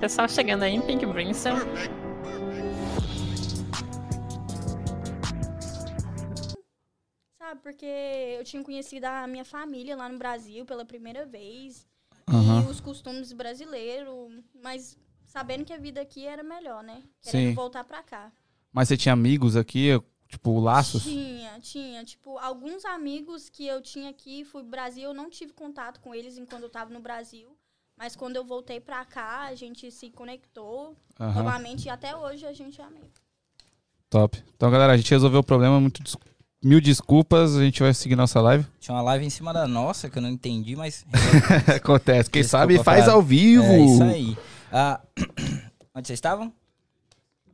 Pessoal chegando aí em Pink Brimstone. Sabe, porque eu tinha conhecido a minha família lá no Brasil pela primeira vez. Aham. E os costumes brasileiros, mas sabendo que a vida aqui era melhor, né? Sim. Querendo voltar pra cá. Mas você tinha amigos aqui, tipo, laços? Tinha, tinha. Tipo, alguns amigos que eu tinha aqui, fui pro Brasil, eu não tive contato com eles enquanto eu tava no Brasil. Mas quando eu voltei pra cá, a gente se conectou Aham. novamente e até hoje a gente é amigo. Top. Então, galera, a gente resolveu o problema. Muito des- Mil desculpas, a gente vai seguir nossa live. Tinha uma live em cima da nossa que eu não entendi, mas. Acontece. Quem Desculpa, sabe faz Prado. ao vivo. É isso aí. Ah, onde vocês estavam?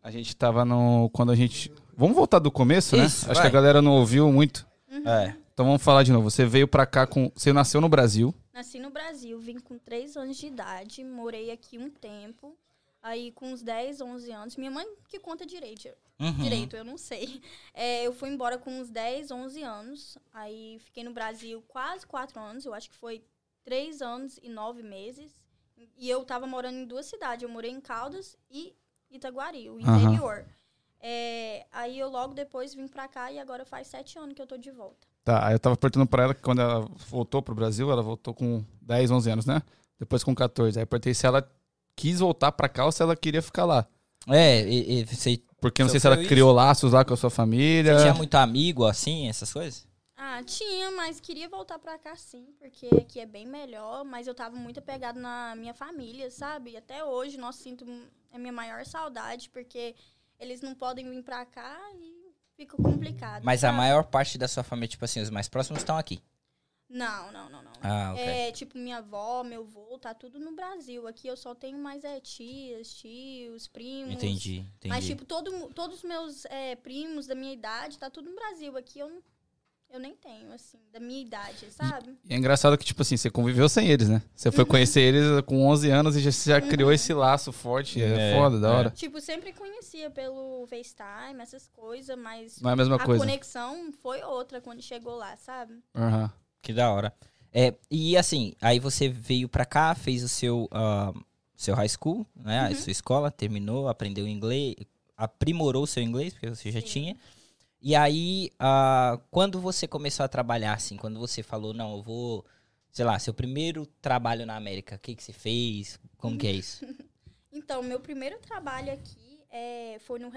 A gente tava no. Quando a gente. Vamos voltar do começo, né? Isso, Acho vai. que a galera não ouviu muito. É. Então vamos falar de novo. Você veio pra cá com. Você nasceu no Brasil. Nasci no Brasil, vim com 3 anos de idade, morei aqui um tempo. Aí, com uns 10, 11 anos, minha mãe que conta direito, Uhum. direito, eu não sei. É, eu fui embora com uns 10, 11 anos. Aí, fiquei no Brasil quase 4 anos, eu acho que foi 3 anos e 9 meses. E eu tava morando em duas cidades, eu morei em Caldas e Itaguari, o interior. É, aí, eu logo depois vim pra cá e agora faz 7 anos que eu tô de volta. Tá, aí eu tava perguntando pra ela que quando ela voltou pro Brasil, ela voltou com 10, 11 anos, né? Depois com 14. Aí eu perguntei se ela quis voltar pra cá ou se ela queria ficar lá. É, e, e você, Porque não sei se ela isso? criou laços lá com a sua família. você tinha muito amigo, assim, essas coisas? Ah, tinha, mas queria voltar pra cá sim, porque aqui é bem melhor, mas eu tava muito apegado na minha família, sabe? E até hoje, nossa, sinto a minha maior saudade, porque eles não podem vir pra cá e fica complicado. Mas a sabe? maior parte da sua família, tipo assim, os mais próximos estão aqui. Não, não, não, não. Ah, ok. É, tipo, minha avó, meu avô, tá tudo no Brasil. Aqui eu só tenho mais é, tias, tios, primos. Entendi, entendi. Mas, tipo, todo, todos os meus é, primos da minha idade, tá tudo no Brasil. Aqui eu, não- eu nem tenho, assim, da minha idade, sabe? E é engraçado que, tipo assim, você conviveu sem eles, né? Você foi conhecer eles com 11 anos e já, já criou esse laço forte. É, É, foda, da é. hora. Tipo, sempre conhecia pelo FaceTime, essas coisas, mas Não é a mesma a coisa. conexão foi outra quando chegou lá, sabe? Aham. Que da hora. É, e assim, aí você veio pra cá, fez o seu, ah, seu high school, né? Uhum. A sua escola, terminou, aprendeu inglês, aprimorou o seu inglês, porque você já Sim. tinha. E aí, ah, quando você começou a trabalhar, assim, quando você falou, não, eu vou, sei lá, seu primeiro trabalho na América, o que, que você fez? Como que é isso? Então, meu primeiro trabalho aqui é, foi no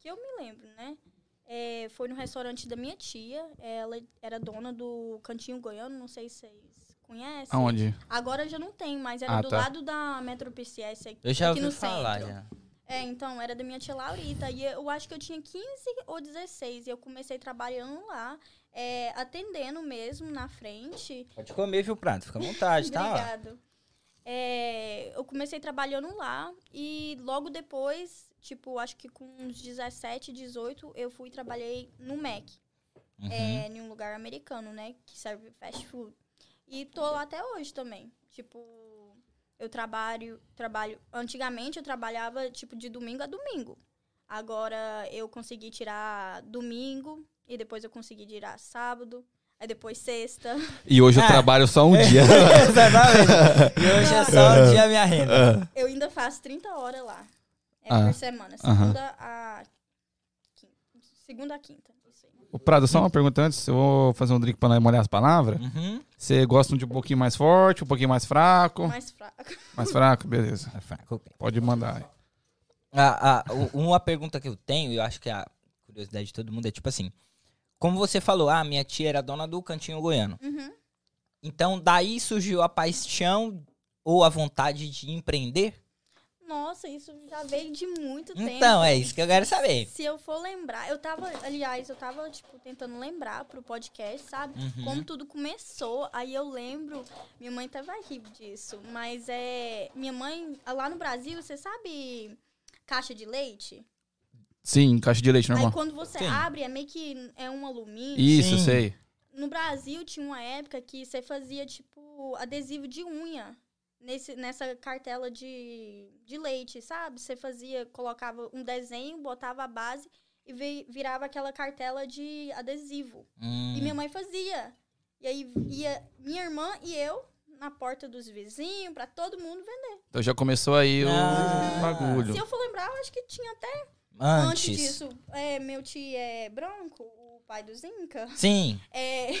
que eu me lembro, né? É, foi no restaurante da minha tia. Ela era dona do Cantinho Goiano, não sei se vocês conhecem. Aonde? Agora já não tem, mas era Ah, do tá. lado da Metro PCS aqui, Eu já aqui ouvi no falar, centro. já. É, então, era da minha tia Laurita. E eu acho que eu tinha 15 ou 16. E eu comecei trabalhando lá, é, atendendo mesmo na frente. Pode comer, viu, Prato? Fica à vontade, tá? Obrigado. É, eu comecei trabalhando lá e logo depois, tipo, acho que com uns 17, 18, eu fui e trabalhei no Mac. Uhum. É, em um lugar americano, né? Que serve fast food. E tô lá até hoje também. Tipo, eu trabalho, trabalho. Antigamente eu trabalhava, tipo, de domingo a domingo. Agora eu consegui tirar domingo e depois eu consegui tirar sábado. Aí depois sexta. E hoje eu Ah. trabalho só um dia. Exatamente. E hoje é só um dia a minha renda. Eu ainda faço 30 horas lá. É Ah. por semana. Segunda a. quin- Segunda a quinta. Ô, Prado, só uma pergunta antes. Eu vou fazer um drink pra nós molhar as palavras. Uhum. Você gosta de um pouquinho mais forte, um pouquinho mais fraco? Mais fraco. Mais fraco, beleza. É fraco, ok. Pode mandar. Ah, ah, uma pergunta que eu tenho, e eu acho que é a curiosidade de todo mundo é tipo assim: como você falou, ah, minha tia era dona do cantinho goiano. Uhum. Então daí surgiu a paixão ou a vontade de empreender? Nossa, isso já veio de muito tempo. Então, é isso que eu quero saber. Se eu for lembrar, eu tava, aliás, eu tava, tipo, tentando lembrar pro podcast, sabe? Uhum. Como tudo começou. Aí eu lembro, minha mãe vai rir disso, mas é. Minha mãe, lá no Brasil, você sabe caixa de leite? Sim, caixa de leite Aí normal. quando você Sim. abre, é meio que é um alumínio. Isso, Sim. sei. No Brasil tinha uma época que você fazia, tipo, adesivo de unha. Nesse, nessa cartela de, de leite, sabe? Você fazia, colocava um desenho, botava a base e vi- virava aquela cartela de adesivo. Hum, E minha mãe fazia. E aí ia minha irmã e eu na porta dos vizinhos, pra todo mundo vender. Então já começou aí o Ah. bagulho. Se eu for lembrar, eu acho que tinha até antes, Antes. disso. É, meu tio é branco, o pai dos Inca. Sim. É,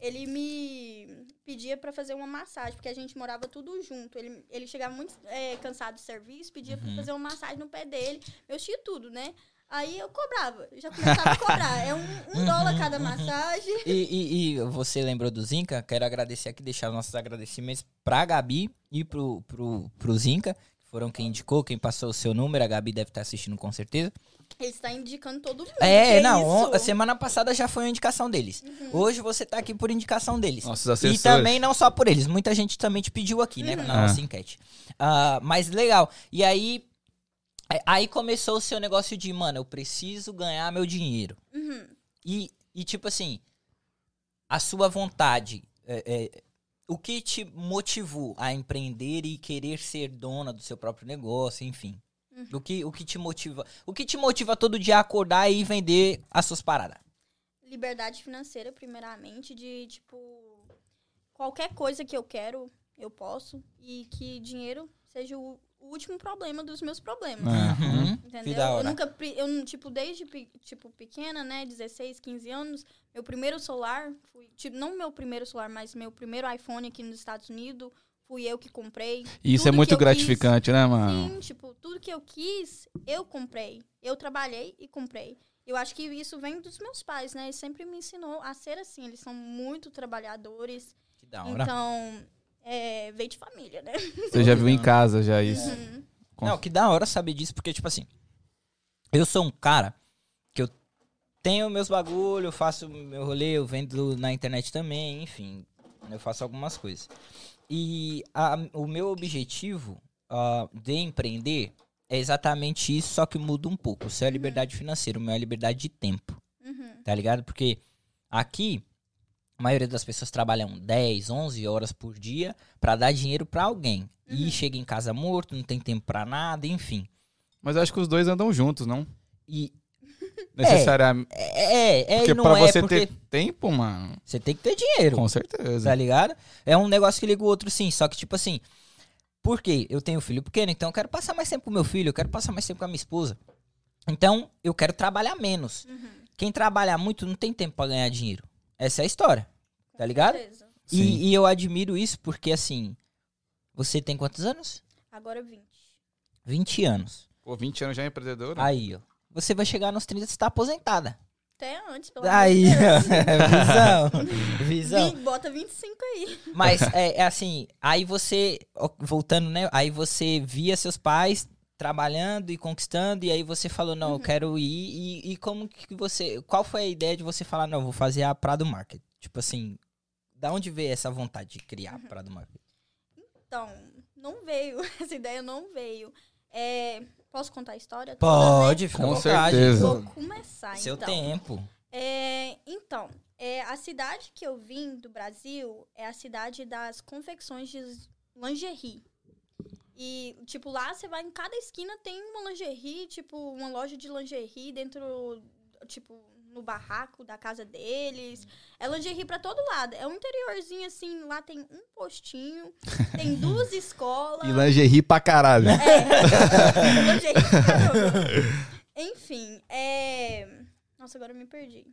ele me pedia pra fazer uma massagem, porque a gente morava tudo junto. Ele, ele chegava muito é, cansado do serviço, pedia pra Uhum. fazer uma massagem no pé dele. Eu tinha tudo, né? Aí eu cobrava, já começava a cobrar. É um, um Uhum, dólar cada massagem. E, e- e você lembrou do Zinca? Quero agradecer aqui, deixar nossos agradecimentos pra Gabi e pro, pro, pro Zinca, que foram quem indicou, quem passou o seu número. A Gabi deve estar assistindo com certeza. Ele está indicando todo mundo. É, que não, a semana passada já foi uma indicação deles. Hoje você tá aqui por indicação deles. Nossos E assessores. também não só por eles, muita gente também te pediu aqui, né, na Ah. nossa enquete. Ah, mas legal. E aí, é, aí começou o seu negócio de, mano, eu preciso ganhar meu dinheiro. Uhum. E, e tipo assim, a sua vontade, é, é, o que te motivou a empreender e querer ser dona do seu próprio negócio, enfim. Uhum. O que, o que te motiva? O que te motiva todo dia a acordar e vender as suas paradas? Liberdade financeira, primeiramente, de tipo. Qualquer coisa que eu quero, eu posso. E que dinheiro seja o último problema dos meus problemas. Uhum. Entendeu? Que da Eu nunca, eu, tipo, desde tipo, pequena, né, 16, 15 anos, meu primeiro celular, fui, tipo, não meu primeiro celular, mas meu primeiro iPhone aqui nos Estados Unidos, fui eu que comprei. E isso é Tudo que muito gratificante, né, mano? Sim, tipo, tudo que eu quis, eu comprei. Eu trabalhei e comprei. Eu acho que isso vem dos meus pais, né? Eles sempre me ensinou a ser assim. Eles são muito trabalhadores. Que da hora. Então, é, veio de família, né? Você já viu em casa já isso. Uhum. Não, que da hora saber disso, porque, tipo assim, eu sou um cara que eu tenho meus bagulho, eu faço meu rolê, eu vendo na internet também, enfim, eu faço algumas coisas. E a- o meu objetivo ah, de empreender é exatamente isso, só que muda um pouco. O seu é liberdade financeira, o meu é liberdade de tempo, Uhum. tá ligado? Porque aqui, a maioria das pessoas trabalham 10, 11 horas por dia pra dar dinheiro pra alguém. E Uhum. chega em casa morto, não tem tempo pra nada, enfim. Mas eu acho que os dois andam juntos, não? E Necessariamente. é, é, Porque e não pra é você porque ter tempo, mano, você tem que ter dinheiro, com certeza. tá ligado? É um negócio que liga o outro sim, só que tipo assim, por quê? Eu tenho um filho pequeno, então eu quero passar mais tempo com meu filho, eu quero passar mais tempo com a minha esposa. Então, eu quero trabalhar menos. Uhum. Quem trabalha muito não tem tempo pra ganhar dinheiro. Essa é a história, tá ligado? E, e eu admiro isso porque assim, você tem quantos anos? Agora 20. 20 anos. Pô, 20 anos já é empreendedora? Aí, ó. Você vai chegar nos 30 e tá aposentada. Até antes, pelo Aí, Deus. visão. Visão. Vim- Bota 25 aí. Mas é, é assim, aí você, voltando, né? Aí você via seus pais trabalhando e conquistando, e aí você falou, não, eu quero ir. E, e como que você. Qual foi a ideia de você falar, não, eu vou fazer a Prado Market? Tipo assim, da onde veio essa vontade de criar a Prado Market? Então, não veio. Essa ideia não veio. É, posso contar a história? toda, Pode, né? à Com certeza. Vou começar, Seu então. tempo. É, então, é, a cidade que eu vim do Brasil é a cidade das confecções de lingerie. E, tipo, lá você vai em cada esquina tem uma lingerie, tipo, uma loja de lingerie dentro, tipo, no barraco da casa deles. É lingerie pra todo lado. É um interiorzinho, assim, lá tem um postinho, tem duas escolas. E lingerie pra caralho. É. lingerie pra caramba. Enfim, é... Nossa, agora eu me perdi.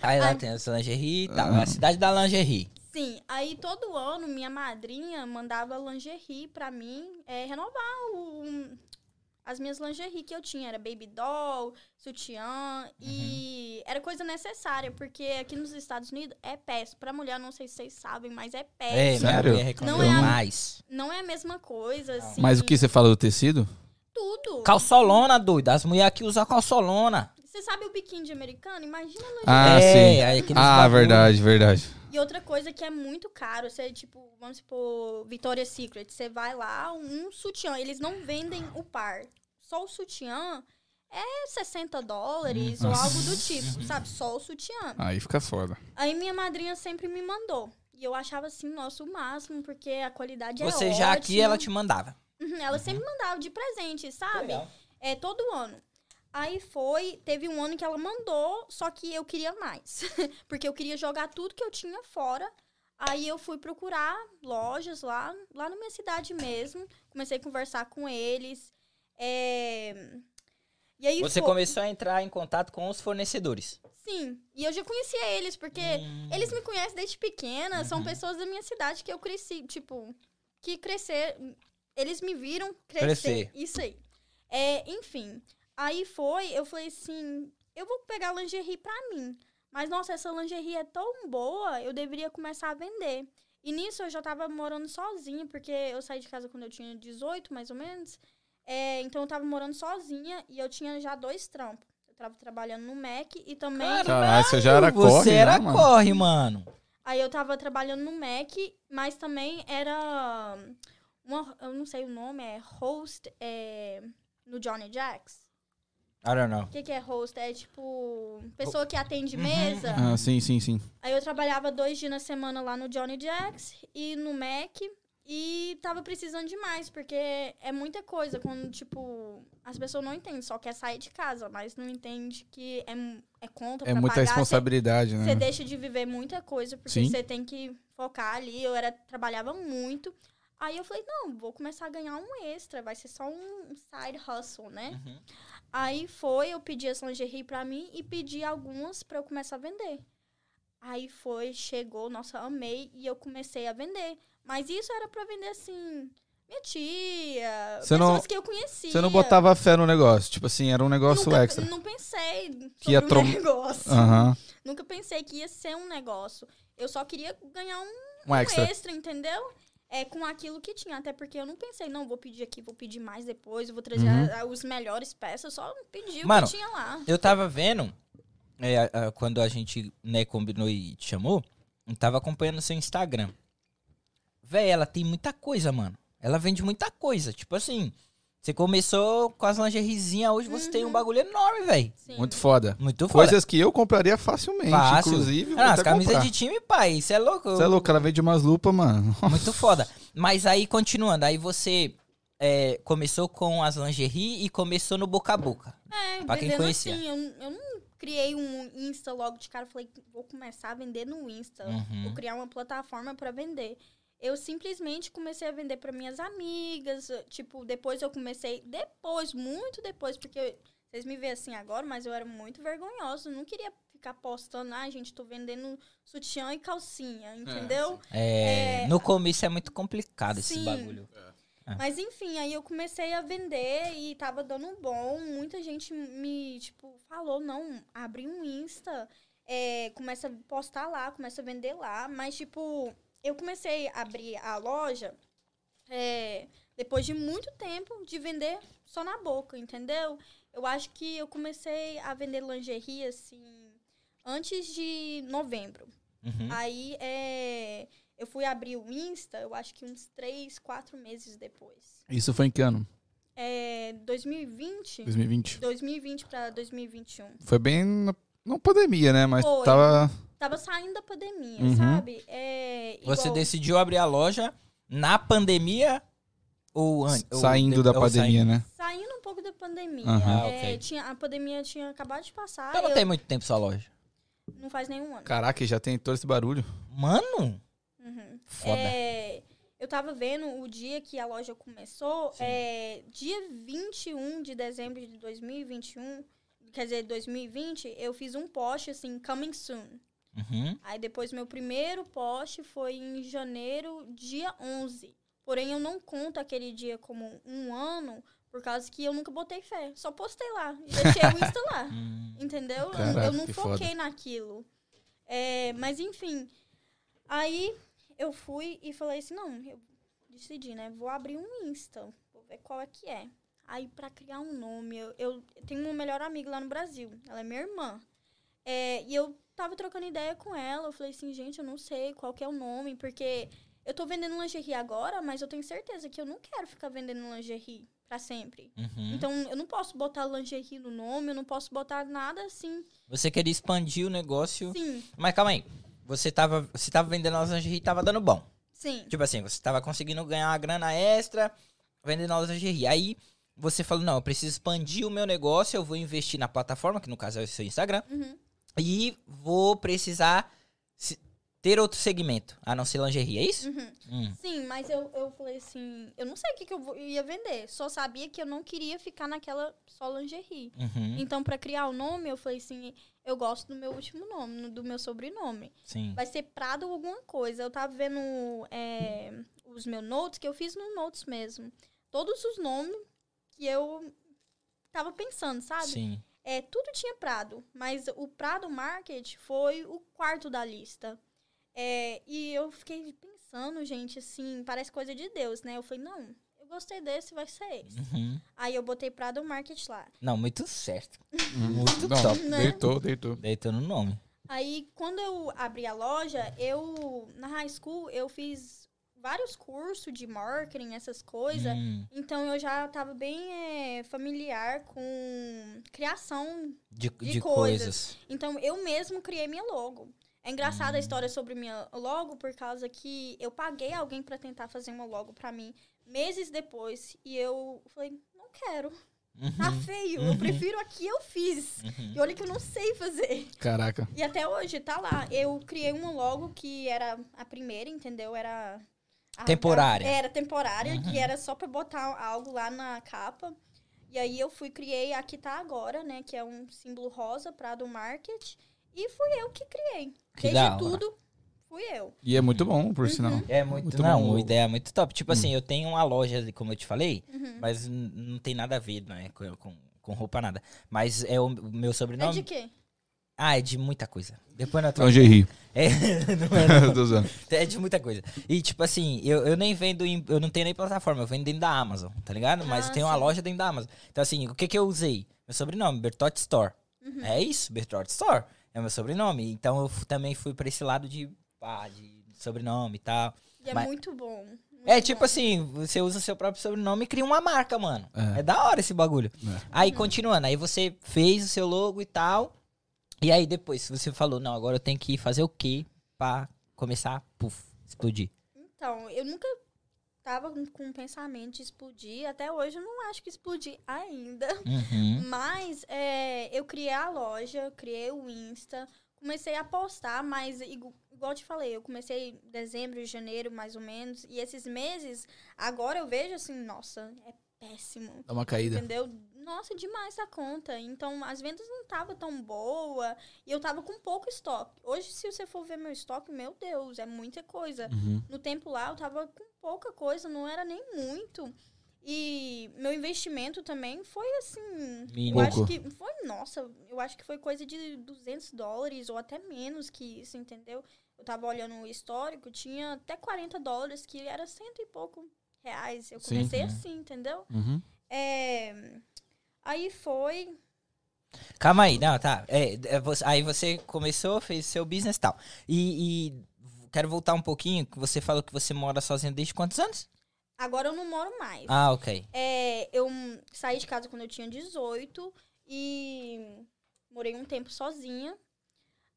Aí lá Ai. tem essa lingerie e tal. É a cidade da lingerie. Sim, aí todo ano minha madrinha mandava lingerie pra mim é, renovar o- as minhas lingerie que eu tinha. Era baby doll, sutiã e era coisa necessária, porque aqui nos Estados Unidos é péssimo. Pra mulher, não sei se vocês sabem, mas é É, péssimo. Sério? mulher reclamou Não é a- mais. Não é a mesma coisa, assim. Mas o que você fala do tecido? Tudo. Calçolona, doido. As mulheres aqui usam calçolona. Você sabe o biquíni de americano? Imagina lingerie. Ah, É, sim. aí Ah, bagulho. verdade, verdade. E outra coisa que é muito caro, você, tipo, vamos supor, Victoria's Secret, você vai lá, um sutiã, eles não vendem o par. Só o sutiã é 60 dólares ou Nossa. algo do tipo, sabe? Só o sutiã. Aí fica foda. Aí minha madrinha sempre me mandou. E eu achava assim, nossa, o máximo, porque a qualidade é Você já aqui, ótima. ela te mandava. Uhum, ela sempre mandava de presente, sabe? É todo ano. Aí foi, teve um ano que ela mandou, só que eu queria mais. Porque eu queria jogar tudo que eu tinha fora. Aí eu fui procurar lojas lá, lá na minha cidade mesmo. Comecei a conversar com eles. É... E aí Você foi- começou a entrar em contato com os fornecedores. Sim. E eu já conhecia eles, porque Hum. eles me conhecem desde pequena. São Uhum. pessoas da minha cidade que eu cresci, tipo, que crescer. Eles me viram Crescer. crescer. Isso aí. É, enfim. Aí foi, eu falei assim: eu vou pegar lingerie pra mim. Mas, nossa, essa lingerie é tão boa, eu deveria começar a vender. E nisso eu já tava morando sozinha, porque eu saí de casa quando eu tinha 18, mais ou menos. É, então eu tava morando sozinha e eu tinha já dois trampos. Eu tava trabalhando no Mac e também. Caralho, você já era Você corre, era já, mano. corre, mano. Aí eu tava trabalhando no Mac, mas também era uma, eu não sei o nome, é host é, no Johnny Jacks. I don't know. O que, que é host? É tipo pessoa que atende Uhum, mesa. Ah, sim, sim, sim. Aí eu trabalhava dois dias na semana lá no Johnny Jacks e no Mac. E tava precisando demais, porque é muita coisa. Quando, tipo, as pessoas não entendem, só quer sair de casa, mas não entende que é, é conta É pra muita pagar. Cê- responsabilidade, você né? deixa de viver muita coisa, porque você tem que focar ali. Eu era, trabalhava muito. Aí eu falei, não, vou começar a ganhar um extra, vai ser só um side hustle, né? Uhum. Aí foi, eu pedi essa lingerie pra mim e pedi algumas pra eu começar a vender. Aí foi, chegou, nossa, amei e eu comecei a vender. Mas isso era pra vender assim, minha tia, Você pessoas não- que eu conhecia. Você não botava fé no negócio. Tipo assim, era um negócio Nunca, extra. Não pensei sobre Que ia um trom- negócio. Aham. Nunca pensei que ia ser um negócio. Eu só queria ganhar um, Um extra. extra, entendeu? É com aquilo que tinha. Até porque eu não pensei, não, vou pedir aqui, vou pedir mais depois, vou trazer Uhum. a- os melhores peças. Eu só pedi o Mano, que tinha lá. Eu tava vendo, é, a- a- quando a gente né, combinou e te chamou, eu tava acompanhando seu Instagram. Véi, ela tem muita coisa, mano. Ela vende muita coisa. Tipo assim, você começou com as lingeriezinhas, hoje você tem um Uhum. bagulho enorme, véi. Sim. Muito foda. Muito foda. Coisas que eu compraria facilmente. Fácil. Inclusive, Ah, as camisas de time, pai. Isso é louco. Você é louco, ela vende umas lupas, mano. Muito foda. Mas aí, continuando, aí você é, começou com as lingerie e começou no boca a boca. É, Pra quem conhecia. assim. Eu, eu não criei um Insta logo de cara. Falei, vou começar a vender no Insta. Uhum. Vou criar uma plataforma pra vender. Eu simplesmente comecei a vender pra minhas amigas. Tipo, depois eu comecei. Depois, muito depois, porque vocês me veem assim agora, mas eu era muito vergonhosa. Eu não queria ficar postando, ah, gente, tô vendendo sutiã e calcinha, entendeu? É, É. No começo é muito complicado esse Sim. bagulho. Ah. Mas enfim, aí eu comecei a vender e tava dando bom. Muita gente me, tipo, falou, não, abre um Insta, é, começa a postar lá, começa a vender lá. Mas, tipo, eu comecei a abrir a loja é, depois de muito tempo de vender só na boca, entendeu? Eu acho que eu comecei a vender lingerie, assim, antes de novembro. Uhum. Aí é, eu fui abrir o Insta, eu acho que uns três, quatro meses depois. Isso foi em que ano? É 2020? 2020. 2020 pra 2021. Foi bem na, na pandemia, né? Mas Foi. tava. Tava saindo da pandemia, Uhum. sabe? É, Você igual- decidiu abrir a loja na pandemia ou an- ou Saindo de- da ou pandemia, saindo? né? Saindo um pouco da pandemia. Ah, É, ok. tinha, a pandemia tinha acabado de passar. Então não eu- tem muito tempo sua loja. não faz nenhum ano. Caraca, já tem todo esse barulho. Mano, Uhum. foda. É, eu tava vendo o dia que a loja começou, Sim. é, dia 21 de dezembro de 2021, quer dizer, 2020, eu fiz um post assim, coming soon. Uhum. Aí depois meu primeiro post foi em janeiro, dia 11. Porém, eu não conto aquele dia como um ano, por causa que eu nunca botei fé. Só postei lá e deixei o Insta lá. Hum. Entendeu? Eu- Caraca, eu não que foquei naquilo. É, mas enfim, aí eu fui e falei assim, não, eu decidi, né? Vou abrir um Insta, vou ver qual é que é. Aí pra criar um nome, eu, eu tenho uma melhor amiga lá no Brasil, ela é minha irmã. É, e eu tava trocando ideia com ela, eu falei assim, gente, eu não sei qual que é o nome, porque eu tô vendendo lingerie agora, mas eu tenho certeza que eu não quero ficar vendendo lingerie pra sempre. Uhum. Então, eu não posso botar lingerie no nome, eu não posso botar nada assim. Você queria expandir o negócio. Sim, Mas calma aí. Você tava, você tava vendendo as lingerie e tava dando bom. sim. Tipo assim, você tava conseguindo ganhar uma grana extra vendendo as lingerie. Aí você falou, não, eu preciso expandir o meu negócio, eu vou investir na plataforma, que no caso é o seu Instagram, Uhum. E vou precisar ter outro segmento, a não ser lingerie, é isso? Uhum. Hum. Sim, mas eu, eu falei assim, eu não sei o que, que eu vou- ia vender. Só sabia que eu não queria ficar naquela só lingerie. Uhum. Então, pra criar o nome, eu falei assim, eu gosto do meu último nome, no- do meu sobrenome. Sim. Vai ser Prado alguma coisa. Eu tava vendo é, os meus notes, que eu fiz no notes mesmo. Todos os nomes que eu tava pensando, sabe? Sim. É, tudo tinha Prado, mas o Prado Market foi o quarto da lista. É, e eu fiquei pensando, gente, assim, parece coisa de Deus, né? Eu falei, não, eu gostei desse, vai ser esse. Uhum. Aí eu botei Prado Market lá. Não, muito certo. Muito Não, top. Né? deitou, deitou. Deitou no nome. Aí, quando eu abri a loja, eu, na high school, eu fiz vários cursos de marketing, essas coisas. Hum, Então, eu já tava bem é, familiar com criação de, de de coisas. coisas. Então, eu mesmo criei minha logo. É engraçada Hum. a história sobre minha logo, por causa que eu paguei alguém pra tentar fazer uma logo pra mim meses depois. E eu falei, não quero. Tá Uhum. feio. Uhum. Eu prefiro a que eu fiz. Uhum. E olha que eu não sei fazer. Caraca. E até hoje, tá lá. Eu criei uma logo que era a primeira, entendeu? Era. A- Temporária. a- era temporária, Uhum. que era só pra botar algo lá na capa. E aí eu fui, criei a que tá agora, né? Que é um símbolo rosa pra do market. E fui eu que criei. Que da Desde hora. tudo, fui eu. E é muito bom, por sinal. É muito, Muito não, bom. uma ideia muito top. Tipo assim, eu tenho uma loja, como eu te falei, Uhum. mas não tem nada a ver, né, com, com, com roupa nada. Mas é o, meu É sobrenome. de quê? Ah, é de muita coisa. Depois na tua. Lingerie. É, não é, não. Tô zoando. É de muita coisa. E, tipo assim, eu, eu nem vendo, em- eu não tenho nem plataforma, eu vendo dentro da Amazon, tá ligado? Mas Ah, eu tenho uma sim. loja dentro da Amazon. Então, assim, o que que eu usei? Meu sobrenome, Bertotti Store. Uhum. É isso, Bertotti Store. É meu sobrenome. Então, eu também fui pra esse lado de, pá, de sobrenome e tal. E é Mas- muito bom. É tipo assim, você usa seu próprio sobrenome e cria uma marca, mano. É. É, da hora esse bagulho. É. Aí, continuando, aí você fez o seu logo e tal. E aí depois você falou, não, agora eu tenho que fazer o quê pra começar, puf, explodir. Então, eu nunca tava com o pensamento de explodir. Até hoje eu não acho que explodi ainda. Uhum. Mas é, eu criei a loja, criei o Insta, comecei a postar, mas igu- igual eu te falei, eu comecei em dezembro, janeiro, mais ou menos. E esses meses, agora eu vejo assim, nossa, é péssimo. Dá uma caída. Entendeu? Nossa, demais a conta. Então, as vendas não estavam tão boa e eu tava com pouco estoque. Hoje, se você for ver meu estoque, meu Deus, é muita coisa. Uhum. No tempo lá, eu tava com pouca coisa, não era nem muito. E meu investimento também foi assim. Mínimo. Eu acho que foi, nossa, eu acho que foi coisa de 200 dólares ou até menos que isso, entendeu? Eu tava olhando o histórico, tinha até 40 dólares, que era cento e pouco reais. Eu Sim. comecei Uhum. assim, entendeu? Uhum. É, aí foi. Calma aí, não, tá. É, é, você- aí você começou, fez seu business e tal. E, quero voltar um pouquinho, que você falou que você mora sozinho desde quantos anos? Agora eu não moro mais. Ah, ok. É, eu saí de casa quando eu tinha 18 e morei um tempo sozinha.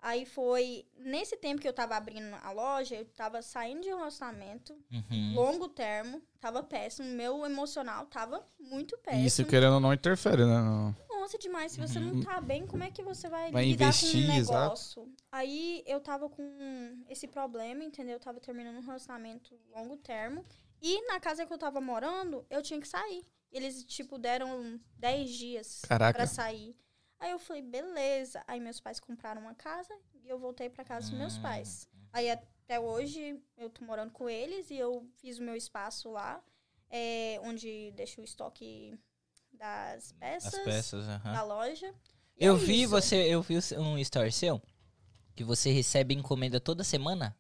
Aí foi nesse tempo que eu tava abrindo a loja, eu tava saindo de um relacionamento, Uhum. longo termo, tava péssimo, meu emocional tava muito E péssimo. isso querendo ou não interfere, né? no- Nossa, demais. Se você Uhum. não tá bem, como é que você vai, Vai lidar investir, com um exato. negócio? Aí eu tava com esse problema, entendeu? Eu tava terminando um relacionamento longo termo. E na casa que eu tava morando, eu tinha que sair. Eles, tipo, deram 10 dias pra sair. Aí eu falei, beleza. Aí meus pais compraram uma casa e eu voltei pra casa dos meus Hum. pais. Aí até hoje eu tô morando com eles e eu fiz o meu espaço lá, é, onde deixo o estoque das peças, As peças, aham. da loja. E Eu é vi isso. você, eu vi um story seu que você recebe encomenda toda semana.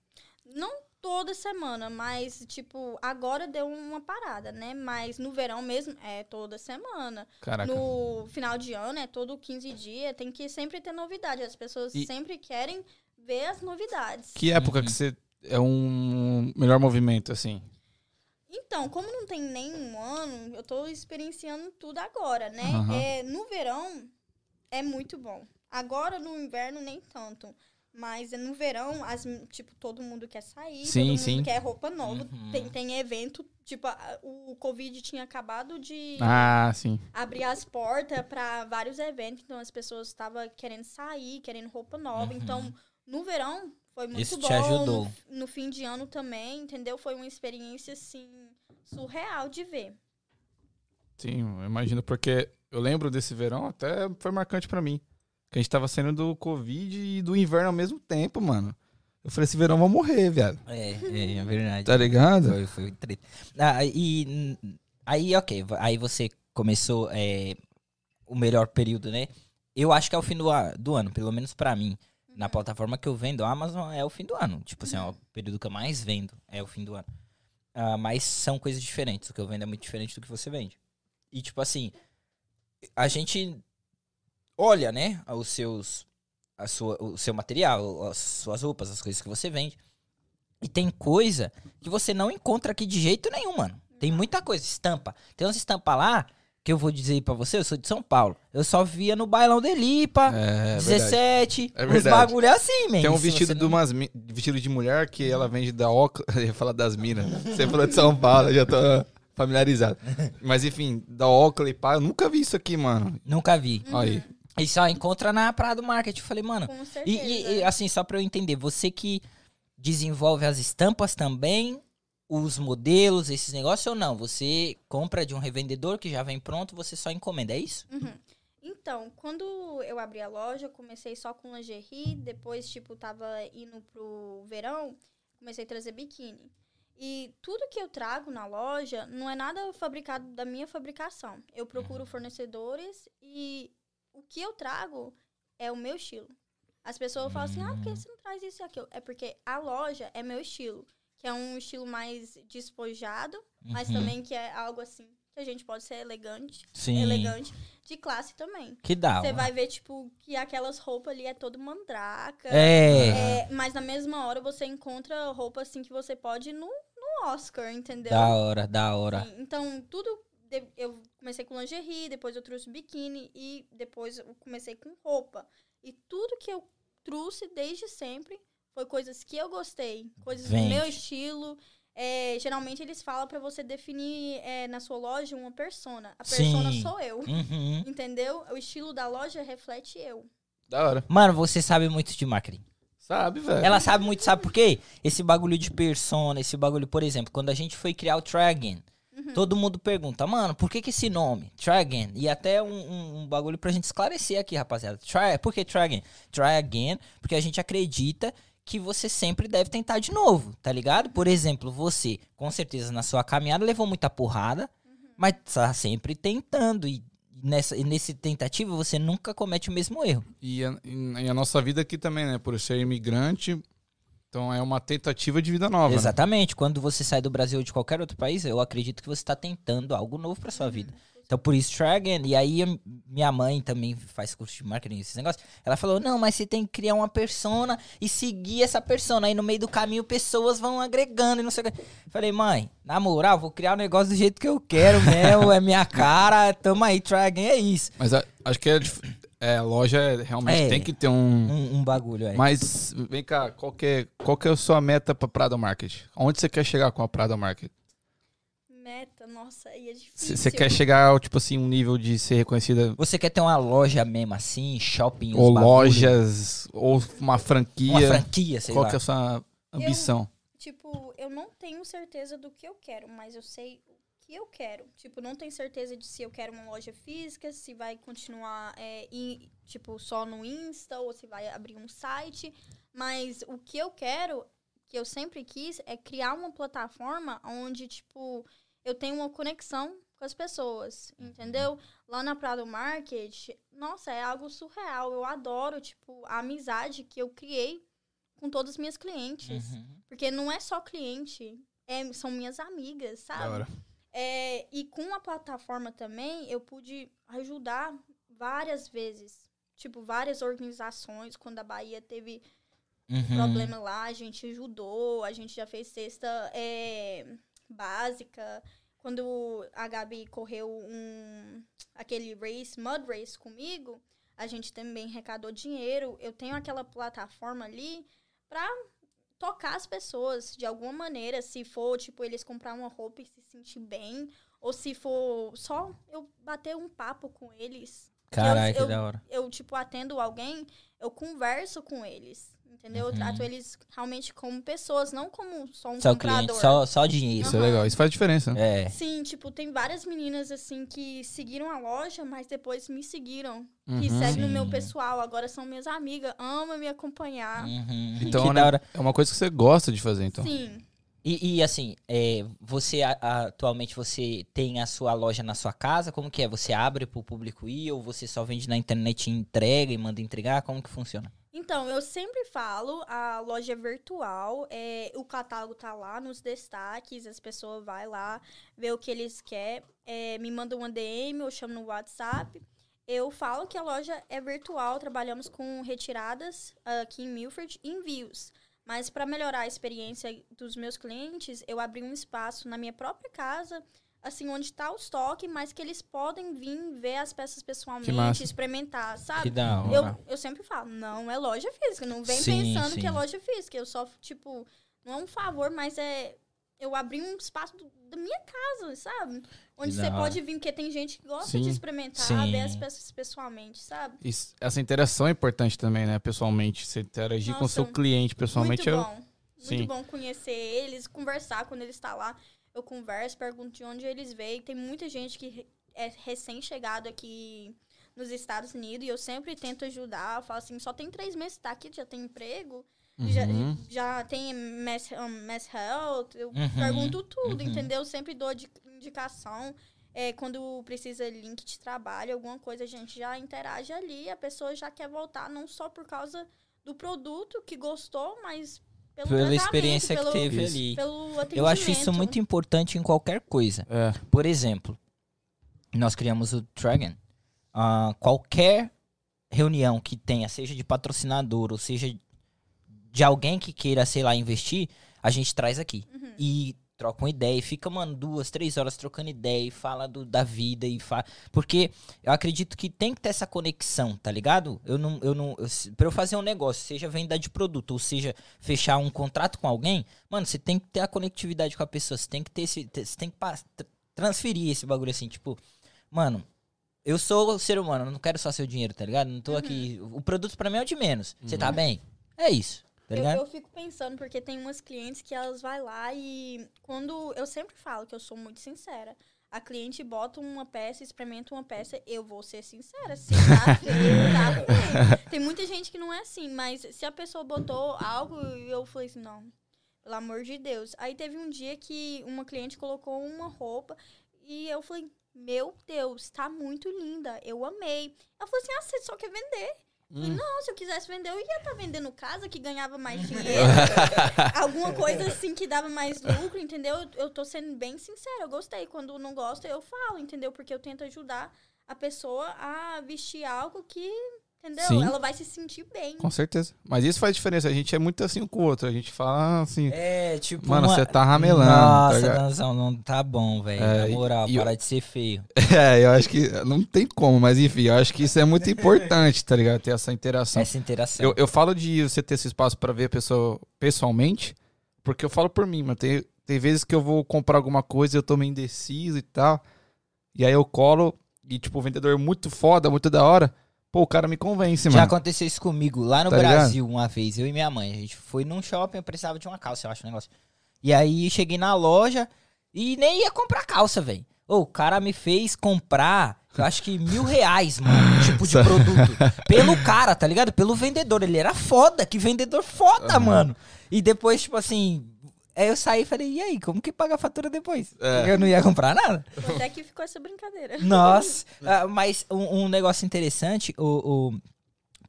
Não toda semana, mas, tipo, agora deu uma parada, né? Mas no verão mesmo é toda semana. Caraca. No final de ano é todo 15 dias, tem que sempre ter novidade. As pessoas E- sempre querem ver as novidades. Que época Uhum. que você é um melhor movimento, assim? Então, como não tem nem um ano, eu tô experienciando tudo agora, né? Aham. É, no verão é muito bom. Agora no inverno nem tanto. Mas no verão, as, tipo, todo mundo quer sair, Sim, todo mundo sim. quer roupa nova. Uhum. Tem, tem evento, tipo, a- o Covid tinha acabado de Ah, sim. abrir as portas para vários eventos, então as pessoas estavam querendo sair, querendo roupa nova. Uhum. Então, no verão, foi muito Isso bom. te ajudou. No, no fim de ano também, entendeu? Foi uma experiência, assim, surreal de ver. Sim, eu imagino, porque eu lembro desse verão, até foi marcante pra mim. Que a gente tava saindo do Covid e do inverno ao mesmo tempo, mano. Eu falei, esse verão eu vou morrer, viado. É, é, é verdade. Tá ligado? Foi, foi treta. Ah, e aí, ok, aí você começou é, o melhor período, né? Eu acho que é o fim do, do ano, pelo menos pra mim. Na plataforma que eu vendo, a Amazon é o fim do ano. Tipo assim, é o período que eu mais vendo, é o fim do ano. Ah, mas são coisas diferentes. O que eu vendo é muito diferente do que você vende. E tipo assim, a gente olha, né, os seus, a sua, o seu material, as suas roupas, as coisas que você vende. E tem coisa que você não encontra aqui de jeito nenhum, mano. Tem muita coisa, estampa. Tem umas estampas lá que eu vou dizer pra você, eu sou de São Paulo. Eu só via no bailão de Lipa, É, 17, É uns verdade. bagulho assim, man. Tem um vestido de, não- umas, vestido de mulher que ela vende da Oca. Eu ia falar das minas. Você falou de São Paulo, eu já tô familiarizado. Mas enfim, da Oakley, pá, eu nunca vi isso aqui, mano. Nunca vi. Aí. E só encontra na Prado Market. Eu falei, mano. Com E, certeza. e- e, assim, só pra eu entender, você que desenvolve as estampas também, os modelos, esses negócios ou não? Você compra de um revendedor que já vem pronto, você só encomenda, é isso? Uhum. Então, quando eu abri a loja, eu comecei só com lingerie, depois, tipo, tava indo pro verão, comecei a trazer biquíni. E tudo que eu trago na loja não é nada fabricado da minha fabricação. Eu procuro fornecedores e o que eu trago é o meu estilo. As pessoas falam assim, ah, por que você não traz isso e aquilo? É porque a loja é meu estilo, que é um estilo mais despojado, mas Uhum. também que é algo assim, que a gente pode ser elegante Sim. elegante, de classe também. Que da Você vai ver, tipo, que aquelas roupas ali é todo mandraca. É, É, mas na mesma hora você encontra roupa assim que você pode no, no Oscar, entendeu? da hora, da hora. Sim, Então, tudo. De- Eu comecei com lingerie, depois eu trouxe biquíni e depois eu comecei com roupa. E tudo que eu trouxe desde sempre foi coisas que eu gostei, coisas Vende. do meu estilo. É, geralmente eles falam pra você definir é, na sua loja uma persona. A persona Sim. sou eu. Uhum. Entendeu? O estilo da loja reflete eu. Da hora. Mano, você sabe muito de marketing. Sabe, velho? Ela sabe muito, sabe por quê? Esse bagulho de persona, esse bagulho, por exemplo, quando a gente foi criar o Try Again, Uhum. todo mundo pergunta, mano, por que que esse nome? Try Again. E até um, um- um bagulho pra gente esclarecer aqui, rapaziada. Try, por que Try Again? Try Again, porque a gente acredita que você sempre deve tentar de novo, tá ligado? Por exemplo, você, com certeza, na sua caminhada levou muita porrada, mas tá sempre tentando. E nessa, e nesse tentativa você nunca comete o mesmo erro. E a, e a nossa vida aqui também, né? Por ser imigrante, então é uma tentativa de vida nova. né? Exatamente. Quando você sai do Brasil ou de qualquer outro país, eu acredito que você está tentando algo novo para sua vida. Então, por isso, try again. E aí, minha mãe também faz curso de marketing, esses negócios. Ela falou: não, mas você tem que criar uma persona e seguir essa persona. Aí, no meio do caminho, pessoas vão agregando e não sei o que. Falei, mãe, na moral, vou criar o negócio do jeito que eu quero mesmo. é minha cara. Tamo aí, try again. É isso. Mas a- acho que é, é, a loja é- realmente É. tem que ter um. Um, um bagulho aí. Mas vem cá, qual que, é, qual que é a sua meta pra Prado Market? Onde você quer chegar com a Prado Market? Meta, nossa, aí é difícil. Você quer chegar ao, tipo assim, um nível de ser reconhecida Você quer ter uma loja mesmo assim, shopping, ou lojas, ou uma franquia? Uma franquia, sei qual lá. que é a sua ambição? Tipo, eu não tenho certeza do que eu quero, mas eu sei que eu quero. Tipo, não tenho certeza de se eu quero uma loja física, se vai continuar, é, em- tipo, só no Insta, ou se vai abrir um site. Mas o que eu quero, que eu sempre quis, é criar uma plataforma onde, tipo, eu tenho uma conexão com as pessoas, entendeu? Lá na Prado Market, nossa, é algo surreal. Eu adoro, tipo, a amizade que eu criei com todas as minhas clientes. Uhum. Porque não é só cliente, é- são minhas amigas, sabe? É, e com a plataforma também, eu pude ajudar várias vezes. Tipo, várias organizações. Quando a Bahia teve Uhum. problema lá, a gente ajudou. A gente já fez cesta é, básica. Quando a Gabi correu um, aquele race, mud race comigo, a gente também arrecadou dinheiro. Eu tenho aquela plataforma ali pra tocar as pessoas de alguma maneira. Se for, tipo, eles comprar uma roupa e se sentir bem. Ou se for só eu bater um papo com eles. Que eu- da hora. Eu, tipo, atendo alguém, eu converso com eles. Entendeu? Eu Uhum. trato eles realmente como pessoas, não como só um Só o comprador. cliente, só, só dinheiro. Isso é legal. Isso faz diferença. né? É. Sim, tipo, tem várias meninas assim que seguiram a loja, mas depois me seguiram. Que Uhum. seguem no meu Sim. pessoal, agora são minhas amigas, amam me acompanhar. Uhum. Então, que né, da hora. é uma coisa que você gosta de fazer, então. Sim. E, e, assim, é, você a- a- atualmente você tem a sua loja na sua casa? Como que é? Você abre pro público ir ou você só vende na internet e entrega e manda entregar? Como que funciona? Então, eu sempre falo, a loja é virtual, é, o catálogo tá lá nos destaques, as pessoas vai lá, vê o que eles querem, é, me mandam uma DM ou chamam no WhatsApp. Eu falo que a loja é virtual, trabalhamos com retiradas ah, aqui em Milford e envios. Mas para melhorar a experiência dos meus clientes, eu abri um espaço na minha própria casa, assim, onde está o estoque, mas que eles podem vir ver as peças pessoalmente, experimentar, sabe? Que da hora. Eu, eu sempre falo, não é loja física. Não vem Sim, pensando sim. que é loja física. Eu só, tipo, não é um favor, mas é. Eu abri um espaço do- da minha casa, sabe? Onde você pode vir, porque tem gente que gosta Sim. de experimentar, ver as peças pessoalmente, sabe? Isso- essa interação é importante também, né? Pessoalmente. Você interagir com o seu Nossa, cliente pessoalmente. Muito bom. Sim. Muito bom conhecer eles, conversar quando eles estão lá. Eu converso, pergunto de onde eles veio. Tem muita gente que é recém-chegado aqui nos Estados Unidos e eu sempre tento ajudar. Eu falo assim, só tem três meses que tá aqui, já tem emprego. Já, Uhum. já tem mass, um, mass health, eu Uhum, pergunto tudo, uhum. entendeu? Sempre dou di- indicação. É, quando precisa link de trabalho, alguma coisa, a gente já interage ali. A pessoa já quer voltar, não só por causa do produto que gostou, mas Pela experiência que pelo, teve Isso. ali. Eu acho isso muito importante em qualquer coisa. É. Por exemplo, nós criamos o Dragon. Ah, qualquer reunião que tenha, seja de patrocinador ou seja de alguém que queira, sei lá, investir, a gente traz aqui. Uhum. E troca uma ideia e fica, mano, duas, três horas trocando ideia e fala do- da vida e fala. Porque eu acredito que tem que ter essa conexão, tá ligado? Eu não. Eu não eu, pra eu fazer um negócio, seja venda de produto, ou seja, fechar um contrato com alguém, mano, você tem que ter a conectividade com a pessoa. Você tem que ter esse. Você tem que transferir esse bagulho assim, tipo, mano. Eu sou ser humano, não quero só seu dinheiro, tá ligado? Não tô aqui. O produto pra mim é o de menos. Você tá bem? É isso, tá Eu, eu fico pensando, porque tem umas clientes que elas vai lá e quando eu sempre falo que eu sou muito sincera. A cliente bota uma peça, experimenta uma peça, eu vou ser sincera. Se tá feio, tá feio. Tem muita gente que não é assim, mas se a pessoa botou algo, eu falei assim, não, pelo amor de Deus. Aí teve um dia que uma cliente colocou uma roupa e eu falei, meu Deus, tá muito linda, eu amei. Ela falou assim, ah, você só quer vender. Falei, não, se eu quisesse vender, eu ia estar vendendo casa, que ganhava mais dinheiro. Alguma coisa assim que dava mais lucro, entendeu? Eu, eu tô sendo bem sincera, eu gostei. Quando não gosta, eu falo, entendeu? Porque eu tento ajudar a pessoa a vestir algo que, entendeu? Sim. Ela vai se sentir bem. Com certeza. Mas isso faz diferença. A gente é muito assim um com o outro. A gente fala assim. É, tipo. Mano, uma- você tá ramelando, tá Nossa, ligado? Danzão, não tá bom, velho. É, Na moral, e- e eu- para de ser feio. É, eu acho que não tem como, mas enfim, eu acho que isso é muito importante, tá ligado? Ter essa interação. Essa interação. Eu, eu falo de você ter esse espaço pra ver a pessoa pessoalmente, porque eu falo por mim, mano. Tem, tem vezes que eu vou comprar alguma coisa e eu tô meio indeciso e tal. E aí eu colo e, tipo, o vendedor é muito foda, muito da hora. Pô, o cara me convence, Já mano. aconteceu isso comigo lá no Tá ligado? Brasil uma vez, eu e minha mãe. A gente foi num shopping, eu precisava de uma calça, eu acho, um negócio. E aí cheguei na loja e nem ia comprar calça, velho. O cara me fez comprar, eu acho que mil reais, mano, tipo de produto. Pelo cara, tá ligado? Pelo vendedor. Ele era foda, que vendedor foda, mano. E depois, tipo assim. Aí eu saí e falei, e aí, como que paga a fatura depois? É. Eu não ia comprar nada. Até que ficou essa brincadeira. Nossa, ah, mas um, um negócio interessante, o, o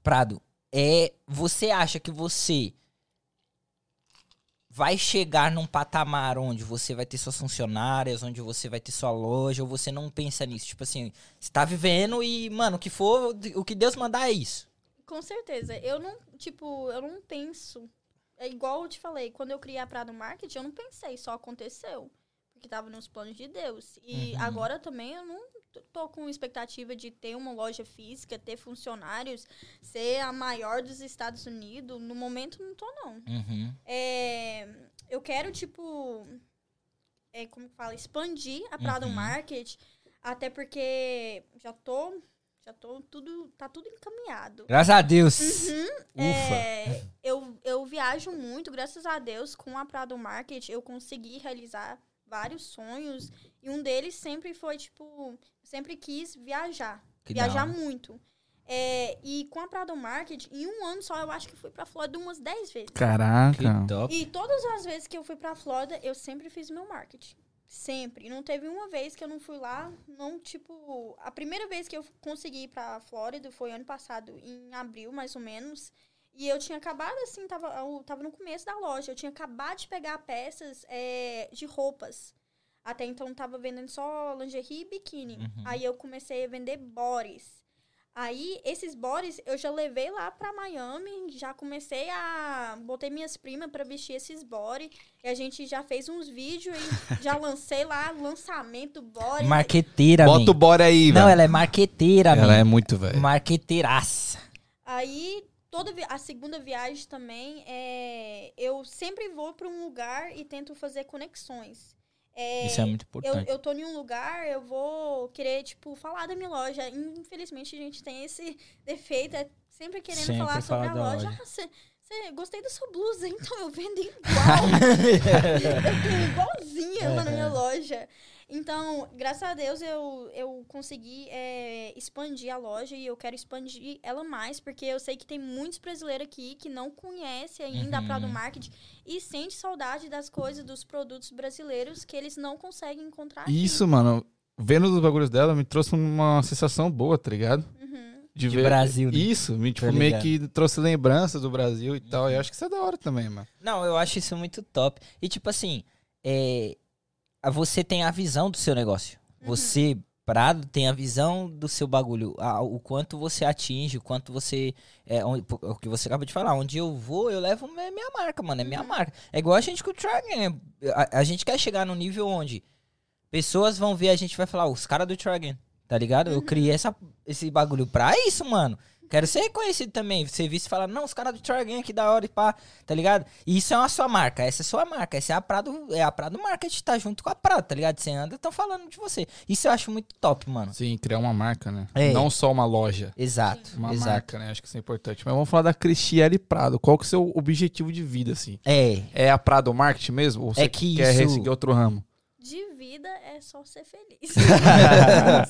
Prado, é você acha que você vai chegar num patamar onde você vai ter suas funcionárias, onde você vai ter sua loja, ou você não pensa nisso? Tipo assim, você tá vivendo e, mano, o que for, o que Deus mandar é isso. Com certeza. Eu não, tipo, eu não penso. É igual eu te falei, quando eu criei a Prado Market, eu não pensei, só aconteceu. Porque tava nos planos de Deus. E Uhum. agora também eu não tô com expectativa de ter uma loja física, ter funcionários, ser a maior dos Estados Unidos. No momento não tô, não. Uhum. É, eu quero, tipo, é, como que fala, expandir a Prado Uhum. Market, até porque já tô Já tô tudo, tá tudo encaminhado. Graças a Deus. Uhum. Ufa. É, eu, eu viajo muito, graças a Deus, com a Prado Market, eu consegui realizar vários sonhos. E um deles sempre foi, tipo, sempre quis viajar. Que viajar hora. muito. É, e com a Prado Market, em um ano só, eu acho que fui pra Flórida umas 10 vezes. Que Caraca. top. E todas as vezes que eu fui pra Flórida, eu sempre fiz meu marketing. Sempre. Não teve uma vez que eu não fui lá, não, tipo... A primeira vez que eu consegui ir pra Flórida foi ano passado, em abril, mais ou menos. E eu tinha acabado, assim, tava, eu tava no começo da loja. Eu tinha acabado de pegar peças é, de roupas. Até então, tava vendendo só lingerie e biquíni. Uhum. Aí eu comecei a vender bodies. Aí, esses bodies eu já levei lá pra Miami, já comecei a. Botei minhas primas pra vestir esses body. E a gente já fez uns vídeos e já lancei lá lançamento do body. Marqueteira, Bota o man. bora aí, Não, velho. ela é marqueteira, Ela man. é muito, velho. Marqueteiraça. Aí, toda a segunda viagem também, é, eu sempre vou pra um lugar e tento fazer conexões. É, Isso é muito eu, importante. eu tô em um lugar, eu vou querer, tipo, falar da minha loja. Infelizmente, a gente tem esse defeito, é sempre querendo Sempre falar sobre a loja. loja. Ah, você, você- gostei da sua blusa, então eu vendo igual. eu tenho igualzinha lá na minha loja. Então, graças a Deus, eu, eu consegui é, expandir a loja e eu quero expandir ela mais, porque eu sei que tem muitos brasileiros aqui que não conhecem ainda a Prado Uhum. Market e sente saudade das coisas, dos produtos brasileiros que eles não conseguem encontrar aqui. Isso, mano. Vendo os bagulhos dela me trouxe uma sensação boa, tá ligado? Uhum. De Brasil, né? Isso, me, tipo, Tá meio que trouxe lembranças do Brasil e tal. E eu acho que isso é da hora também, mano. Não, eu acho isso muito top. E tipo assim, é, você tem a visão do seu negócio. Uhum. Você, Prado, tem a visão do seu bagulho. a- o quanto você atinge, o quanto você. É, onde- o que você acabou de falar. Onde eu vou, eu levo minha, minha marca, mano. É minha Uhum. marca. É igual a gente com o Tragan. A, a gente quer chegar no nível onde pessoas vão ver a gente e vai falar, os caras do Tragan. Tá ligado? Eu Uhum. criei essa, esse bagulho pra isso, mano. Quero ser reconhecido também. Ser visto e falar, não, os caras do Tragan aqui da hora e pá, tá ligado? E isso é uma sua marca, essa é a sua marca, essa é a Prado, é a Prado Market, tá junto com a Prado, tá ligado? Você anda, estão falando de você. Isso eu acho muito top, mano. Sim, criar uma marca, né? É. Não só uma loja. Exato, Uma exato. marca, né? Acho que isso é importante. Mas vamos falar da Cristiele Prado. Qual que é o seu objetivo de vida, assim? É, É a Prado Market mesmo? Ou você É que quer isso- seguir outro ramo? De vida é só ser feliz.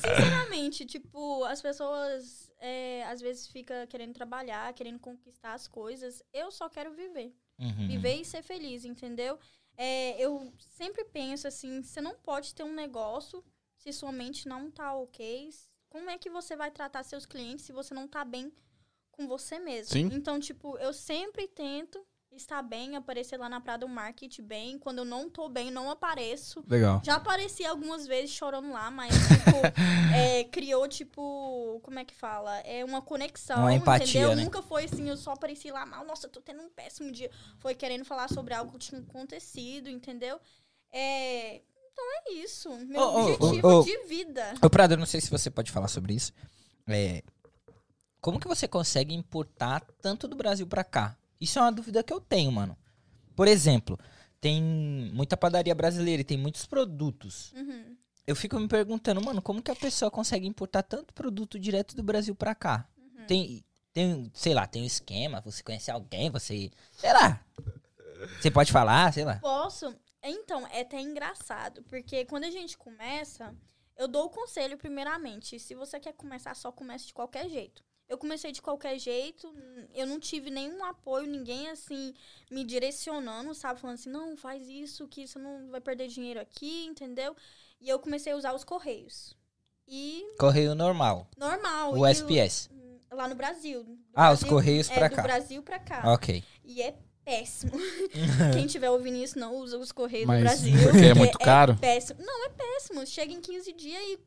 Sinceramente, tipo, as pessoas é, às vezes ficam querendo trabalhar, querendo conquistar as coisas. Eu só quero viver. Uhum. Viver e ser feliz, entendeu? É, eu sempre penso assim, você não pode ter um negócio se sua mente não tá ok. Como é que você vai tratar seus clientes se você não tá bem com você mesmo? Sim. Então, tipo, eu sempre tento estar bem, aparecer lá na Prado Market bem. Quando eu não tô bem, não apareço. Legal. Já apareci algumas vezes chorando lá, mas, tipo, é, criou, tipo, como é que fala? É uma conexão, Uma empatia, entendeu? né? Nunca foi assim, eu só apareci lá mal, nossa, eu tô tendo um péssimo dia. Foi querendo falar sobre algo que tinha acontecido, entendeu? É, então é isso. Meu ô, objetivo ô, ô. de vida. Ô, Prado, eu não sei se você pode falar sobre isso. É, como que você consegue importar tanto do Brasil pra cá? Isso é uma dúvida que eu tenho, mano. Por exemplo, tem muita padaria brasileira e tem muitos produtos. Uhum. Eu fico me perguntando, mano, como que a pessoa consegue importar tanto produto direto do Brasil pra cá? Uhum. Tem, tem, sei lá, tem um esquema, você conhece alguém, você, sei lá. Você pode falar, sei lá. Posso? Então, é até engraçado, porque quando a gente começa, eu dou o conselho primeiramente. Se você quer começar, só comece de qualquer jeito. Eu comecei de qualquer jeito, eu não tive nenhum apoio, ninguém assim me direcionando, sabe? Falando assim, não, faz isso, que você não vai perder dinheiro aqui, entendeu? E eu comecei a usar os correios. E Correio normal, normal. o SPS. lá no Brasil. Do Ah, os Brasil- correios é, pra do cá. Brasil pra cá. Ok. E é péssimo. Quem tiver ouvindo isso, não usa os Correios Mas do Brasil. porque é muito caro? péssimo. Não, é péssimo. Chega em 15 dias e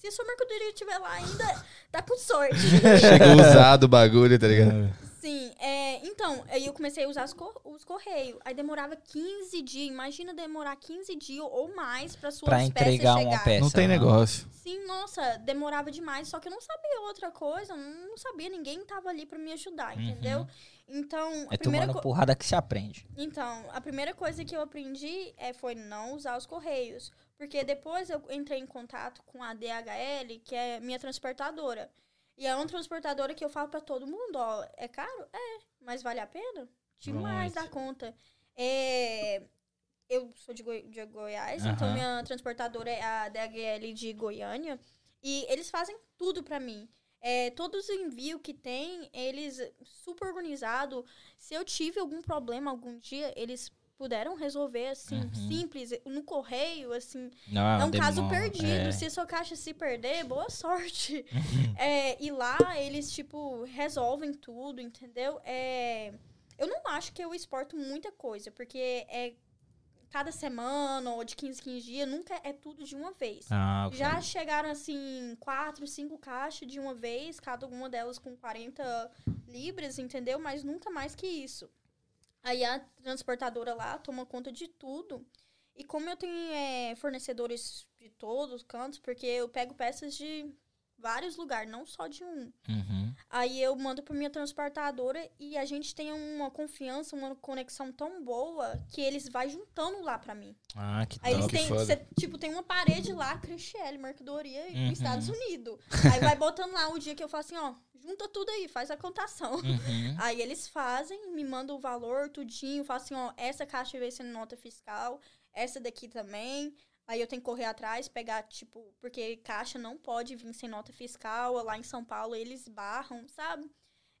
se a sua mercadoria estiver lá ainda, tá com sorte. Chega usado o bagulho, tá ligado? Sim, é, então, aí eu comecei a usar os, cor- os Correios. Aí demorava 15 dias. Imagina demorar 15 dias ou mais pra suas Pra peças entregar uma chegar. peça. Não tem né? negócio. Sim, nossa, demorava demais. Só que eu não sabia outra coisa. Não, não sabia, ninguém tava ali pra me ajudar, Uhum. entendeu? Então, a É primeira tomando porrada que se aprende. Então, a primeira coisa que eu aprendi é, foi não usar os correios. Porque depois eu entrei em contato com a DHL, que é minha transportadora. E é uma transportadora que eu falo pra todo mundo, ó, é caro? É, mas vale a pena? Demais da conta. É, eu sou de, Goi- de Goiás, então Aham. minha transportadora é a DHL de Goiânia. E eles fazem tudo pra mim. É, todos os envios que tem, eles super organizado. Se eu tive algum problema algum dia, eles puderam resolver assim, Uhum. simples, no correio, assim. Não, é um caso perdido. é. Se a sua caixa se perder, boa sorte. É, e lá eles, tipo, resolvem tudo, entendeu? É, eu não acho que eu exporto muita coisa, porque é cada semana ou de 15, 15 dias, nunca é tudo de uma vez. Ah, ok. Já chegaram, assim, quatro, cinco caixas de uma vez, cada uma delas com 40 libras, entendeu? Mas nunca mais que isso. Aí a transportadora lá toma conta de tudo. E como eu tenho é, fornecedores de todos os cantos, porque eu pego peças de vários lugares, não só de um. Uhum. Aí eu mando pra minha transportadora e a gente tem uma confiança, uma conexão tão boa que eles vai juntando lá pra mim. Ah, que Aí eles têm, cê, tipo, tem uma parede lá, Cristiele, mercadoria Uhum. dos Estados Unidos. Aí vai botando lá o dia que eu falo assim, ó, junta tudo aí, faz a contação. Uhum. Aí eles fazem, me mandam o valor, tudinho, falam assim, ó, essa caixa vai ser nota fiscal, essa daqui também. Aí eu tenho que correr atrás, pegar, tipo, porque caixa não pode vir sem nota fiscal. Lá em São Paulo eles barram, sabe?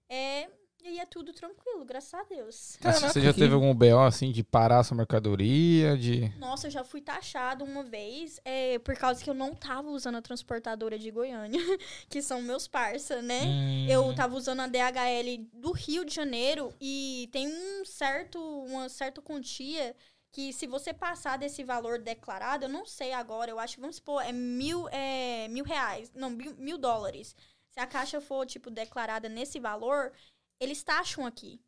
É, e aí é tudo tranquilo, graças a Deus. Mas Caraca, você já teve algum BO assim de parar sua mercadoria? De. Nossa, eu já fui taxada uma vez, é, por causa que eu não tava usando a transportadora de Goiânia, que são meus parça, né? Hum. Eu tava usando a DHL do Rio de Janeiro e tem um certo, uma certa quantia que se você passar desse valor declarado, eu não sei agora, eu acho vamos supor, é mil, é, mil reais, não, mil, mil dólares. Se a caixa for, tipo, declarada nesse valor, eles taxam aqui.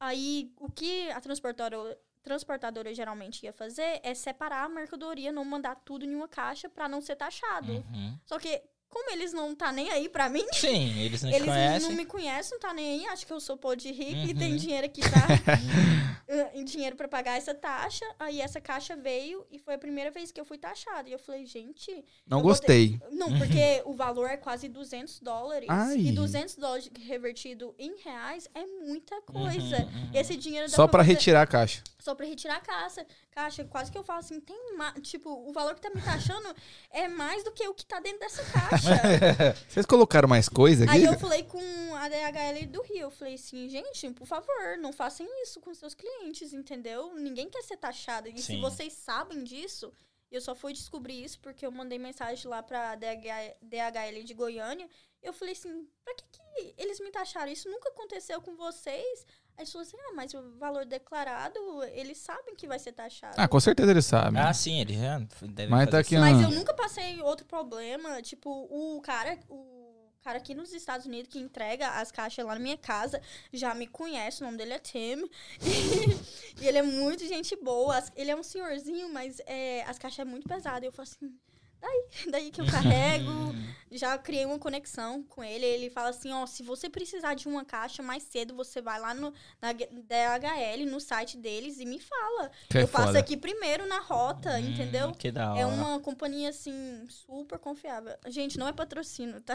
Aí, o que a transportadora, transportadora geralmente ia fazer é separar a mercadoria, não mandar tudo em uma caixa pra não ser taxado. Uhum. Só que, como eles não tá nem aí pra mim, Sim, eles não te eles conhecem. não me conhecem, não tá nem aí. Acho que eu sou pô de rico e Uhum. tem dinheiro aqui pra. eh, dinheiro pra pagar essa taxa. Aí essa caixa veio e foi a primeira vez que eu fui taxada. E eu falei, gente. Não gostei. Não, porque o valor é quase 200 dólares. Ai. E 200 dólares revertido em reais é muita coisa. Uhum, uhum. Esse dinheiro dá Só pra fazer- retirar a caixa. Só pra retirar a caixa. Caixa, quase que eu falo assim, tem mais. Tipo, o valor que tá me taxando é mais do que o que tá dentro dessa caixa. Vocês colocaram mais coisa aqui? Aí eu falei com a DHL do Rio, eu falei assim, gente, por favor, não façam isso com seus clientes, entendeu? Ninguém quer ser taxado. E se Sim. vocês sabem disso, eu só fui descobrir isso porque eu mandei mensagem lá pra DH DHL de Goiânia. Eu falei assim, pra que, que eles me taxaram? Isso nunca aconteceu com vocês? Aí eles falaram assim, ah, mas o valor declarado, eles sabem que vai ser taxado. Ah, com certeza eles sabem. Ah, sim, eles já devem Mas tá aqui. Mas eu nunca passei outro problema. Tipo, o cara, o cara aqui nos Estados Unidos que entrega as caixas lá na minha casa já me conhece. O nome dele é Tim. E, ele é muito gente boa. As- Ele é um senhorzinho, mas é, as caixas é muito pesadas. Eu falo assim. Daí, daí que eu carrego, já criei uma conexão com ele. Ele fala assim: ó, se você precisar de uma caixa mais cedo, você vai lá no, na DHL, no site deles e me fala. Que é eu passo foda. aqui primeiro na rota, Hum, entendeu? Que da hora. É uma companhia, assim, super confiável. Gente, não é patrocínio, tá?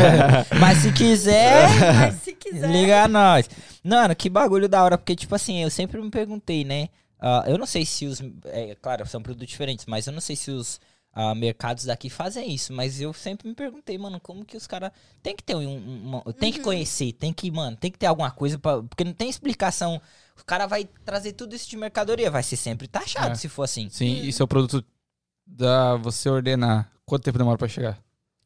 Mas se quiser, Mas se quiser. liga a nós. Mano, que bagulho da hora, porque, tipo assim, eu sempre me perguntei, né? ah, eu não sei se os. É, claro, são produtos diferentes, mas eu não sei se os ah, mercados daqui fazem isso. Mas eu sempre me perguntei, mano, como que os caras. Tem que ter um. um- uma- tem que Uhum. conhecer, tem que, mano, tem que ter alguma coisa. Pra, porque não tem explicação. O cara vai trazer tudo isso de mercadoria, vai ser sempre taxado É. se for assim. Sim, e seu produto da você ordenar, quanto tempo demora pra chegar?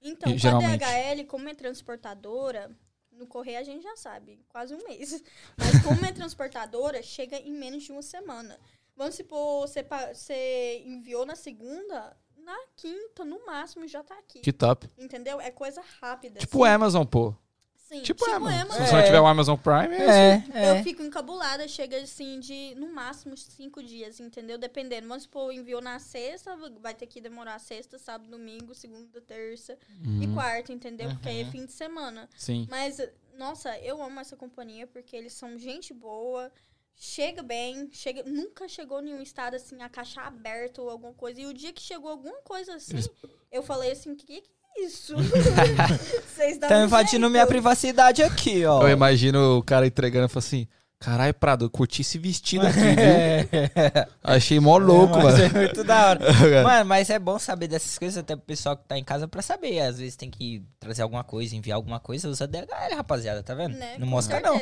Então, E, geralmente. a DHL, como é transportadora, no correio a gente já sabe, quase um mês. Mas como é transportadora, chega em menos de uma semana. Vamos supor, você, você enviou na segunda, na quinta, no máximo, já tá aqui. Que top. Entendeu? É coisa rápida. Tipo o assim. Amazon, pô. Sim, Tipo, tipo Amazon. Amazon. Se você não tiver o Amazon Prime, é, assim. É, Eu fico encabulada, chega assim de no máximo cinco dias, entendeu? Dependendo. Vamos supor, enviou na sexta, vai ter que demorar sexta, sábado, domingo, segunda, terça e Uhum, quarta, entendeu? Porque aí é Uhum. fim de semana. Sim. Mas, nossa, eu amo essa companhia porque eles são gente boa, chega bem, chega, nunca chegou em um estado assim, a caixa aberta ou alguma coisa. E o dia que chegou alguma coisa assim, Eles- eu falei assim, que que é isso? Vocês dão Tá invadindo minha privacidade aqui, ó. Eu imagino o cara entregando e falando assim: Caralho, Prado, eu curti esse vestido aqui, viu? É. Achei mó louco, É, mas mano. É muito da hora. Mano, mas é bom saber dessas coisas até pro pessoal que tá em casa pra saber. Às vezes tem que trazer alguma coisa, enviar alguma coisa, usa DHL, rapaziada, tá vendo? Né? Não Com mostra não.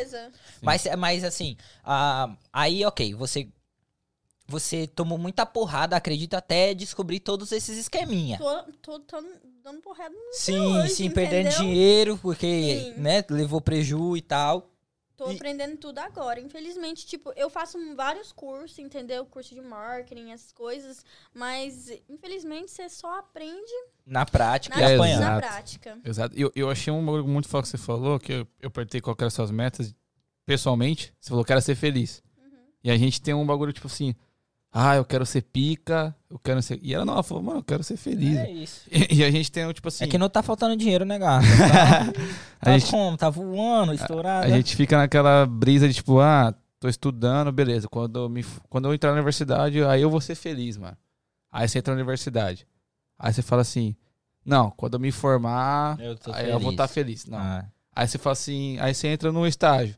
Mas, mas assim, ah, aí ok, você você tomou muita porrada, acredito até descobrir todos esses esqueminha. Tô, tô, tô dando porrada no Sim, hoje, sim, perdendo entendeu? dinheiro, porque, Sim. né, levou preju e tal. Tô E- aprendendo tudo agora. Infelizmente, tipo, eu faço vários cursos, entendeu? Curso de marketing, essas coisas. Mas, infelizmente, você só aprende Na prática na, e É, apanhando. na exato. prática. Exato. Eu, eu achei um bagulho muito foda que você falou, que eu, eu perguntei qual eram as suas metas. Pessoalmente, você falou que era ser feliz. Uhum. E a gente tem um bagulho tipo assim: Ah, eu quero ser pica, eu quero ser. E ela não, ela falou, mano, eu quero ser feliz. É isso. E, e a gente tem um tipo assim. É que não tá faltando dinheiro, né, gato? Tá, a, tá gente, como? Tá voando, estourado. a gente fica naquela brisa de tipo, ah, tô estudando, beleza. Quando eu, me, quando eu entrar na universidade, aí eu vou ser feliz, mano. Aí você entra na universidade. Aí você fala assim: Não, quando eu me formar, Eu aí eu vou feliz. estar feliz. Não. Ah, Aí você fala assim, aí você entra no estágio.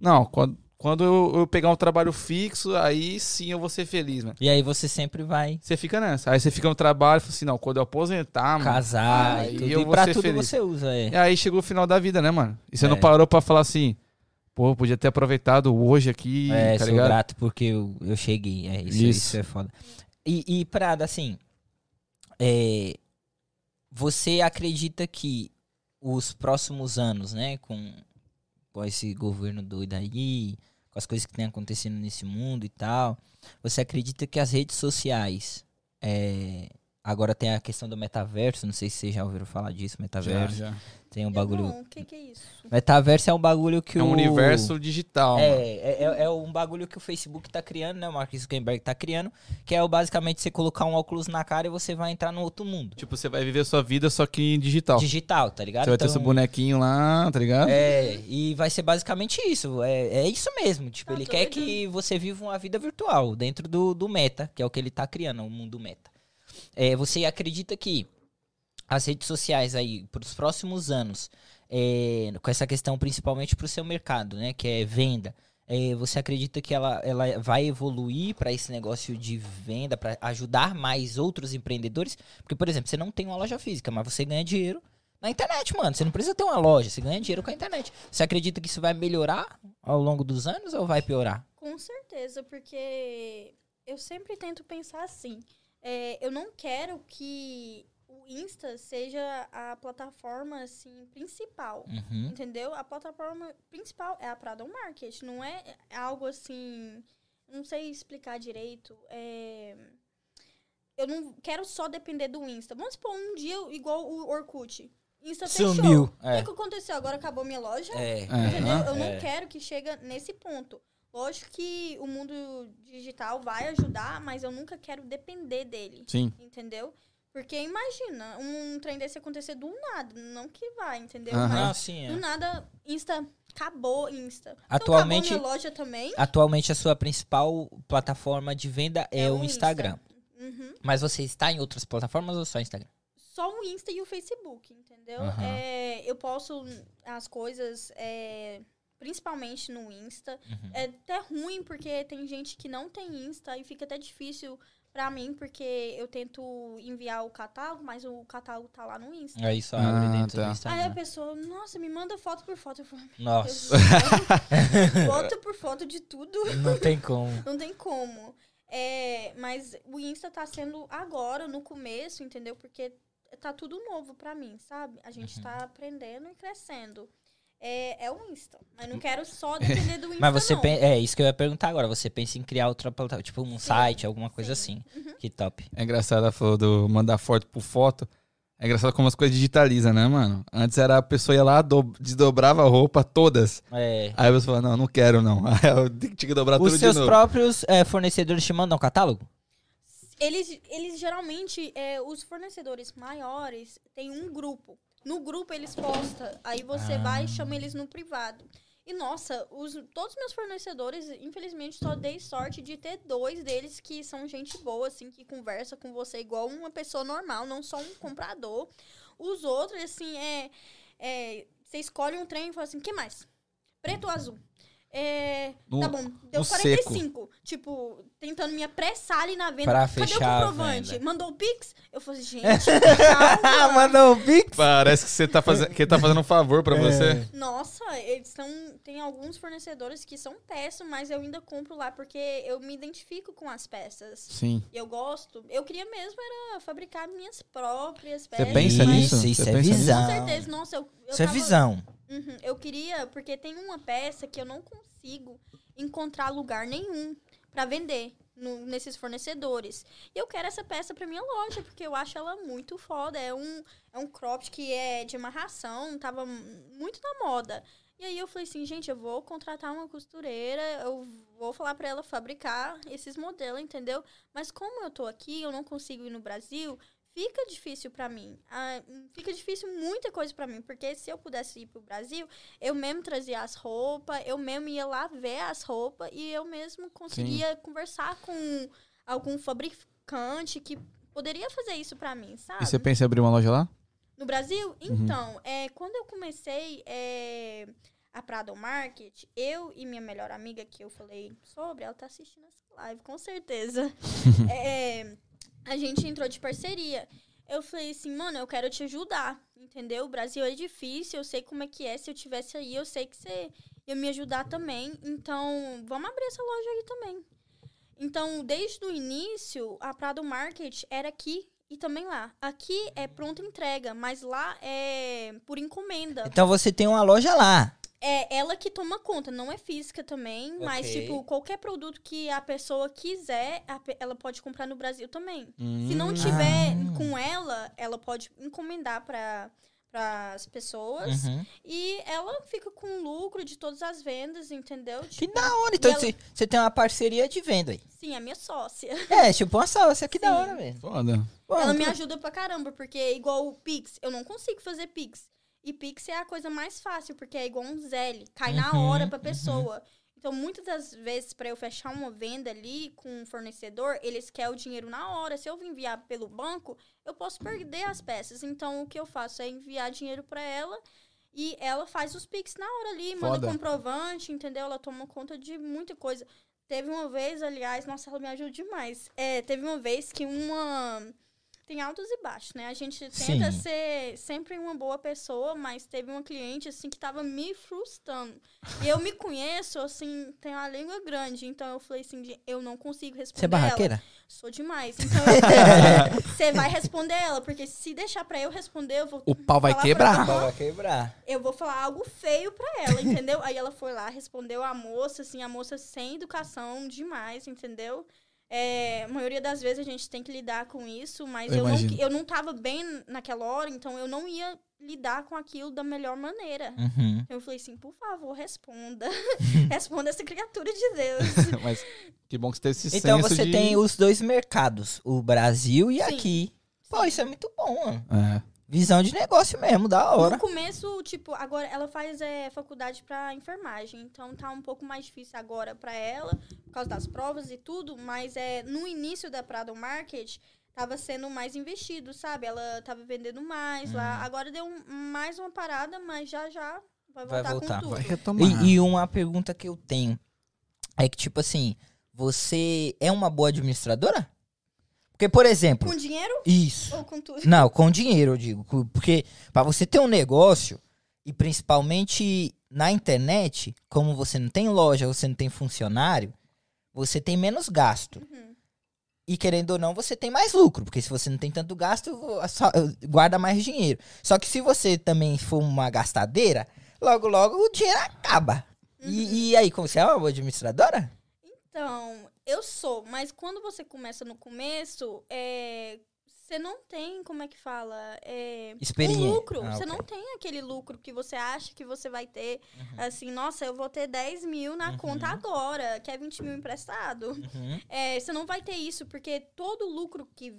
Não, quando, quando eu, eu pegar um trabalho fixo, aí sim eu vou ser feliz, mano. E aí você sempre vai Você fica nessa. Aí você fica no trabalho e fala assim, não, quando eu aposentar, mano. casar aí e tudo. eu E vou pra ser tudo feliz. você usa, é. E aí chegou o final da vida, né, mano? E você É. não parou pra falar assim, pô, eu podia ter aproveitado hoje aqui, É, tá sou ligado? grato porque eu, eu cheguei. É, isso, Isso. isso é foda. E, e Prada, assim, é, você acredita que os próximos anos, né, com, com esse governo doido aí, com as coisas que tem acontecendo nesse mundo e tal, você acredita que as redes sociais, é, agora tem a questão do metaverso, não sei se vocês já ouviram falar disso, Já, metaverso, já. tem um Eu bagulho... Não, o que, que é isso? Metaverso é um bagulho que É o... um universo digital. É, é, é- é um bagulho que o Facebook tá criando, né? O Mark Zuckerberg tá criando, que é basicamente você colocar um óculos na cara e você vai entrar no outro mundo. Tipo, você vai viver a sua vida só que em digital. Digital, tá ligado? Você vai ter Então, seu bonequinho lá, tá ligado? É, e vai ser basicamente isso. É, é isso mesmo. Tipo, Tá ele quer doido. que você viva uma vida virtual dentro do, do meta, que é o que ele tá criando, o mundo meta. É, você acredita que as redes sociais aí, pros próximos anos, é, com essa questão principalmente pro seu mercado, né? Que é venda. é, você acredita que ela, ela vai evoluir para esse negócio de venda, para ajudar mais outros empreendedores? Porque, por exemplo, você não tem uma loja física, mas você ganha dinheiro na internet, mano. Você não precisa ter uma loja, você ganha dinheiro com a internet. Você acredita que isso vai melhorar ao longo dos anos ou vai piorar? Com certeza, porque eu sempre tento pensar assim. É, eu não quero que o Insta seja a plataforma assim principal. Uhum. Entendeu? A plataforma principal é a Prada Market, não é algo assim. Não sei explicar direito. É... Eu não quero só depender do Insta. Vamos supor, um dia, igual o Orkut. Insta fechou. Sumiu. O É. que, que aconteceu? Agora acabou minha loja? É. É. Entendeu? Eu não É. quero que chegue nesse ponto. Lógico que o mundo digital vai ajudar, mas eu nunca quero depender dele. Sim. Entendeu? Porque imagina, um trem desse acontecer do nada. Não que vai, entendeu? Aham. Mas Ah, sim, é. do nada, Insta acabou Insta. Atualmente- Então acabou minha loja também. Atualmente a sua principal plataforma de venda é, É o Instagram. Uhum. Mas você está em outras plataformas ou só Instagram? Só o Insta e o Facebook, entendeu? É, eu posto as coisas, é, principalmente no Insta. Uhum. É até ruim porque tem gente que não tem Insta e fica até difícil pra mim, porque eu tento enviar o catálogo, mas o catálogo tá lá no Insta. Aí só abre Ah, dentro tá. do Aí a Instagram. pessoa, nossa, me manda foto por foto. Eu falo, "Meu Nossa, foto por foto de tudo. não tem como. Não tem como. É, mas o Insta tá sendo agora, no começo, entendeu? Porque tá tudo novo pra mim, sabe? A gente Uhum. tá aprendendo e crescendo. É, é o Insta. Mas não quero só depender do Insta, Mas você não. pensa. É isso que eu ia perguntar agora. Você pensa em criar outra plataforma, tipo um site, alguma coisa sim. assim. Que top. É engraçado, ela falou do mandar foto por foto. É engraçado como as coisas digitalizam, né, mano? Antes era a pessoa ia lá, do- desdobrava a roupa todas. É. Aí você fala, não, não quero, não. Aí eu tinha que dobrar Os tudo seus de novo. próprios é, fornecedores te mandam catálogo? Eles, eles geralmente, é, os fornecedores maiores têm um grupo. No grupo eles postam, aí você Ah. vai e chama eles no privado. E nossa, os, todos os meus fornecedores, infelizmente, só dei sorte de ter dois deles que são gente boa, assim, que conversa com você igual uma pessoa normal, não só um comprador. Os outros, assim, é. é você escolhe um trem e fala assim: que mais? Preto ou azul? É, No- tá bom, deu no 45. Tipo, tentando me apressar ali na venda. Pra Cadê fechar o comprovante? Mandou o Pix? Eu falei, gente, calma. mandou o Pix? Parece que você tá fazendo, que tá fazendo um favor pra você. Nossa, eles são. Tem alguns fornecedores que são péssimos, mas eu ainda compro lá porque eu me identifico com as peças. Sim. E eu gosto. Eu queria mesmo era fabricar minhas próprias Você peças. pensa mas- nisso? Isso, isso Você é pensa nisso? visão. Com certeza. Nossa, eu. eu Isso é tava- visão. Uhum, eu queria, porque tem uma peça que eu não consigo encontrar lugar nenhum pra vender no- nesses fornecedores. E eu quero essa peça pra minha loja, porque eu acho ela muito foda. É um, é um cropped que é de amarração, tava muito na moda. E aí eu falei assim, gente, eu vou contratar uma costureira, eu vou falar pra ela fabricar esses modelos, entendeu? Mas como eu tô aqui, eu não consigo ir no Brasil, fica difícil pra mim. Ah, fica difícil muita coisa pra mim, porque se eu pudesse ir pro Brasil, eu mesmo trazia as roupas, eu mesmo ia lá ver as roupas e eu mesmo conseguia conversar com algum fabricante que poderia fazer isso pra mim, sabe? E você pensa em abrir uma loja lá? No Brasil? Então, é, quando eu comecei é, a Prado Market, eu e minha melhor amiga que eu falei sobre, ela tá assistindo essa live, com certeza. É, a gente entrou de parceria. Eu falei assim, mano, eu quero te ajudar, entendeu? O Brasil é difícil, eu sei como é que é. Se eu tivesse aí, eu sei que você ia me ajudar também. Então, vamos abrir essa loja aí também. Então, desde o início, a Prado Market era aqui e também lá. Aqui é pronta entrega, mas lá é por encomenda. Então você tem uma loja lá. É ela que toma conta, não é física também, mas Ok. tipo, qualquer produto que a pessoa quiser, a pe- ela pode comprar no Brasil também. Se não Hum. tiver Ah. com ela, ela pode encomendar para as pessoas Uhum. e ela fica com lucro de todas as vendas, entendeu? Que Tipo, da hora. Então ela- você você tem uma parceria de venda aí. sim, é minha sócia. É, tipo uma sócia, que da Sim. hora, velho. Foda. Pô, Ela me ajuda pra caramba, porque igual o Pix, eu não consigo fazer Pix. E Pix é a coisa mais fácil, porque é igual um Zelle, cai na Uhum, hora pra uhum. pessoa. Então, muitas das vezes, pra eu fechar uma venda ali com um fornecedor, eles querem o dinheiro na hora. Se eu enviar pelo banco, eu posso perder as peças. Então, o que eu faço é enviar dinheiro pra ela e ela faz os Pix na hora ali, manda Foda. comprovante, entendeu? Ela toma conta de muita coisa. Teve uma vez, aliás, nossa, ela me ajuda demais. É, teve uma vez que uma. Tem altos e baixos, né? A gente tenta Sim. ser sempre uma boa pessoa, mas teve uma cliente, assim, que tava me frustrando. E eu me conheço, assim, tenho a língua grande. Então eu falei assim, de- eu não consigo responder Você é ela. barraqueira? Sou demais. Então eu você vai responder ela, porque se deixar pra eu responder, eu vou. O pau vai quebrar. ela, Vai quebrar. eu vou falar algo feio pra ela, entendeu? Aí ela foi lá, respondeu a moça, assim, a moça sem educação demais, entendeu? É, a maioria das vezes a gente tem que lidar com isso, mas Eu eu, não, eu não tava bem naquela hora, então eu não ia lidar com aquilo da melhor maneira. Uhum. Eu falei assim, por favor, responda. responda essa criatura de Deus. Mas que bom que você teve esse Então senso você de... tem os dois mercados, o Brasil e Sim. aqui. Pô, isso é muito bom, mano. É. Visão de negócio mesmo, da hora. No começo, tipo, agora ela faz é, faculdade pra enfermagem, então tá um pouco mais difícil agora pra ela, por causa das provas e tudo, mas é no início da Prado Market tava sendo mais investido, sabe? Ela tava vendendo mais lá. Agora deu um- mais uma parada, mas já já vai Vai voltar, voltar. com tudo. Vai retomar. E, e uma pergunta que eu tenho é que, tipo assim, você é uma boa administradora? Porque, por exemplo, Com dinheiro isso. ou com tudo? Não, com dinheiro, eu digo. Porque pra você ter um negócio, e principalmente na internet, como você não tem loja, você não tem funcionário, você tem menos gasto. Uhum. E querendo ou não, você tem mais lucro. Porque se você não tem tanto gasto, só- guarda mais dinheiro. Só que se você também for uma gastadeira, logo, logo o dinheiro acaba. E, e aí, como você é uma boa administradora? Então, eu sou, mas quando você começa no começo, é, você não tem, como é que fala? É, Experiência. um lucro. Ah, você ok. não tem aquele lucro que você acha que você vai ter. Uhum. Assim, nossa, eu vou ter 10 mil na conta agora, que é 20 mil emprestado. Uhum. É, você não vai ter isso, porque todo lucro que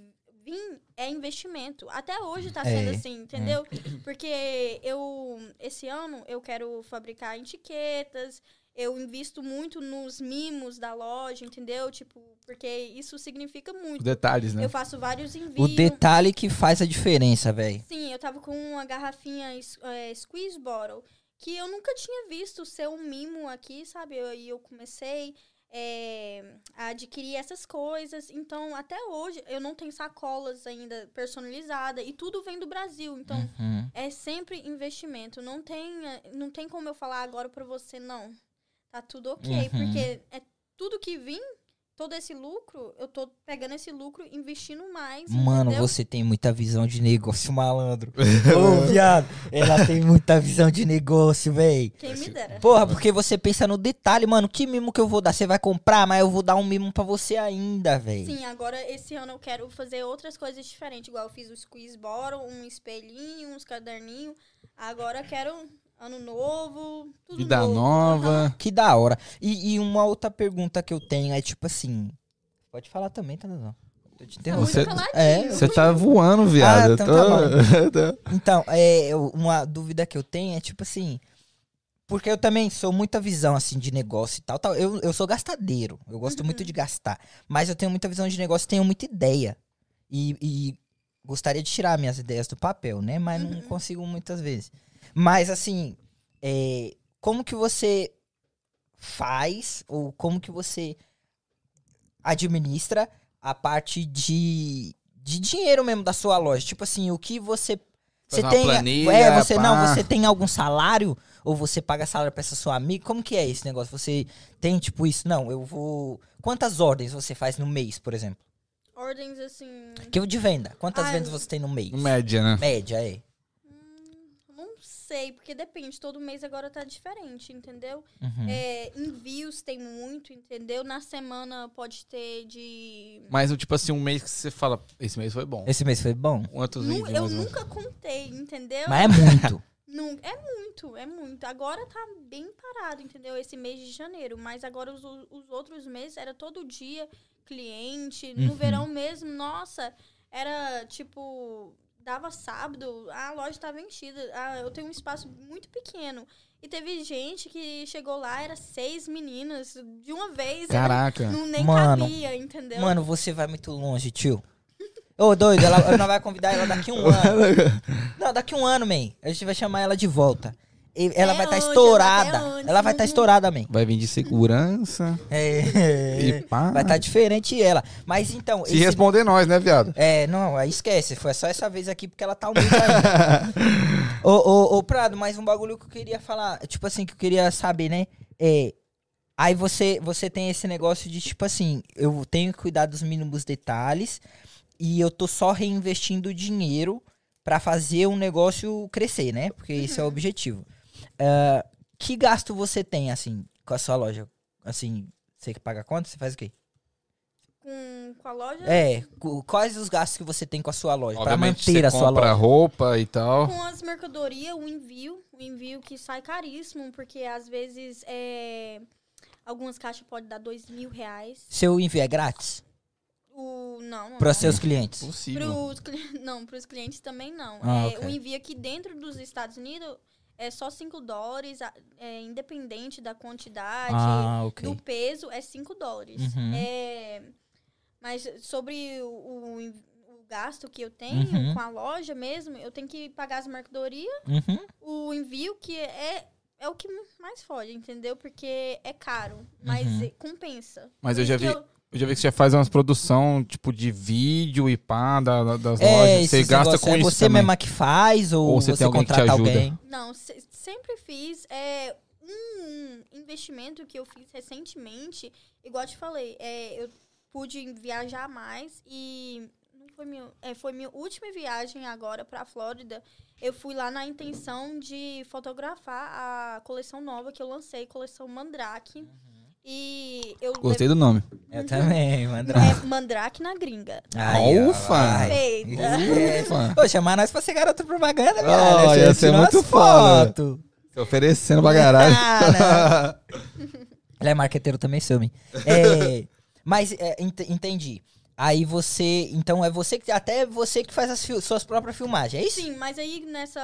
vir é investimento. Até hoje tá É, sendo assim, entendeu? Porque eu, esse ano, eu quero fabricar etiquetas, eu invisto muito nos mimos da loja, entendeu? Tipo, porque isso significa muito. detalhes, né? Eu faço vários O envios. detalhe que faz a diferença, velho. Sim, eu tava com uma garrafinha é, squeeze bottle que eu nunca tinha visto ser um mimo aqui, sabe? E eu, eu comecei é, a adquirir essas coisas. Então, até hoje, eu não tenho sacolas ainda personalizadas e tudo vem do Brasil. Então, Uhum. é sempre investimento. Não tem, eh, não tem como eu falar agora pra você, não. Tá tudo ok. Uhum. Porque é tudo que vim, todo esse lucro, eu tô pegando esse lucro investindo mais. Mano, entendeu? você tem muita visão de negócio, malandro. Ô, viado, ela tem muita visão de negócio, véi. Quem me dera. Porra, porque você pensa no detalhe, mano, que mimo que eu vou dar? Você vai comprar, mas eu vou dar um mimo pra você ainda, véi. Sim, agora esse ano eu quero fazer outras coisas diferentes. Igual eu fiz o squeeze bottle, um espelhinho, uns caderninhos. Agora eu quero ano novo, tudo Vida novo. nova. Que da hora. E, e uma outra pergunta que eu tenho é tipo assim. Pode falar também, tá, Nazão? Tô te Tá Você- interrompendo. caladinho. É, Você tá voando, viado. Ah, então tô- Então, é, uma dúvida que eu tenho é tipo assim. Porque eu também sou muita visão assim de negócio e tal. tal. Eu, eu sou gastadeiro. Eu gosto muito de gastar. Mas eu tenho muita visão de negócio, tenho muita ideia. E, e gostaria de tirar minhas ideias do papel, né? Mas não Uhum. consigo muitas vezes. Mas assim, é, como que você faz ou como que você administra a parte de, de dinheiro mesmo da sua loja? Tipo assim, o que você você tem planilha, é, você pá. não, você tem algum salário ou você paga salário pra essa sua amiga? Como que é esse negócio? Você tem tipo isso? Não, eu vou Quantas ordens você faz no mês, por exemplo? Ordens assim. Que de venda? Quantas Ah, vendas você tem no mês? Média, né? Média, é. Não sei, porque depende. Todo mês agora tá diferente, entendeu? Uhum. É, envios tem muito, entendeu? Na semana pode ter de. Mas, tipo assim, um mês que você fala, esse mês foi bom. Esse mês foi bom? Quantos Nu- envios? eu nunca contei, entendeu? Mas é muito. Nun- é muito, é muito. Agora tá bem parado, entendeu? Esse mês de janeiro. Mas agora os, os outros meses era todo dia cliente. No Uhum. verão mesmo, nossa, era tipo. Dava sábado, a loja tava enchida. Ah, eu tenho um espaço muito pequeno. E teve gente que chegou lá, era seis meninas de uma vez. era- Caraca. não nem Mano, cabia, entendeu? Mano, você vai muito longe, tio. Ô, doido, ela, não vai convidar ela daqui um ano. Não, daqui um ano, man. A gente vai chamar ela de volta. E ela vai estar antes, estourada. ela vai estar estourada, man. Vai vir de segurança. É. E pá. Vai estar diferente ela. Mas então. Se responder nós, né, viado? É, não, aí esquece. Foi só essa vez aqui porque ela tá humilde ainda. ô, ô, ô, Prado, mais um bagulho que eu queria falar. Tipo assim, que eu queria saber, né? É. Aí você, você tem esse negócio de, tipo assim, eu tenho que cuidar dos mínimos detalhes e eu tô só reinvestindo dinheiro pra fazer um negócio crescer, né? Porque esse é o objetivo. Ah, que gasto você tem, assim, com a sua loja? Assim, você que paga a conta, você faz o quê? Com, com a loja, É, cu- quais os gastos que você tem com a sua loja? Pra Obviamente, manter você a sua compra loja. roupa e tal. com as mercadorias, o envio, o envio que sai caríssimo, porque às vezes é, algumas caixas podem dar dois mil reais. Seu envio é grátis? O, não, não. Para seus clientes? Possível. Pros, cli- não, para os clientes também não. Ah, É, ok. O envio aqui dentro dos Estados Unidos é só 5 dólares, é, independente da quantidade, Ah, ok. do peso, é 5 dólares. Uhum. É, mas sobre o, o o gasto que eu tenho Uhum. com a loja mesmo, eu tenho que pagar as mercadorias, Uhum. o envio que é, é o que mais fode, entendeu? Porque é caro, mas Uhum. é- compensa. Mas eu já vi, que eu já vi que você já faz umas produção, tipo, de vídeo e pá, da, da- das É, lojas. Você gasta com é isso você também. mesma que faz ou, Ou você você, tem alguém que te contrata ajuda? alguém? Não, se- sempre fiz. É, um investimento que eu fiz recentemente, igual eu te falei, é, eu pude viajar mais e não foi, minha, é, foi minha última viagem agora pra Flórida. Eu fui lá na intenção de fotografar a coleção nova que eu lancei, coleção Mandrake. E eu Gostei do nome. Eu também, Mandra. é Mandrake na gringa. Ufa! vai. Feita. Ufa. Pô, chamar nós pra ser garoto propaganda, Oh, viado. ia ser muito. Se oferecendo pra caralho. Ah, Ele é marqueteiro também, Sami. É, mas, é, ent- entendi. Aí você. Então é você que. Até você que faz as suas próprias filmagens, é isso? Sim, mas aí nessa,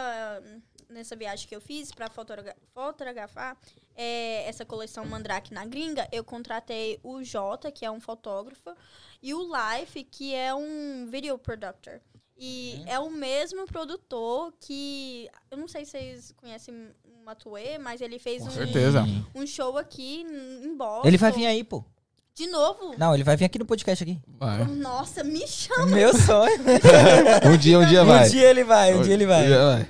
nessa viagem que eu fiz pra fotogra- fotografar é, essa coleção Mandrake na gringa, eu contratei o Jota, que é um fotógrafo, e o Life, que é um video producer. E Uhum. é o mesmo produtor que. Eu não sei se vocês conhecem o Matue, mas ele fez Com um, certeza. um show aqui em em Boston. Ele vai vir aí, pô. De novo? Não, ele vai vir aqui no podcast aqui. Vai. Nossa, me chama. Meu sonho. Um dia, um dia vai. Um dia ele vai, um dia ele vai. Um dia vai.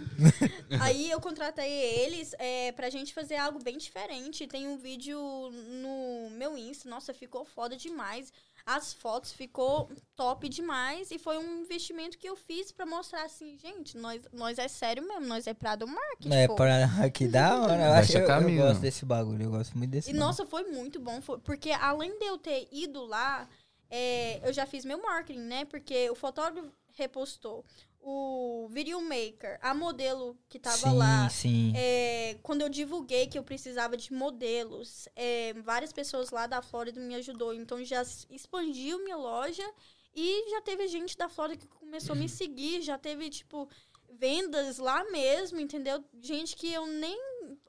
Aí eu contratei eles é, pra gente fazer algo bem diferente. Tem um vídeo no meu Insta. Nossa, ficou foda demais. As fotos ficou top demais. E foi um investimento que eu fiz pra mostrar assim, gente, nós, nós é sério mesmo, nós é Prado Market. É, pô. pra... que da hora. Eu, acho, eu, eu caminho. gosto desse bagulho, eu gosto muito desse E bagulho. nossa, foi muito bom. foi- porque além de eu ter ido lá, é, eu já fiz meu marketing, né? Porque o fotógrafo repostou. O videomaker, a modelo que tava sim, lá. Sim, É, quando eu divulguei que eu precisava de modelos, é, várias pessoas lá da Flórida me ajudou. Então já expandiu minha loja e já teve gente da Flórida que começou a me seguir. Já teve, tipo, vendas lá mesmo, entendeu? Gente que eu nem.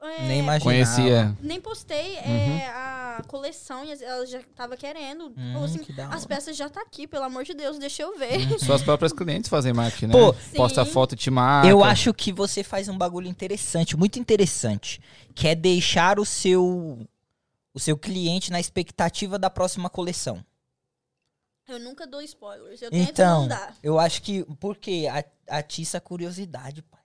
é, Nem imaginava. Conhecia. nem postei é, a coleção e ela já tava querendo. Hum, Falou assim, que as hora. peças já tá aqui, pelo amor de Deus, deixa eu ver. Suas próprias clientes fazem marketing, né? Pô, Posta foto e te marca. Eu acho que você faz um bagulho interessante, muito interessante, que é deixar o seu o seu cliente na expectativa da próxima coleção. Eu nunca dou spoilers. Eu tento Então, não dar. eu acho que porque a- atiça a curiosidade, pai.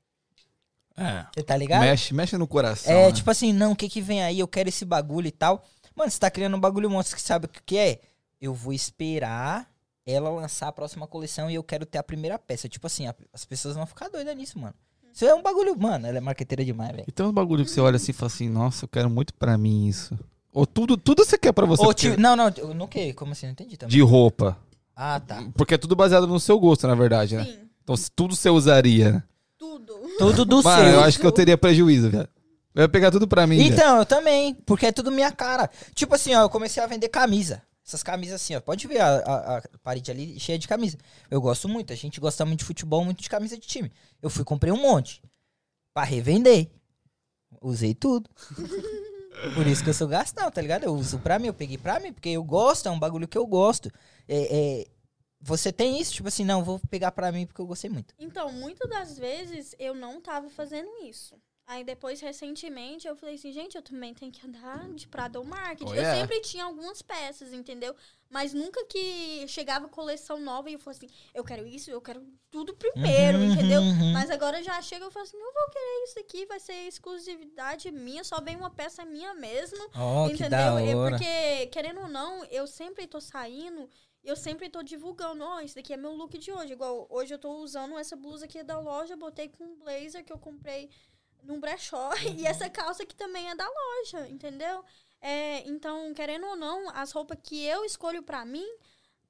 É. Você tá ligado? Mexe, mexe no coração. É, né? tipo assim, não, o que que vem aí? Eu quero esse bagulho e tal. Mano, você tá criando um bagulho monstro que sabe o que é? Eu vou esperar ela lançar a próxima coleção e eu quero ter a primeira peça. Tipo assim, a- as pessoas vão ficar doidas nisso, mano. Isso é um bagulho, mano, ela é marqueteira demais, velho. E tem uns bagulho que você olha assim e fala assim, nossa, eu quero muito pra mim isso. Ou tudo, tudo você quer pra você. Ou, porque- tipo, não, não, eu não que? Como assim? Não entendi também. De roupa. Ah, tá. Porque é tudo baseado no seu gosto, na verdade, né? Sim, Então se tudo você usaria. né? tudo. Tudo do Mano, seu. eu acho que eu teria prejuízo, velho. Eu ia pegar tudo pra mim. Então, eu também, porque é tudo minha cara. Tipo assim, ó, eu comecei a vender camisa. Essas camisas assim, ó. Pode ver a, a- a parede ali cheia de camisa. Eu gosto muito, a gente gosta muito de futebol, muito de camisa de time. Eu fui comprei um monte. Pra revender. Usei tudo. Por isso que eu sou gastão, tá ligado? Eu uso pra mim, eu peguei pra mim, porque eu gosto, é um bagulho que eu gosto. É, é, você tem isso, tipo assim, não, vou pegar pra mim porque eu gostei muito. Então, muitas das vezes eu não tava fazendo isso. Aí depois, recentemente, eu falei assim, gente, eu também tenho que andar de Prado Market. Oh, eu yeah. sempre tinha algumas peças, entendeu? Mas nunca que chegava coleção nova e eu falei assim, eu quero isso, eu quero tudo primeiro, Uhum, entendeu? uhum. Mas agora já chega eu falo assim, eu vou querer isso aqui, vai ser exclusividade minha, só vem uma peça minha mesmo. Que entendeu? da É hora. porque, querendo ou não, eu sempre tô saindo e eu sempre tô divulgando, ó, esse daqui é meu look de hoje. Igual hoje eu tô usando essa blusa aqui da loja, botei com um blazer que eu comprei num brechó e essa calça aqui também é da loja, entendeu? É, então, querendo ou não, as roupas que eu escolho pra mim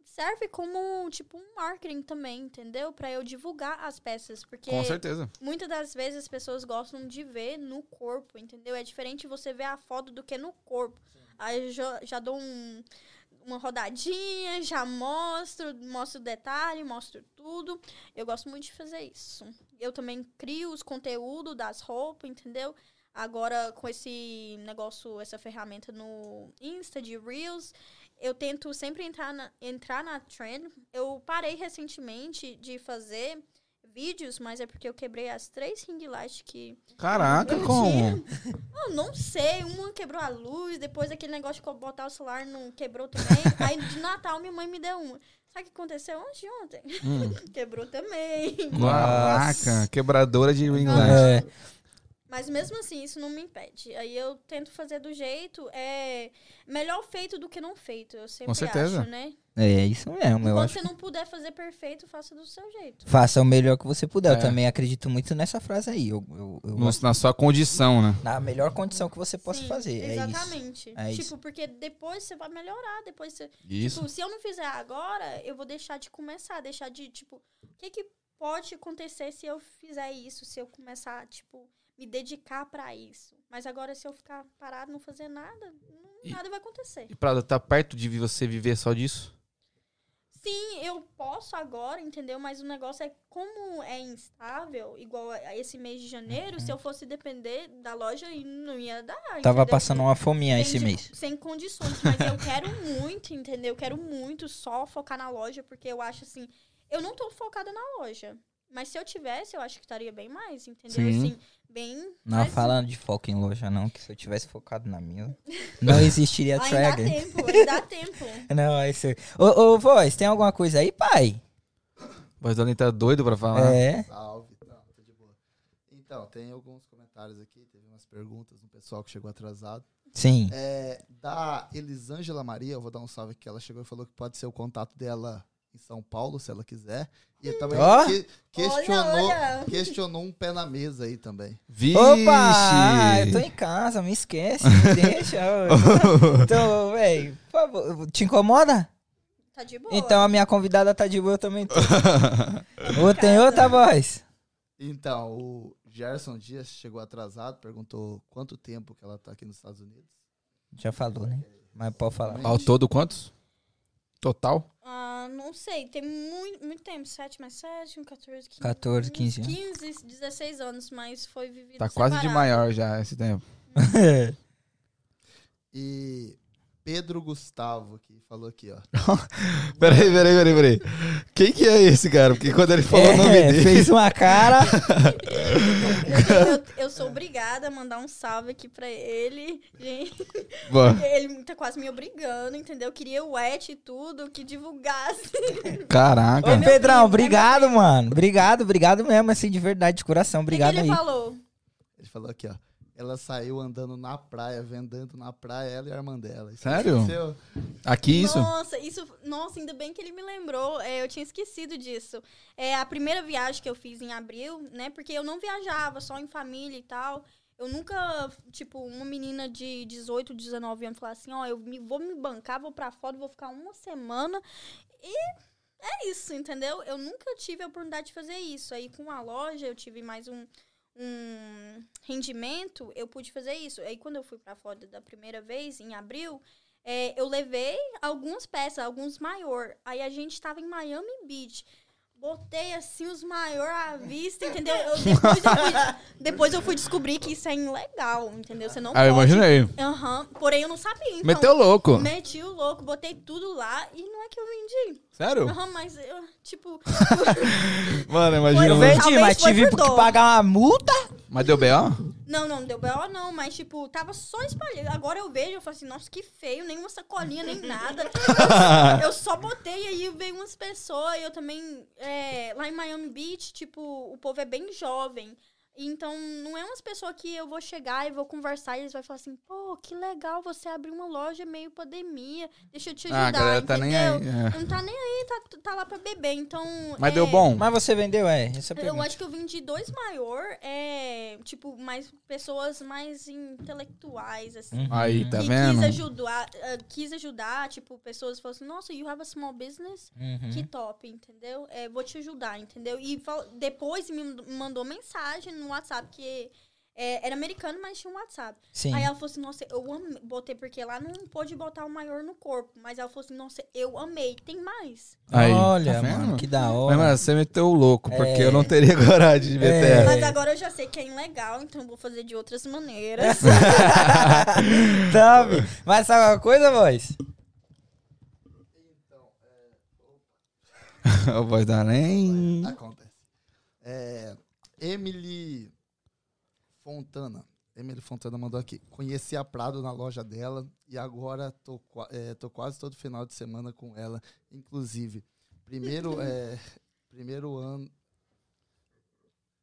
serve como tipo um marketing também, entendeu? Pra eu divulgar as peças, porque Com certeza. muitas das vezes as pessoas gostam de ver no corpo, entendeu? É diferente você ver a foto do que no corpo. Aí eu já, já dou um- uma rodadinha, já mostro, mostro o detalhe, mostro tudo. Eu gosto muito de fazer isso. Eu também crio os conteúdos das roupas, entendeu? Agora, com esse negócio, essa ferramenta no Insta de Reels, eu tento sempre entrar na, entrar na trend. Eu parei recentemente de fazer vídeos, mas é porque eu quebrei as três ring lights que. Caraca, Eu como? Eu não sei, uma quebrou a luz, depois aquele negócio de botar o celular não quebrou também. Aí de Natal minha mãe me deu uma. Sabe o que aconteceu antes de ontem? Hum. Quebrou também. Caraca, quebradora de ring light. É. Mas mesmo assim, isso não me impede. Aí eu tento fazer do jeito. É melhor feito do que não feito. Eu sempre certeza. acho, né? É isso mesmo, eu Enquanto acho. você não puder fazer perfeito, faça do seu jeito. Faça o melhor que você puder. É. Eu também acredito muito nessa frase aí. Eu, eu, eu na sua condição, né? na melhor condição que você possa Sim, fazer. É isso. Exatamente. É tipo, isso. porque depois você vai melhorar. Depois você. Isso. Tipo, se eu não fizer agora, eu vou deixar de começar, deixar de, tipo, o que que pode acontecer se eu fizer isso, se eu começar, tipo, me dedicar pra isso. Mas agora se eu ficar parado, não fazer nada, não- E- nada vai acontecer. E Prado, tá perto de você viver só disso? Sim, eu posso agora, entendeu? Mas o negócio é como é instável, igual a esse mês de janeiro, se eu fosse depender da loja, não ia dar. Uhum. Tava entendeu? passando uma fominha Sem esse de- mês. Sem condições, mas eu quero muito, entendeu? Eu quero muito só focar na loja, porque eu acho assim, eu não tô focada na loja. Mas se eu tivesse, eu acho que estaria bem mais, entendeu? Sim. Assim, bem. Não falando de foco em loja, não, que se eu tivesse focado na minha, não existiria Ainda dá tempo, ainda dá tempo. Não, é isso. Ô, ô, voz, tem alguma coisa aí, pai? Mas o tá doido pra falar. É. Salve, não, tô de boa. Então, tem alguns comentários aqui, teve umas perguntas do pessoal que chegou atrasado. Sim. É, da Elisângela Maria, eu vou dar um salve aqui, ela chegou e falou que pode ser o contato dela em São Paulo, se ela quiser. E também Ó. que- questionou, Olha, olha. questionou um pé na mesa aí também. Vixe! Opa! Eu tô em casa, me esquece, me deixa. Então, velho, por favor, te incomoda? Tá de boa. Então a minha convidada tá de boa, também. Ou tem outra voz? Então, o Gerson Dias chegou atrasado, perguntou quanto tempo que ela tá aqui nos Estados Unidos. Já falou, né? Mas pode falar. Ao todo, quantos? Total? Não sei, tem muito, muito tempo. 7 mais 7, 14, 15. 14, 15 anos. 15, 16 anos, mas foi vivido Tá quase de separado. maior já esse tempo. E Pedro Gustavo aqui falou aqui, ó. Peraí, peraí, peraí, peraí. Quem que é esse, cara? Porque quando ele falou o nome É, dele. fez uma cara. Eu, eu- sou obrigada a mandar um salve aqui pra ele. Gente, Bom, ele tá quase me obrigando, entendeu? Eu queria o et e tudo, que divulgasse. Caraca. Ô, Pedrão, primo, é obrigado, primo. mano. Obrigado, obrigado mesmo, assim, de verdade, de coração. O que que Obrigado ele aí. falou? Ele falou aqui, ó. Ela saiu andando na praia, vendendo na praia, ela e a irmã dela. Isso Sério? aconteceu? Aqui isso? Nossa, isso. Nossa, ainda bem que ele me lembrou. É, eu tinha esquecido disso. É a primeira viagem que eu fiz em abril, né? Porque eu não viajava, só em família e tal. Eu nunca, tipo, uma menina de 18, 19 anos falar assim, ó, eu me- vou me bancar, vou pra fora, vou ficar uma semana. E é isso, entendeu? Eu nunca tive a oportunidade de fazer isso. Aí com a loja eu tive mais um, um rendimento, eu pude fazer isso. Aí quando eu fui pra fora da primeira vez, em abril, é, eu levei algumas peças, alguns maior. Aí a gente tava em Miami Beach. Botei assim os maior à vista, entendeu? Eu- depois, eu fui, depois eu fui descobrir que isso é ilegal, entendeu? Você não Ah, eu pode. imaginei. Aham. Porém, eu não sabia. Então, Meteu louco. Meti o louco, botei tudo lá e não é que eu vendi. Sério? Aham, mas eu, tipo. Mano, imagina. Eu vendi, mas tive que pagar uma multa. Mas deu B.O.? Não, não, deu B.O. não, mas tipo, tava só espalhado. Agora eu vejo, eu falo assim, nossa, que feio, nenhuma sacolinha, nem nada. Eu, eu só botei aí veio umas pessoas, eu também, é, lá em Miami Beach, tipo, o povo é bem jovem. Então, não é umas pessoas que eu vou chegar e vou conversar e eles vão falar assim, pô, que legal você abrir uma loja meio pandemia, deixa eu te Ah, a ajudar, galera tá nem aí. entendeu? é. Não tá nem aí, tá, tá lá pra beber, então... Mas é, deu bom? Mas você vendeu, é? Essa é eu acho que eu vendi dois maior, é, tipo, mais pessoas mais intelectuais, assim. Uhum. Aí, tá que vendo? quis ajudar, ah, quis ajudar, tipo, pessoas falaram assim, nossa, you have a small business? Uhum. Que top, entendeu? É, vou te ajudar, entendeu? E depois me mandou mensagem no WhatsApp, que é, era americano, mas tinha um WhatsApp. Sim. Aí ela falou assim, nossa, eu amei, botei, porque lá não pôde botar o maior no corpo, mas ela falou assim, nossa, eu amei, tem mais. Aí, Olha, tá mano, que da Mas, hora. mano, você meteu o louco, porque É. eu não teria coragem de meter. É. Mas agora eu já sei que é ilegal, então vou fazer de outras maneiras. Sabe? Mas sabe uma coisa, voz? o voz da nem. Acontece. É, Emily Fontana. Emily Fontana mandou aqui. Conheci a Prado na loja dela e agora tô, é, tô quase todo final de semana com ela. Inclusive, primeiro, é, primeiro ano.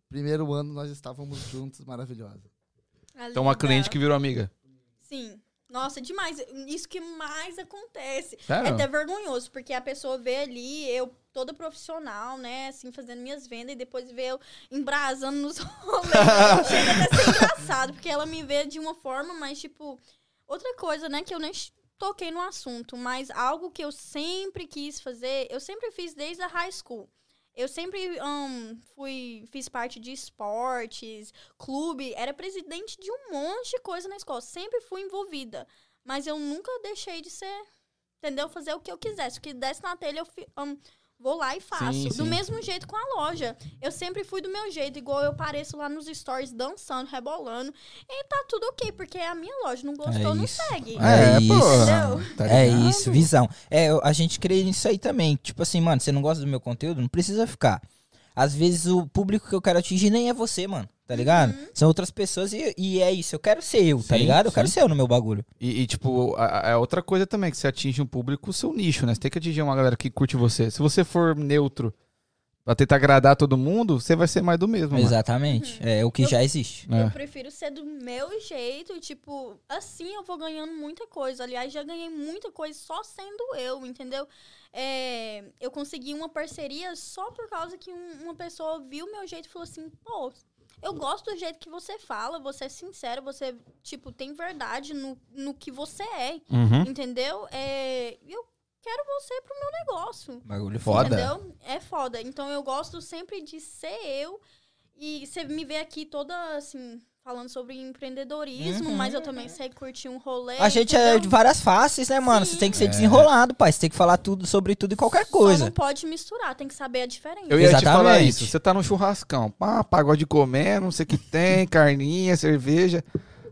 Primeiro ano nós estávamos juntos, maravilhosa. Então, uma cliente que virou amiga. Sim. Nossa, demais. Isso que mais acontece. É Sério? até vergonhoso, porque a pessoa vê ali, eu toda profissional, né, assim, fazendo minhas vendas, e depois vê eu embrasando nos rolês. Chega até ser engraçado, porque ela me vê de uma forma, mas, tipo, outra coisa, né, que eu nem toquei no assunto, mas algo que eu sempre quis fazer, eu sempre fiz desde a high school. Eu sempre ahn, fui, fiz parte de esportes, clube, era presidente de um monte de coisa na escola. Sempre fui envolvida. Mas eu nunca deixei de ser entendeu? Fazer o que eu quisesse. O que desse na telha, eu hum, vou lá e faço. Sim, do sim. mesmo jeito com a loja. Eu sempre fui do meu jeito, igual eu pareço lá nos stories, dançando, rebolando. E tá tudo ok, porque é a minha loja. Não gostou, não isso. segue. É isso. Entendeu? Tá É isso, visão. É, a gente crê nisso aí também. Tipo assim, mano, você não gosta do meu conteúdo? Não precisa ficar. Às vezes o público que eu quero atingir nem é você, mano. Tá ligado? São outras pessoas e, e é isso. Eu quero ser eu, tá Sim, ligado? Eu quero sim. ser eu no meu bagulho. E, e, tipo, é outra coisa também, que você atinge um público, o seu nicho, né? Você tem que atingir uma galera que curte você. Se você for neutro pra tentar agradar todo mundo, você vai ser mais do mesmo. Exatamente. É o que Eu- já existe. É. Eu prefiro ser do meu jeito, e, tipo, assim eu vou ganhando muita coisa. Aliás, já ganhei muita coisa só sendo eu, entendeu? É, eu consegui uma parceria só por causa que um- uma pessoa viu o meu jeito e falou assim, pô, eu gosto do jeito que você fala, você é sincero, você, tipo, tem verdade no, no que você é, Uhum. entendeu? É, eu quero você pro meu negócio. Bagulho Foda. Entendeu? É foda. Então eu gosto sempre de ser eu. E você me vê aqui toda assim, falando sobre empreendedorismo, Uhum. mas eu também sei curtir um rolê. A gente é de várias faces, né, mano? Sim. Você tem que ser É. desenrolado, pai. Você tem que falar tudo sobre tudo e qualquer Só coisa. não pode misturar, tem que saber a diferença. Eu ia te falar Exatamente. isso. Você tá no churrascão, pá, pagode de comer, não sei o que tem, carninha, cerveja.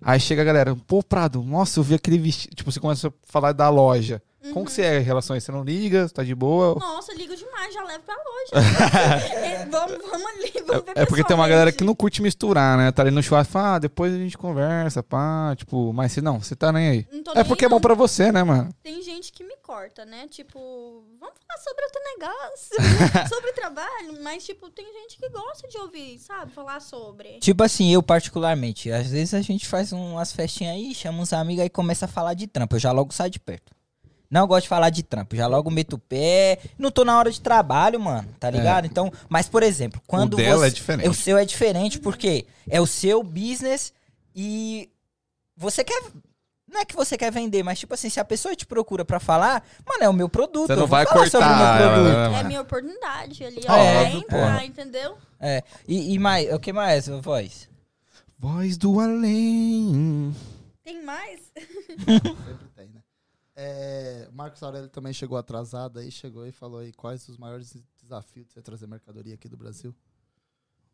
Aí chega a galera, pô, Prado, nossa, eu vi aquele vestido. Tipo, você começa a falar da loja. Como que você é em relação a isso? Você não liga? Você tá de boa? Nossa, ligo demais, já levo pra loja. É, vamos, vamos ali, vamos ver É porque tem uma galera que não curte misturar, né? Tá ali no churrasco, fala, ah, depois a gente conversa, pá, tipo, mas se não, você tá nem aí. Não tô É nem porque é aí, bom não. pra você, né, mano? Tem gente que me corta, né? Tipo, vamos falar sobre outro negócio, sobre trabalho, mas, tipo, tem gente que gosta de ouvir, sabe? Falar sobre. Tipo assim, eu particularmente, às vezes a gente faz um- umas festinhas aí, chama uns amigos aí e começa a falar de trampo. Eu já logo saio de perto. Não gosto de falar de trampo, já logo meto o pé. Não tô na hora de trabalho, mano, tá ligado? Então, mas por exemplo, quando o dela você, é diferente. o seu é diferente porque é o seu business e você quer não é que você quer vender, mas tipo assim, se a pessoa te procura pra falar, mano, é o meu produto. Você eu não vou vai falar sobre o meu cortar É mano? minha oportunidade ali, É, ó. É, entrar, entendeu? É. E, e mais, o que mais, voz? Voz do além. Tem mais? É, Marcos Aurélio também chegou atrasado aí, chegou e falou aí quais os maiores desafios de você trazer mercadoria aqui do Brasil.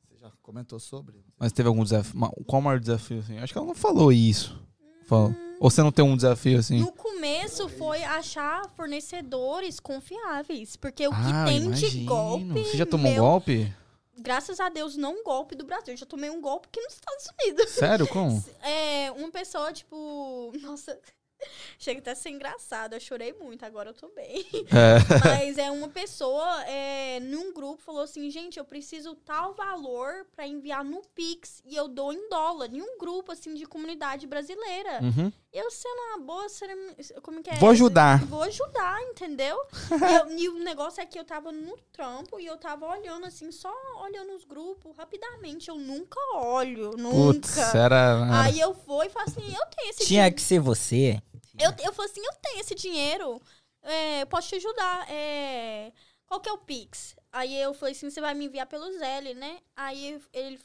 Você já comentou sobre? Mas teve algum desafio? Qual o maior desafio, assim? Acho que ela não falou isso. Falou. Hum. Ou você não tem um desafio, assim? No começo foi achar fornecedores confiáveis. Porque o que Ah, tem imagino. de golpe. Você já tomou um meu, golpe? Graças a Deus, não um golpe do Brasil. Eu já tomei um golpe aqui nos Estados Unidos. Sério? Como? É, uma pessoa, tipo. Nossa. Chega até a ser engraçado. Eu chorei muito, agora eu tô bem. É. Mas é uma pessoa é, num grupo falou assim, gente, eu preciso tal valor pra enviar no Pix e eu dou em dólar. Em um grupo assim de comunidade brasileira. Uhum. Eu sendo uma boa, sendo, como que é? Vou ajudar. Vou ajudar, entendeu? e, eu- e o negócio é que eu tava no trampo e eu tava olhando assim, só olhando os grupos rapidamente. Eu nunca olho, Putz, nunca. era. Aí eu vou e falo assim, eu tenho esse Tinha dinheiro. que ser você. Eu, eu falo assim, eu tenho esse dinheiro, é, eu posso te ajudar. é, qual que é o Pix? Aí eu falei assim, você vai me enviar pelo Zelle, né? Aí ele,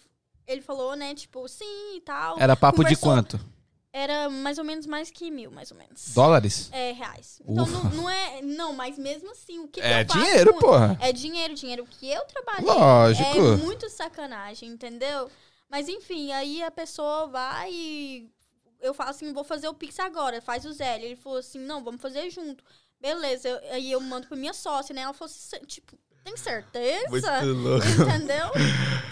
ele falou, né, tipo, sim e tal. Era papo de Conversou. quanto? Era mais ou menos mais que mil, mais ou menos. Dólares? É, reais. Então não, não é. Não, mas mesmo assim, o que, que É eu faço dinheiro, com- porra. É dinheiro, dinheiro que eu trabalhei. Lógico. É muito sacanagem, entendeu? Mas enfim, aí a pessoa vai e eu falo assim, vou fazer o Pix agora, faz o Zé. Ele falou assim, não, vamos fazer junto. Beleza, eu- aí eu mando pra minha sócia, né? Ela falou assim, tipo, tem certeza? louco. Entendeu?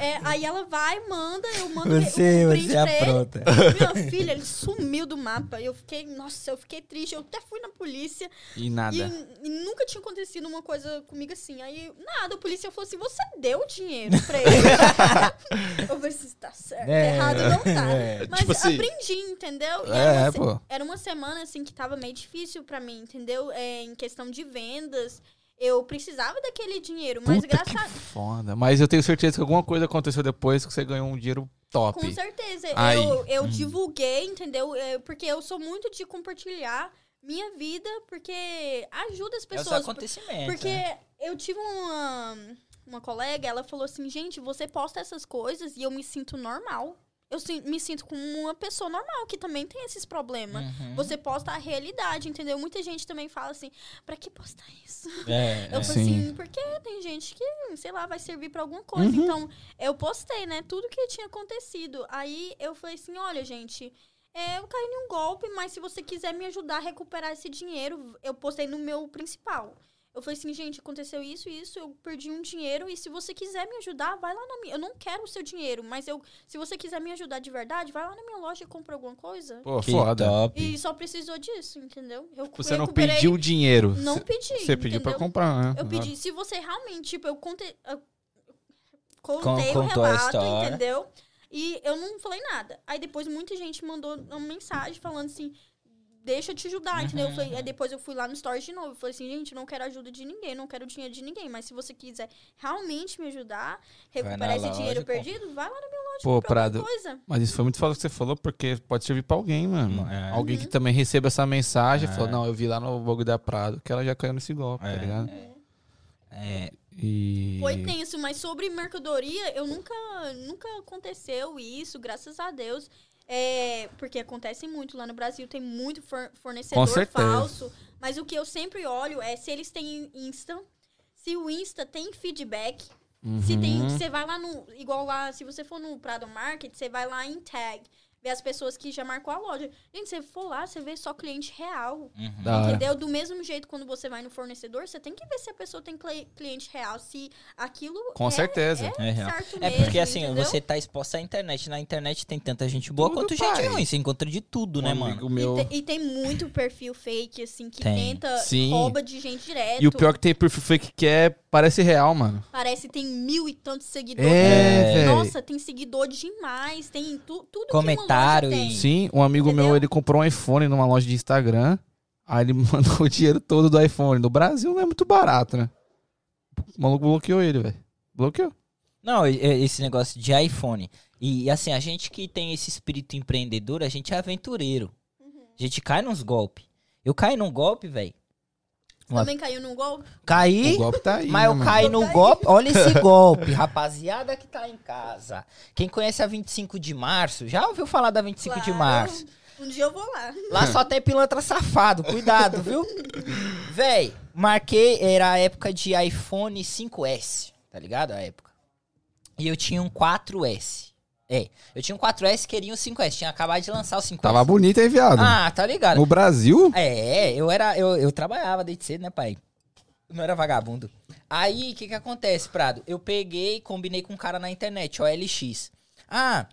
É, aí ela vai, manda, eu mando Você, o print você pra ele. apronta. Minha filha, ele sumiu do mapa. Eu fiquei, nossa, eu fiquei triste. Eu até fui na polícia. E nada. E, e nunca tinha acontecido uma coisa comigo assim. Aí, nada, a polícia falou assim: você deu o dinheiro pra ele. eu falei assim: tá certo, É, errado não tá. é, Mas tipo assim- aprendi, entendeu? E É, era, uma, pô. era uma semana assim que tava meio difícil pra mim, entendeu? É, em questão de vendas. Eu precisava daquele dinheiro, mas Puta graças que a foda. Mas eu tenho certeza que alguma coisa aconteceu depois que você ganhou um dinheiro top. Com certeza. Aí. Eu, eu Hum. divulguei, entendeu? É, Porque eu sou muito de compartilhar minha vida, porque ajuda as É pessoas. acontecimentos. Porque né? eu tive uma, uma colega, ela falou assim, gente, você posta essas coisas e eu me sinto normal. Eu me sinto como uma pessoa normal que também tem esses problemas. Uhum. Você posta a realidade, entendeu? Muita gente também fala assim, pra que postar isso? É, Eu é. falei Sim. assim, porque tem gente que, sei lá, vai servir pra alguma coisa. Uhum. Então, eu postei, né, tudo que tinha acontecido. Aí eu falei assim, olha, gente, é, eu caí em um golpe, mas se você quiser me ajudar a recuperar esse dinheiro, eu postei no meu principal. Eu falei assim, gente, aconteceu isso e isso, eu perdi um dinheiro e se você quiser me ajudar, vai lá na minha. Eu não quero o seu dinheiro, mas eu, se você quiser me ajudar de verdade, vai lá na minha loja e compra alguma coisa. Pô, Que foda. top. E só precisou disso, entendeu? Eu Você não pediu dinheiro. Não pedi. Você pediu pra entendeu? comprar, né? Eu pedi, se você realmente, tipo, eu contei. Eu Con- contei o contou a relato, entendeu? E eu não falei nada. Aí depois muita gente mandou uma mensagem falando assim. Deixa eu te ajudar, entendeu? Eu falei, Uhum. aí depois eu fui lá no Stories de novo. Eu falei assim, gente, eu não quero ajuda de ninguém, não quero dinheiro de ninguém. Mas se você quiser realmente me ajudar, recuperar esse loja dinheiro perdido, vai lá na minha loja Pô, Prado, coisa. Mas isso foi muito foda que você falou, porque pode servir pra alguém, mano. É. Alguém que também receba essa mensagem e É. falou, não, eu vi lá no Vogue da Prado que ela já caiu nesse golpe, É. tá ligado? É, E... Foi tenso, mas sobre mercadoria, eu nunca, nunca aconteceu isso, graças a Deus. É, porque acontece muito lá no Brasil, tem muito fornecedor falso. Mas o que eu sempre olho é se eles têm Insta, se o Insta tem feedback, se tem, Uhum. você vai lá no, igual lá, se você for no Prado Market, você vai lá em tag, ver as pessoas que já marcou a loja. Gente, você for lá, você vê só cliente real. uhum. Entendeu? Do mesmo jeito, quando você vai no fornecedor, você tem que ver se a pessoa tem cli- cliente real, se aquilo Com é, certeza. é É real. certo É mesmo, porque assim, entendeu? você tá exposto à internet. Na internet tem tanta gente boa Tudo, quanto gente pai. ruim. Você encontra de tudo, né, mano? meu... E, te- e tem muito perfil fake, assim, que Tem. tenta, Sim. rouba de gente direto. E o pior é que tem perfil fake que é, parece real, mano. Parece que tem mil e tantos seguidores. É, velho. Nossa, tem seguidor demais, tem tu, tudo Comentário e-. Sim, um amigo meu, Entendeu? ele comprou um iPhone numa loja de Instagram. Aí ele mandou o dinheiro todo do iPhone. No Brasil não é muito barato, né? O maluco bloqueou ele, velho. Bloqueou. Não, esse negócio de iPhone. E assim, a gente que tem esse espírito empreendedor, a gente é aventureiro. A gente cai nos golpes. Eu caí num golpe, velho. Uma- Também caiu num golpe. Caí, O golpe tá aí. mas né, eu mano? caí no Caí. golpe. Olha esse golpe, rapaziada que tá em casa. Quem conhece a 25 de março, já ouviu falar da 25 de Claro. março? Um dia eu vou lá. Lá só tem pilantra safado, cuidado, viu? Véi, marquei, era a época de iPhone 5S, tá ligado? A época. E eu tinha um 4S. É, eu tinha um 4S, queria um 5S, tinha acabado de lançar o 5S. Tava bonito aí, viado. Ah, tá ligado. No Brasil? É, eu era, eu, eu trabalhava desde cedo, né, pai? Eu não era vagabundo. Aí, o que que acontece, Prado? Eu peguei e combinei com um cara na internet, OLX. Ah,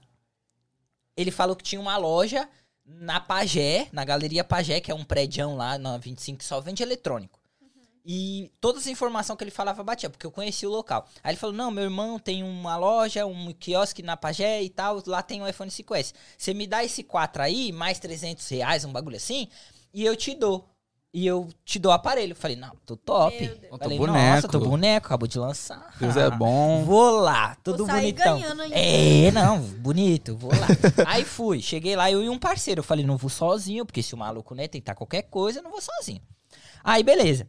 ele falou que tinha uma loja na Pagé, na Galeria Pagé, que é um prédio lá na 25 que só vende eletrônico. E todas as informações que ele falava batia, porque eu conhecia o local. Aí ele falou: Não, meu irmão tem uma loja, um quiosque na Pagé e tal, lá tem um iPhone 5S. Você me dá esse 4 aí, mais 300 reais, um bagulho assim, e eu te dou. E eu te dou o aparelho. Eu falei: Não, tô top. Meu Deus. Tô Falei, boneco. Nossa, tô boneco, acabou de lançar. Deus é bom. Vou lá, tudo Vou bonitão. ganhando ainda. É, não, bonito, vou lá. Aí fui, cheguei lá, eu e um parceiro. Eu falei, não vou sozinho, porque se o maluco, né, tentar qualquer coisa, eu não vou sozinho. Aí, beleza.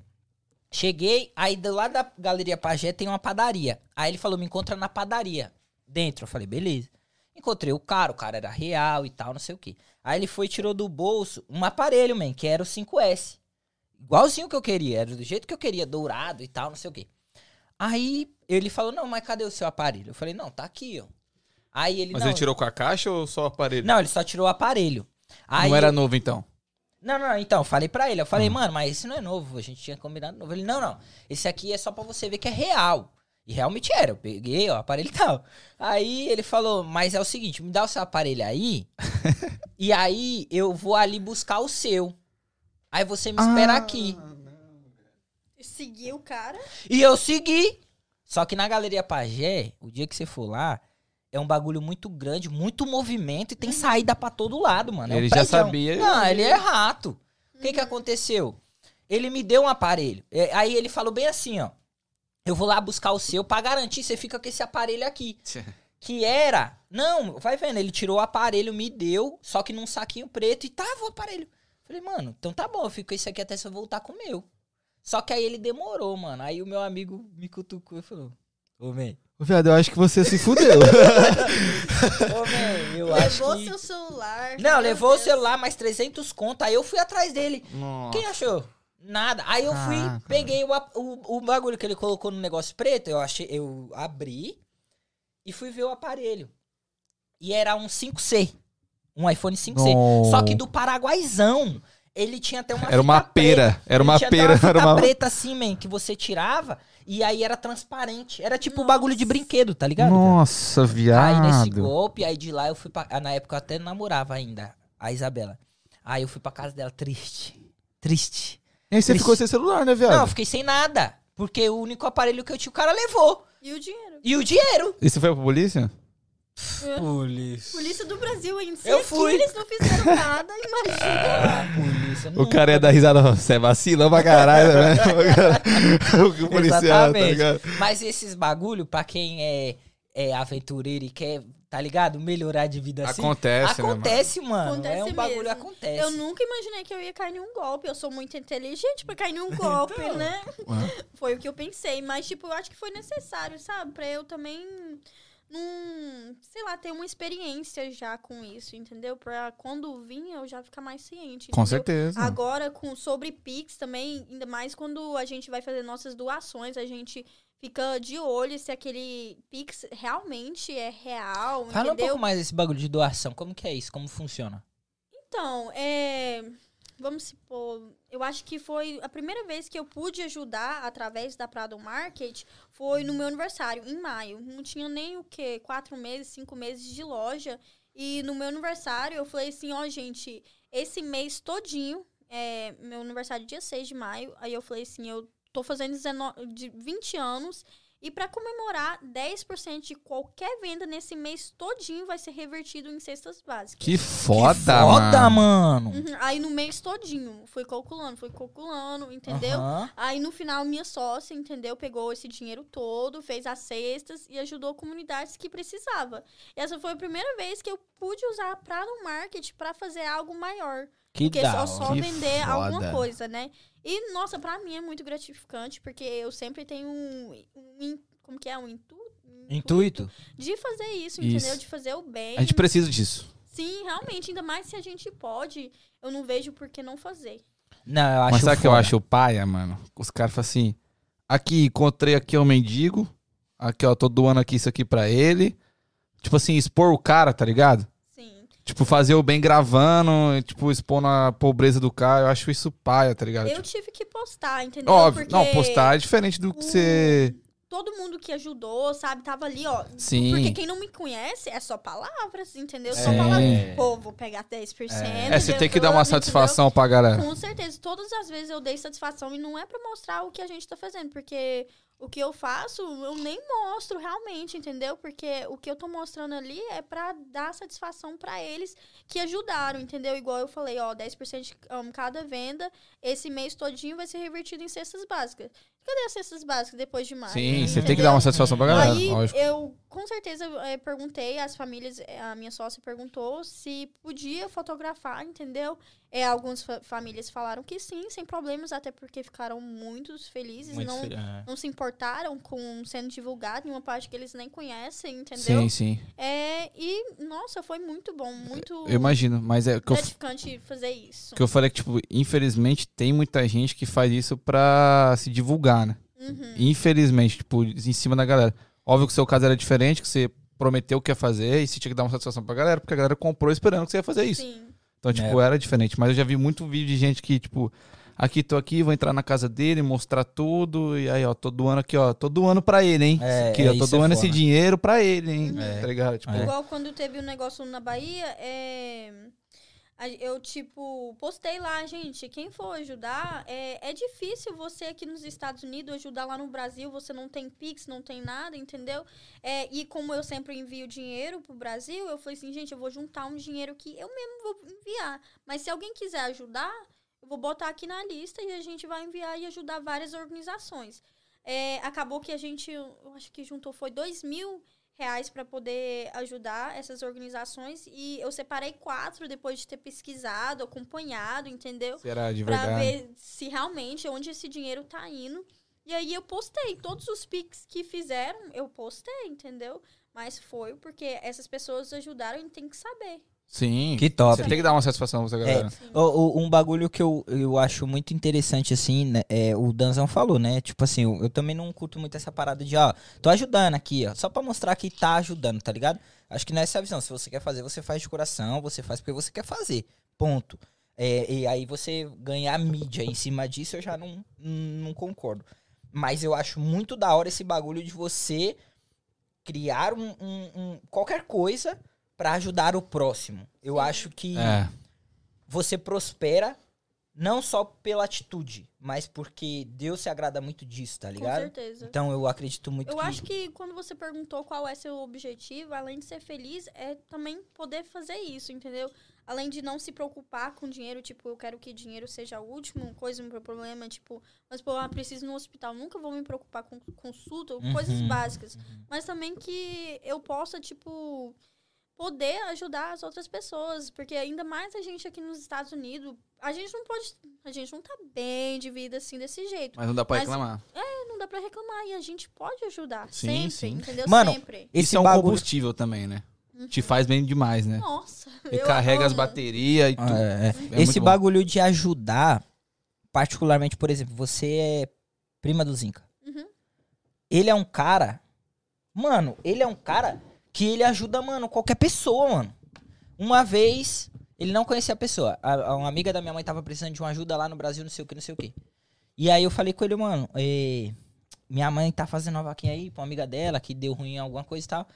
Cheguei, aí do lado da Galeria Pagé tem uma padaria. Aí ele falou, me encontra na padaria, dentro. Eu falei, beleza. Encontrei o cara, o cara era real e tal, não sei o que. Aí ele foi e tirou do bolso um aparelho, man, que era o 5S. Igualzinho que eu queria, era do jeito que eu queria, dourado e tal, não sei o que. Aí ele falou, não, mas cadê o seu aparelho? Eu falei, não, tá aqui, ó. Aí ele, Mas ele tirou com a caixa ou só o aparelho? não, ele só tirou o aparelho. Aí não era eu- novo, então. Não, não, então, eu falei pra ele, eu falei, Hum. mano, mas esse não é novo, a gente tinha combinado novo. Ele, não, não, esse aqui é só pra você ver que é real. E realmente era, eu peguei ó, o aparelho e tal. Aí ele falou, mas é o seguinte, me dá o seu aparelho aí, e aí eu vou ali buscar o seu. Aí você me espera Ah. aqui. Segui o cara. E eu segui. Só que na Galeria Pagé, o dia que você for lá, é um bagulho muito grande, muito movimento e tem saída pra todo lado, mano. É um Ele já sabia. Não, ele é rato. O que que aconteceu? Ele me deu um aparelho. É, Aí ele falou bem assim, ó. Eu vou lá buscar o seu pra garantir, você fica com esse aparelho aqui. Que era. Não, vai vendo, ele tirou o aparelho, me deu, só que num saquinho preto e tava o aparelho. Falei, mano, então tá bom, eu fico com esse aqui até se eu voltar com o meu. Só que aí ele demorou, mano. Aí o meu amigo me cutucou e falou: Ô, man, Ô, Viado, eu acho que você se fudeu. ô, man, eu acho Levou que- seu celular. Não, levou o Deus. celular mais 300 conto. Aí eu fui atrás dele. Nossa. Quem achou? Nada. Aí eu fui, peguei o, o, o bagulho que ele colocou no negócio preto, eu achei, eu abri e fui ver o aparelho. E era um 5C. Um iPhone 5C. Não. Só que do Paraguaizão. Ele tinha até uma Era uma fita preta. pera. Era Ele uma tinha até pera. Uma Era uma... preta assim, man, que você tirava e aí era transparente. Era tipo um bagulho de brinquedo, tá ligado? Nossa, Aí nesse viado. golpe, aí de lá eu fui pra. Na época eu até namorava ainda, a Isabela. Aí eu fui pra casa dela triste. Triste. E aí você ficou sem celular, né, viado? Não, eu fiquei sem nada. Porque o único aparelho que eu tinha, o cara levou. E o dinheiro? E o dinheiro. E você foi pra polícia? Polícia. Polícia do Brasil ainda. Se Eu aqui fui. eles não fizeram nada, imagina. polícia. O cara ia dar risada, você é vacilão pra caralho, né? o policial, tá ligado? Mas esses bagulho, pra quem é, é aventureiro e quer, tá ligado? Melhorar de vida assim. Acontece, né, mano? Acontece, mano. Acontece é um bagulho mesmo. acontece. Eu nunca imaginei que eu ia cair em um golpe. Eu sou muito inteligente pra cair em um golpe, né? Ué. Foi o que eu pensei. Mas, tipo, eu acho que foi necessário, sabe? Pra eu também não, sei lá, ter uma experiência já com isso, entendeu? Pra quando vir eu já ficar mais ciente. Com entendeu? certeza. Agora, com, sobre Pix também, ainda mais quando a gente vai fazer nossas doações, a gente fica de olho se aquele Pix realmente é real, Fala um entendeu? pouco mais desse bagulho de doação. Como que é isso? Como funciona? Então, é. Vamos supor. Eu acho que foi a primeira vez que eu pude ajudar através da Prado Market foi no meu aniversário, em maio. Não tinha nem o quê? Quatro meses, cinco meses de loja. E no meu aniversário eu falei assim, ó, gente, esse mês todinho, é, meu aniversário é dia 6 de maio, aí eu falei assim, eu tô fazendo 19, de 20 anos. E para comemorar, 10% de qualquer venda nesse mês todinho vai ser revertido em cestas básicas. Que foda, que foda, mano. mano. Uhum, Aí no mês todinho, fui calculando, fui calculando, entendeu? Aham. Aí no final, minha sócia, entendeu? Pegou esse dinheiro todo, fez as cestas e ajudou comunidades que precisava. E essa foi a primeira vez que eu pude usar para no marketing para fazer algo maior. Que Porque da só, só Que vender foda. alguma coisa, né? E, nossa, pra mim é muito gratificante, porque eu sempre tenho um. um como que é? Um intu, Intuito? de fazer isso, Isso. entendeu? De fazer o bem. A gente precisa disso. Sim, realmente, ainda mais se a gente pode, eu não vejo por que não fazer. Não, eu acho Mas sabe o que eu acho paia, mano? Os caras falam assim: aqui, encontrei aqui o mendigo. Aqui, ó, tô doando aqui isso aqui pra ele. Tipo assim, expor o cara, tá ligado? Tipo, fazer o bem gravando, tipo, expondo a pobreza do cara. Eu acho isso paia, tá ligado? Eu Tipo, tive que postar, entendeu? óbvio, Porque não, postar é diferente do que o- você. Todo mundo que ajudou, sabe, tava ali, ó. Sim. Porque quem não me conhece é só palavras, entendeu? Só É. palavras. Pô, vou pegar 10%. É, você tem que dar entendeu? uma satisfação pra galera. Com certeza, todas as vezes eu dei satisfação e não é pra mostrar o que a gente tá fazendo, porque o que eu faço eu nem mostro realmente, entendeu? Porque o que eu tô mostrando ali é pra dar satisfação pra eles que ajudaram, entendeu? Igual eu falei, ó, 10% de um, cada venda, esse mês todinho vai ser revertido em cestas básicas. Cadê as cestas básicas depois de maio? Sim, você tem que dar uma satisfação pra galera, Aí lógico. eu, com certeza, eh, perguntei às famílias, eh, a minha sócia perguntou se podia fotografar, entendeu? É, algumas fa- famílias falaram que sim, sem problemas, até porque ficaram muito felizes, Muito não, é. não se importaram com sendo divulgado em uma parte que eles nem conhecem, entendeu? Sim, sim. É, e, nossa, foi muito bom, muito Eu imagino, mas é que eu, gratificante fazer isso. o que eu falei é que, tipo, infelizmente tem muita gente que faz isso pra se divulgar, né? Uhum. Infelizmente, tipo, em cima da galera. Óbvio que o seu caso era diferente, que você prometeu que ia fazer e você tinha que dar uma satisfação pra galera, porque a galera comprou esperando que você ia fazer isso. Sim. Então, tipo, era diferente. Mas eu já vi muito vídeo de gente que, tipo, aqui, tô aqui, vou entrar na casa dele, mostrar tudo, e aí, ó, tô doando aqui, ó, tô doando pra ele, hein? É, aqui, é, ó, tô isso é doando esse dinheiro pra ele, hein? É. Tá ligado? Tipo, É. Igual quando teve o negócio na Bahia, é, eu, tipo, postei lá, gente, quem for ajudar, é, é difícil você aqui nos Estados Unidos ajudar lá no Brasil, você não tem Pix, não tem nada, entendeu? É, e como eu sempre envio dinheiro pro Brasil, eu falei assim, gente, eu vou juntar um dinheiro que eu mesmo vou enviar. Mas se alguém quiser ajudar, eu vou botar aqui na lista e a gente vai enviar e ajudar várias organizações. É, acabou que a gente, eu acho que juntou, foi dois mil reais para poder ajudar essas organizações e eu separei quatro depois de ter pesquisado, acompanhado, entendeu? será de verdade. ver se realmente onde esse dinheiro tá indo. E aí eu postei todos os pics que fizeram, eu postei, entendeu? Mas foi porque essas pessoas ajudaram e tem que saber. Sim. Que top. Você tem que dar uma satisfação pra essa galera. Sim. O- o- um bagulho que eu, eu acho muito interessante, assim, né, é, o Danzão falou, né? Tipo assim, eu, eu também não curto muito essa parada de, ó, tô ajudando aqui, ó, só pra mostrar que tá ajudando, tá ligado? Acho que não é essa a visão. Se você quer fazer, você faz de coração, você faz porque você quer fazer. Ponto. É, e aí você ganhar mídia em cima disso, eu já não, não concordo. Mas eu acho muito da hora esse bagulho de você criar um, um- um- qualquer coisa pra ajudar o próximo. Eu acho que É. você prospera não só pela atitude, mas porque Deus se agrada muito disso, tá Com ligado? certeza. Então eu acredito muito Eu que acho que quando você perguntou qual é seu objetivo, além de ser feliz, é também poder fazer isso, entendeu? Além de não se preocupar com dinheiro, tipo, eu quero que dinheiro seja a última coisa, meu problema, tipo, mas pô, eu preciso ir no hospital, nunca vou me preocupar com consulta, coisas Uhum. básicas. Mas também que eu possa, tipo, poder ajudar as outras pessoas, porque ainda mais a gente aqui nos Estados Unidos, a gente não pode, a gente não tá bem de vida assim desse jeito. Mas não dá pra Mas- reclamar. Não dá pra reclamar e a gente pode ajudar. Sim, sempre, sim. entendeu? Mano, sempre. esse é um bagulho combustível também, né? Uhum. Te faz bem demais, né? Nossa. E carrega as amo. baterias e tudo. É, é. É esse muito bom. bagulho de ajudar, particularmente, por exemplo, você é prima do Zinca. Uhum. Ele é um cara, mano, ele é um cara que ele ajuda, mano, qualquer pessoa, mano. Uma vez, ele não conhecia a pessoa. A, uma amiga da minha mãe tava precisando de uma ajuda lá no Brasil, não sei o que, não sei o que. E aí eu falei com ele, mano, minha mãe tá fazendo uma vaquinha aí pra uma amiga dela que deu ruim em alguma coisa e tal.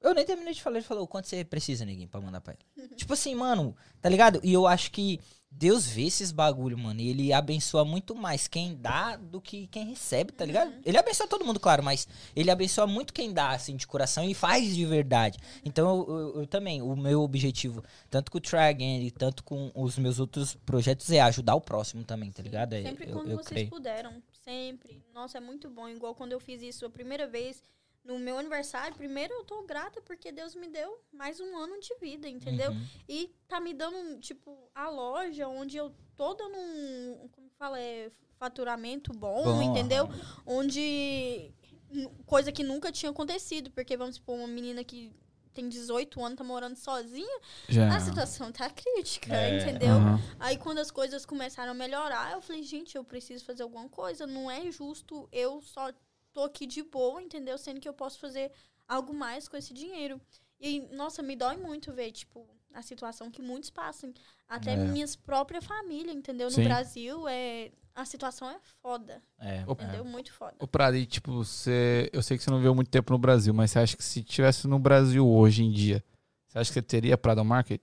Eu nem terminei de falar, ele falou, quanto você precisa, neguinho, pra mandar pra ela? tipo assim, mano, tá ligado? E eu acho que Deus vê esses bagulho, mano, e ele abençoa muito mais quem dá do que quem recebe, tá ligado? Ele abençoa todo mundo, claro, mas ele abençoa muito quem dá, assim, de coração e faz de verdade. Então eu, eu- eu também, o meu objetivo, tanto com o Try Again e tanto com os meus outros projetos, é ajudar o próximo também, tá ligado? É, Sempre eu, quando vocês creio. puderam. Sempre. Nossa, é muito bom. Igual quando eu fiz isso a primeira vez no meu aniversário. Primeiro eu tô grata porque Deus me deu mais um ano de vida, entendeu? Uhum. E tá me dando, tipo, a loja onde eu tô dando um, como fala, é faturamento bom, Bom, entendeu? Onde n- coisa que nunca tinha acontecido, porque vamos supor, uma menina que tem 18 anos, tá morando sozinha, Já. a situação tá crítica, É. entendeu? Aham. Aí quando as coisas começaram a melhorar, eu falei, gente, eu preciso fazer alguma coisa, não é justo eu só tô aqui de boa, entendeu? Sendo que eu posso fazer algo mais com esse dinheiro. E, nossa, me dói muito ver, tipo, a situação que muitos passam. Até É. minhas própria família, entendeu? No Sim. Brasil, é, a situação é foda, É, entendeu? Muito foda. Ô, Prado, e tipo, você. Eu sei que você não veio muito tempo no Brasil, mas você acha que se tivesse no Brasil hoje em dia, você acha que você teria Prado Market?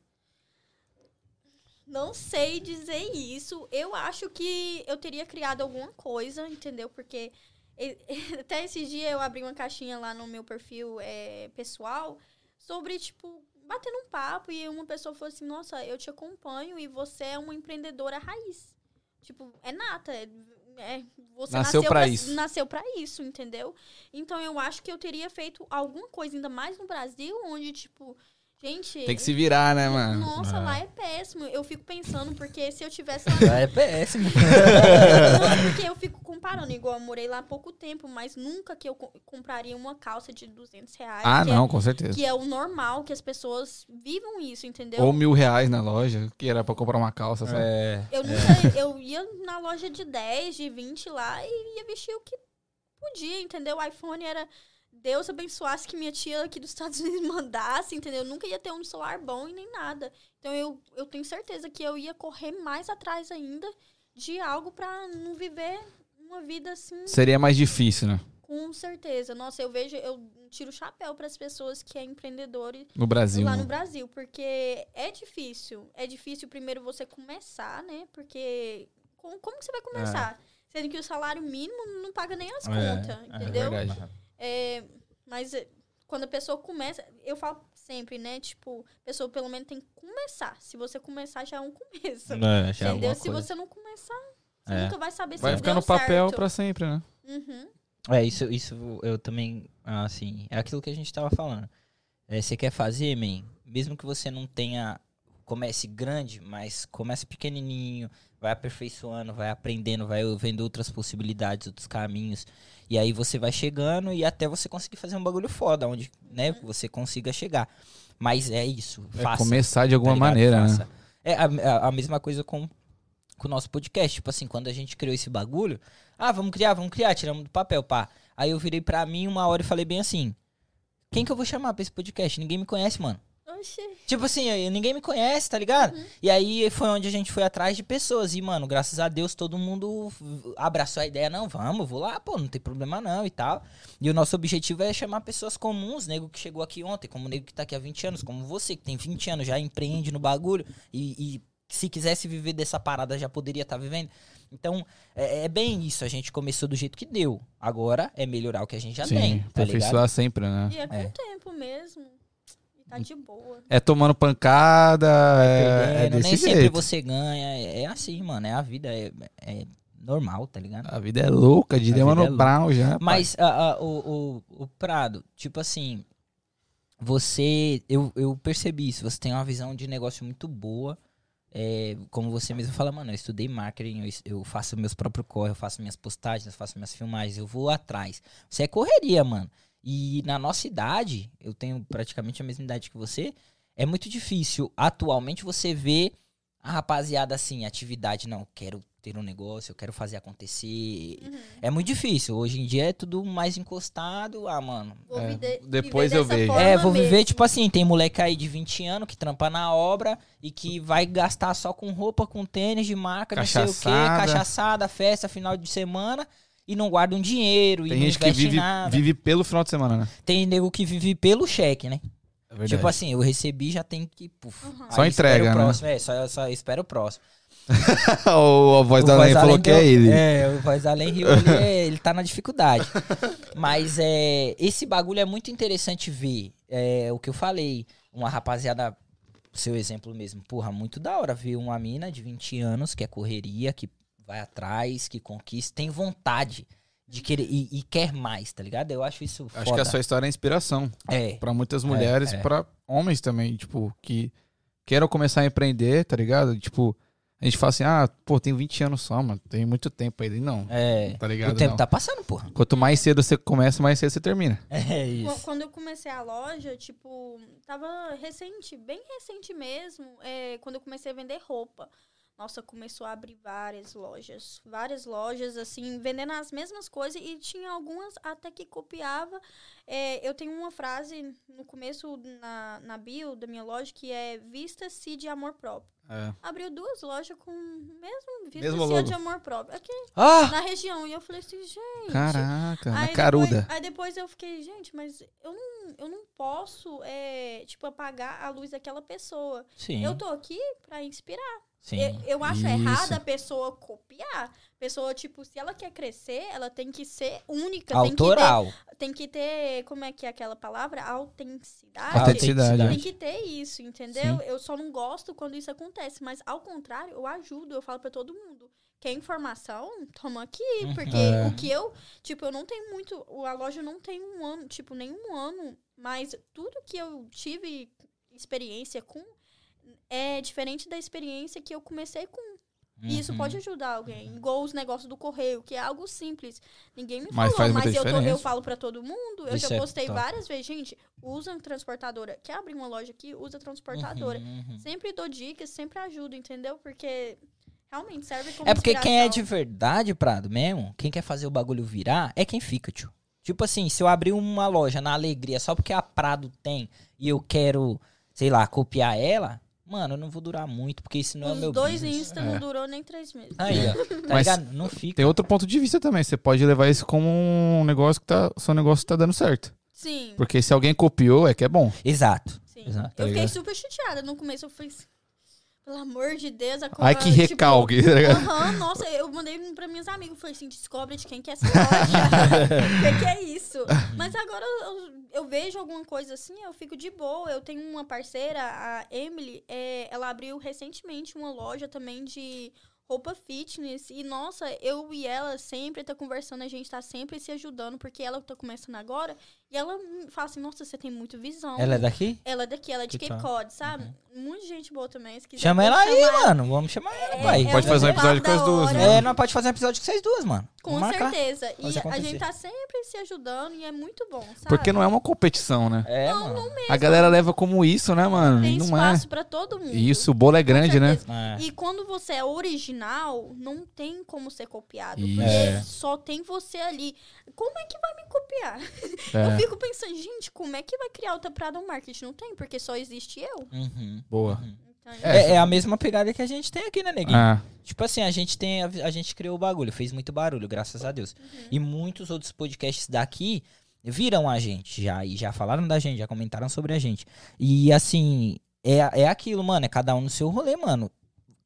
Não sei dizer isso. Eu acho que eu teria criado alguma coisa, entendeu? Porque até esses dias eu abri uma caixinha lá no meu perfil é, pessoal sobre, tipo, batendo um papo e uma pessoa falou assim: Nossa, eu te acompanho e você é uma empreendedora raiz. Tipo, é nata. É, é- você Nasceu pra pra- isso. Nasceu pra isso, entendeu? Então eu acho que eu teria feito alguma coisa, ainda mais no Brasil, onde, tipo, gente. Tem que se virar, né, mano? Nossa, É. lá é péssimo. Eu fico pensando, porque se eu tivesse lá. É péssimo. Não, porque eu fico comparando, igual eu morei lá há pouco tempo, mas nunca que eu co- compraria uma calça de 200 reais. Ah, que não, É, com certeza. que é o normal, que as pessoas vivam isso, entendeu? Ou mil reais na loja, que era pra comprar uma calça, sabe? É. Eu nunca. Eu ia na loja de 10, de 20 lá e ia vestir o que podia, entendeu? O iPhone era. Deus abençoasse que minha tia aqui dos Estados Unidos mandasse, entendeu? Eu nunca ia ter um celular bom e nem nada. Então eu, eu tenho certeza que eu ia correr mais atrás ainda de algo pra não viver uma vida assim, Seria mais difícil, né? com certeza. Nossa, eu vejo, eu tiro o chapéu para as pessoas que é empreendedores No Brasil. lá né? no Brasil, porque é difícil. É difícil primeiro você começar, né? Porque como, como que você vai começar? Sendo que o salário mínimo não paga nem as contas, entendeu? verdade. É, mas é, quando a pessoa começa, eu falo sempre, né? Tipo, a pessoa pelo menos tem que começar. Se você começar, já é um começo. É, já é entendeu? Se coisa. você não começar, você É. nunca vai saber se Vai ficar no papel certo. pra sempre, né? Uhum. É, isso, isso eu também, assim, é aquilo que a gente tava falando. É, você quer fazer, man, mesmo que você não tenha comece grande, mas comece pequenininho, vai aperfeiçoando, vai aprendendo, vai vendo outras possibilidades, outros caminhos. E aí você vai chegando e até você conseguir fazer um bagulho foda, onde, né, você consiga chegar. Mas é isso, É faça. começar de alguma tá maneira, né? Faça. É a, a- a mesma coisa com, com o nosso podcast. Tipo assim, quando a gente criou esse bagulho, ah, vamos criar, vamos criar, tiramos do papel, pá. Aí eu virei pra mim uma hora e falei bem assim: quem que eu vou chamar pra esse podcast? Ninguém me conhece, mano. Oxi. Tipo assim, eu- ninguém me conhece, tá ligado? E aí foi onde a gente foi atrás de pessoas. E, mano, graças a Deus todo mundo abraçou a ideia. Não, vamos, vou lá, pô, não tem problema não e tal. E o nosso objetivo é chamar pessoas comuns, nego que chegou aqui ontem, como o nego que tá aqui há 20 anos, como você, que tem 20 anos, já empreende no bagulho. E, e se quisesse viver dessa parada, já poderia estar vivendo. Então, é, é bem isso. A gente começou do jeito que deu. Agora é melhorar o que a gente já Sim, tem, tá aperfeiçoar sempre, né? E é com É. o tempo mesmo. Tá de boa. É tomando pancada, é, é Perdendo, desse nem sempre jeito. você ganha. É, é assim, mano. É a vida. É, é normal, tá ligado? A vida é louca, diria vida Mano é. Brown já. Mas a- a- o, o, o Prado, tipo assim, você. Eu, eu percebi isso. Você tem uma visão de negócio muito boa. É, como você mesmo fala, mano, eu estudei marketing, eu, eu faço meus próprios corre, eu faço minhas postagens, eu faço minhas filmagens, eu vou atrás. Você é correria, mano. E na nossa idade, eu tenho praticamente a mesma idade que você, é muito difícil atualmente você ver a rapaziada assim, atividade, não, quero ter um negócio, eu quero fazer acontecer. Uhum. É muito difícil. Hoje em dia é tudo mais encostado. Ah, mano. Vou É, viver- depois viver eu vejo. É, vou viver, mesmo. tipo assim, tem moleque aí de 20 anos que trampa na obra e que vai gastar só com roupa, com tênis de marca, não sei o Cachaçada. quê, cachaçada, festa, final de semana e não guarda um dinheiro e Tem não gente que investe vive, nada. vive pelo final de semana, né? Tem nego que vive pelo cheque, né? É. Tipo assim, eu recebi, já tem que. Puf, Uhum. Só entrega, o né? próximo, É, só, só espera o próximo. o, a voz O da Lei falou Além que é ele. É, o Voz Além Rio, ele, é- ele tá na dificuldade. Mas é, esse bagulho é muito interessante ver. É, o que eu falei, uma rapaziada, seu exemplo mesmo, porra, muito da hora ver uma mina de 20 anos que é correria, que vai atrás, que conquista, tem vontade de querer e, e quer mais, tá ligado? Eu acho isso foda. Acho que a sua história é inspiração É, pra muitas mulheres, é. pra homens também, tipo, que queiram começar a empreender, tá ligado? Tipo, a gente fala assim, ah, pô, tenho 20 anos só, mano, tem muito tempo aí. Não, é. tá ligado? O tempo Não. tá passando, porra. Quanto mais cedo você começa, mais cedo você termina. É isso. Quando eu comecei a loja, tipo, tava recente, bem recente mesmo, é, quando eu comecei a vender roupa. Nossa, começou a abrir várias lojas. Várias lojas, assim, vendendo as mesmas coisas e tinha algumas até que copiava. É, eu tenho uma frase no começo, na, na bio da minha loja, que é Vista-se de amor próprio. É. Abriu duas lojas com o mesmo logo. de amor próprio. Aqui Ah! na região. E eu falei assim, gente. Caraca, na Aí caruda. Depois, aí depois eu fiquei, gente, mas eu não, eu não posso, é, tipo, apagar a luz daquela pessoa. Sim. Eu tô aqui pra inspirar. Sim. Eu, eu acho Isso. errado a pessoa copiar. Pessoa, tipo, se ela quer crescer, ela tem que ser única. Tem que, ter, Autoral. tem que ter, como é que é aquela palavra? Autenticidade. Autenticidade. Tem que ter isso, entendeu? Eu só não gosto quando isso acontece. Mas, ao contrário, eu ajudo, eu falo pra todo mundo. Quer informação? Toma aqui. Uhum. Porque É. o que eu. Tipo, eu não tenho muito. A loja não tem um ano, tipo, nenhum ano. Mas tudo que eu tive experiência com é diferente da experiência que eu comecei com. E isso Uhum. pode ajudar alguém. Igual os negócios do correio, que é algo simples. Ninguém me Mas falou, mas eu, tô- eu falo pra todo mundo. Eu Isso já é postei top. várias vezes. Gente, usa transportadora. Quer abrir uma loja aqui? Usa transportadora. Uhum, uhum. Sempre dou dicas, sempre ajudo, entendeu? Porque realmente serve como É porque quem é de inspiração. verdade, Prado, mesmo, quem quer fazer o bagulho virar, é quem fica, tio. Tipo assim, se eu abrir uma loja na Alegria só porque a Prado tem e eu quero, sei lá, copiar ela, mano, eu não vou durar muito, porque isso não é o Os meu dois business. Insta É. não durou nem três meses. Aí, ó, tá Mas- ligado? Não fica. Tem outro ponto de vista também. Você pode levar isso como um negócio que tá. Seu negócio tá dando certo. Sim, Porque se alguém copiou, é que é bom. Exato. sim. Exato, tá eu fiquei ligado? super chateada. No começo eu fui. Pelo amor de Deus, a Ai, que tipo, recalque? Aham, nossa, eu mandei pra minhas amigas. Falei assim, descobre de quem que é essa loja. O que, que é isso? Mas agora eu, eu vejo alguma coisa assim, eu fico de boa. Eu tenho uma parceira, a Emily, é, ela abriu recentemente uma loja também de roupa fitness. E, nossa, eu e ela sempre tá conversando, a gente tá sempre se ajudando, porque ela tá começando agora E ela fala assim, nossa, você tem muito visão. Ela é daqui? Ela é daqui, ela é de Que Cape? Cod, sabe? Muita gente boa também. Se quiser, Chama ela aí, chamar mano. Vamos chamar ela, É, pai. Pode fazer um é episódio com as duas, hora. né? É, nós pode fazer um episódio com vocês duas, mano. Com Vamos marcar. certeza. E a acontecer. gente tá sempre se ajudando e é muito bom, sabe? Porque não é uma competição, né? É, Não, mano. A galera leva como isso, né, mano? Tem não espaço é. pra todo mundo. Isso, o bolo é grande, né? É. E quando você é original, não tem como ser copiado. Isso. Porque É. só tem você ali. Como é que vai me copiar? É. Eu fico pensando, gente, como é que vai criar outra Prada Market? Não tem, porque só existe eu. Uhum. Boa. Então, É, é a mesma pegada que a gente tem aqui, né, neguinho? Ah, Tipo assim, a gente tem. A, a gente criou o bagulho, fez muito barulho, graças a Deus. E muitos outros podcasts daqui viram a gente já e já falaram da gente, já comentaram sobre a gente. E assim, é, é aquilo, mano, é cada um no seu rolê, mano.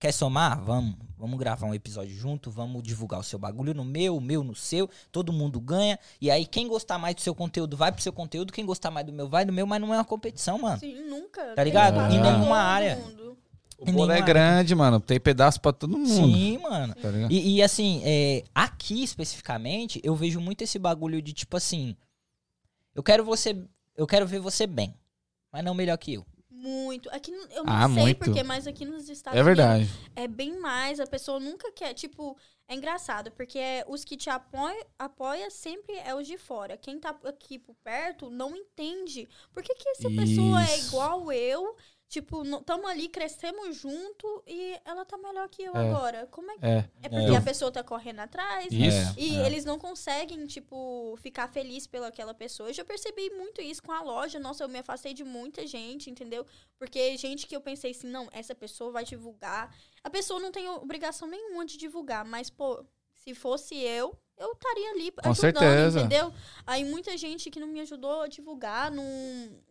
Quer somar? Vamos. Vamos gravar um episódio junto, vamos divulgar o seu bagulho no meu, o meu no seu, todo mundo ganha. E aí, quem gostar mais do seu conteúdo vai pro seu conteúdo, quem gostar mais do meu vai do meu, mas não é uma competição, mano. Sim, nunca. Tá ligado? Tem Em nenhuma área. mundo. o E bolo é grande, mano. Tem pedaço pra todo mundo. Sim, mano. Tá ligado? E, e, assim, é, aqui especificamente, eu vejo muito esse bagulho de tipo assim. Eu quero você. Eu quero ver você bem. Mas não melhor que eu. Muito. Aqui eu não Ah, sei muito. porque, mas aqui nos Estados É verdade. Unidos é bem mais. A pessoa nunca quer. Tipo, é engraçado, porque é, os que te apoiam apoia sempre é os de fora. Quem tá aqui por perto não entende. Por que, que essa pessoa é Isso. igual eu? Tipo, estamos ali, crescemos junto e ela tá melhor que eu É. agora. Como é que. É. É porque É. a pessoa tá correndo atrás. Isso. É. E eles não conseguem, tipo, ficar feliz pelaquela pessoa. Eu já percebi muito isso com a loja. Nossa, eu me afastei de muita gente, entendeu? Porque gente que eu pensei assim, não, essa pessoa vai divulgar. A pessoa não tem obrigação nenhuma de divulgar, mas, pô, se fosse eu, eu estaria ali Com ajudando, certeza. entendeu? Aí muita gente que não me ajudou a divulgar, não,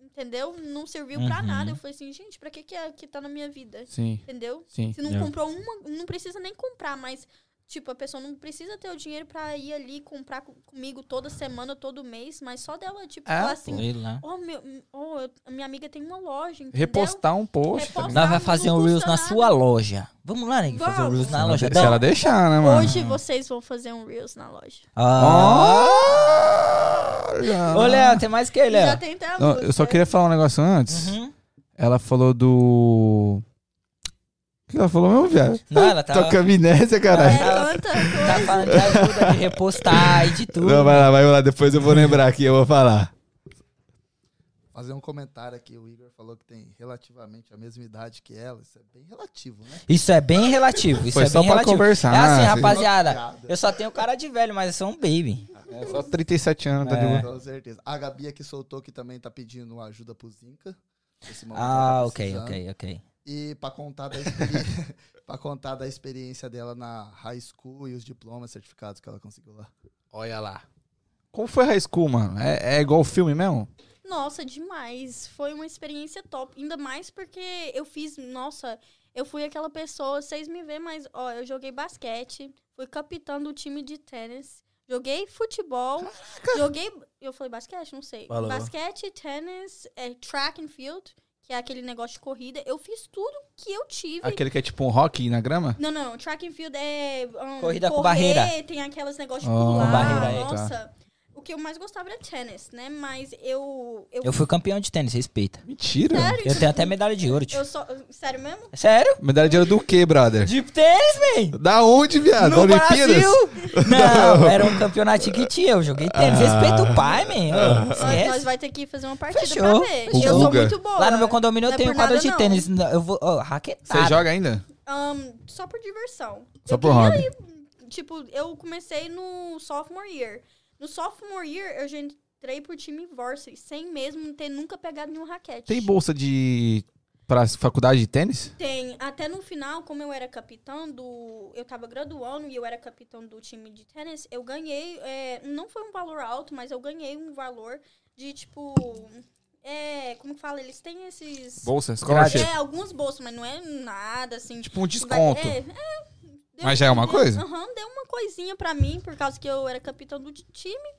entendeu? Não serviu pra Uhum. nada. Eu falei assim, gente, pra que que, é, que tá na minha vida? Sim, Entendeu? sim. Se não comprou uma, não precisa nem comprar, mas, tipo, a pessoa não precisa ter o dinheiro pra ir ali comprar co- comigo toda semana, todo mês, mas só dela, tipo, É, assim, ó, meu, oh, eu- a minha amiga tem uma loja, entendeu? Repostar um post. Repostar. Nós vai fazer um Reels na sua loja. Vamos lá, né? Fazer um. Reels na loja de- se ela deixar, né, mano? Hoje vocês vão fazer um Reels na loja. Ah. já. Ô, Léo, tem mais que, Já Léo? tem até a música. eu só queria falar um negócio antes. Uhum. Ela falou do. Que ela falou mesmo, viado? Não, ela tá- Toca amnésia, É, caralho. tanta Tá falando de ajuda, de repostar e de tudo. Não, vai lá, vai lá. Depois eu vou lembrar aqui, eu vou falar. Fazer um comentário aqui. O Igor falou que tem relativamente a mesma idade que ela. Isso é bem relativo, né? Isso é bem relativo. Isso Foi é só bem pra relativo. conversar. É assim, filho. rapaziada. Eu só tenho cara de velho, mas eu sou um baby. É só 37 anos, tá de É. boa. Com certeza. A Gabi aqui soltou que também tá pedindo ajuda pro Zinca. Ah, tá ok, ok, ok. E pra contar da experiência, pra contar da experiência dela na high school e os diplomas, certificados que ela conseguiu lá. Olha lá. Como foi High School, mano? É, é igual o filme mesmo? Nossa, demais. Foi uma experiência top. Ainda mais porque eu fiz, nossa, eu fui aquela pessoa, vocês me vêem, mas ó, eu joguei basquete, fui capitã do time de tênis, joguei futebol, joguei. Eu falei basquete? Não sei. Falou. Basquete, tênis, é, track and field, que é aquele negócio de corrida. Eu fiz tudo que eu tive. Aquele que é tipo um rock na grama? Não, não, track and field é. um, Corrida com correr, barreira. Tem aquelas negócios de Oh, pular. com barreira, é, tá. O que eu mais gostava era tênis, né? Mas eu. Eu, Eu fui campeão de tênis, respeita. Mentira. Sério? Eu tenho até medalha de ouro, tio. Eu só. Sério mesmo? Sério? Medalha de ouro do quê, brother? De tênis, man! Da onde, viado? Da No Olimpíadas? Brasil! Não, era um campeonatinho que tinha. Eu joguei tênis. Ah. Respeita o pai, man. Ô, Nós, Esquece. nós vai ter que fazer uma partida Fechou. pra ver. O eu sou Guga. muito boa. Lá no meu condomínio eu Não é tenho por quadra nada, de não. tênis. Eu vou. Raquetada. Você joga ainda? Ahn, só por diversão. Só eu por queria hobby. ir- tipo, eu comecei no sophomore year. No sophomore year, eu já entrei pro time varsity, sem mesmo ter nunca pegado nenhum raquete. Tem bolsa de. pra faculdade de tênis? Tem. Até no final, como eu era capitã do. Eu tava graduando e eu era capitã do time de tênis, eu ganhei. é, não foi um valor alto, mas eu ganhei um valor de tipo. É. Como que fala? Eles têm esses. Bolsa, scholarship. É, alguns bolsos, mas não é nada assim. Tipo um desconto. É, é, deu Mas já é uma coisa? Aham, deu uma coisinha pra mim, por causa que eu era capitã do ti- time.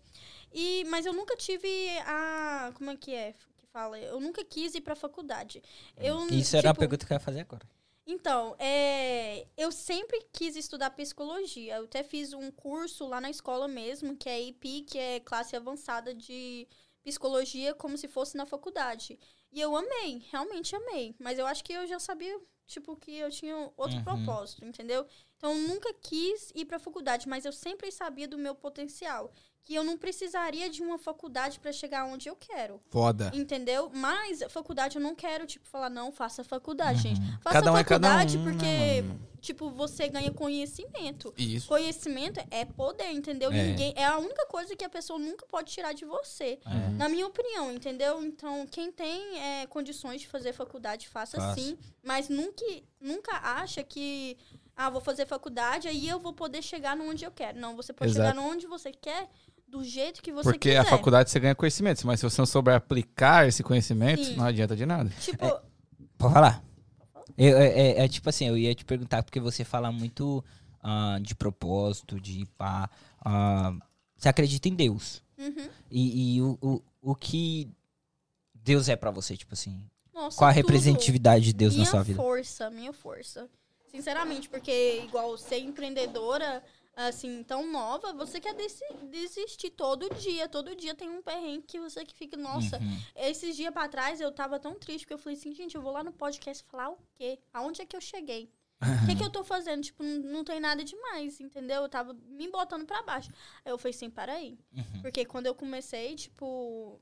E, mas eu nunca tive a. Como é que é que fala? Eu nunca quis ir pra faculdade. Eu, Isso era a tipo, pergunta que eu ia fazer agora. Então, é, eu sempre quis estudar psicologia. Eu até fiz um curso lá na escola mesmo, que é AP, que é classe avançada de psicologia como se fosse na faculdade. E eu amei, realmente amei. Mas eu acho que eu já sabia, tipo, que eu tinha outro Uhum. propósito, entendeu? Então eu nunca quis ir pra faculdade, mas eu sempre sabia do meu potencial. Que eu não precisaria de uma faculdade pra chegar onde eu quero. Foda. Entendeu? Mas a faculdade eu não quero, tipo, falar, não, faça faculdade, gente. Faça Cada um é cada faculdade um, né, porque, tipo, você ganha conhecimento. Isso. Conhecimento é poder, entendeu? É. Ninguém é a única coisa que a pessoa nunca pode tirar de você. É. Na minha opinião, entendeu? Então, quem tem é, condições de fazer faculdade, faça Faça. sim. Mas nunca, nunca acha que, ah, vou fazer faculdade, aí eu vou poder chegar onde eu quero. Não, você pode Exato. chegar onde você quer, do jeito que você Porque quiser. a faculdade você ganha conhecimento, mas se você não souber aplicar esse conhecimento, Sim. não adianta de nada. Tipo, Pode falar. Eu- é, é- é tipo assim, eu ia te perguntar, porque você fala muito ah, de propósito, de pá. ah, você acredita em Deus. uhum. E, e o, o, o que Deus é pra você, tipo assim. Nossa, Qual a tudo. representatividade de Deus minha na sua vida? força, minha força. Sinceramente, porque igual ser empreendedora, assim, tão nova, você quer desi- desistir todo dia. Todo dia tem um perrengue que você que fica, nossa. Uhum. Esses dias pra trás eu tava tão triste, porque eu falei assim, gente, eu vou lá no podcast falar o quê? Aonde é que eu cheguei? O que, que eu tô fazendo? Tipo, não, não tem nada demais, entendeu? Eu tava me botando pra baixo. Aí eu falei assim, peraí. Uhum. Porque quando eu comecei, tipo,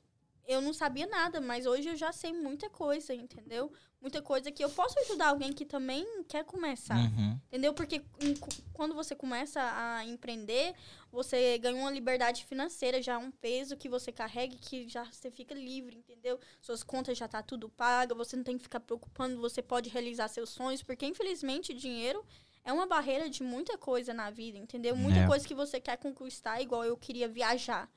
eu não sabia nada, mas hoje eu já sei muita coisa, entendeu? Muita coisa que eu posso ajudar alguém que também quer começar. Uhum. Entendeu? Porque em- quando você começa a empreender, você ganha uma liberdade financeira, já é um peso que você carrega que já você fica livre, entendeu? Suas contas já tá tudo paga, você não tem que ficar preocupando, você pode realizar seus sonhos, porque infelizmente dinheiro é uma barreira de muita coisa na vida, entendeu? Muita É. coisa que você quer conquistar, igual eu queria viajar.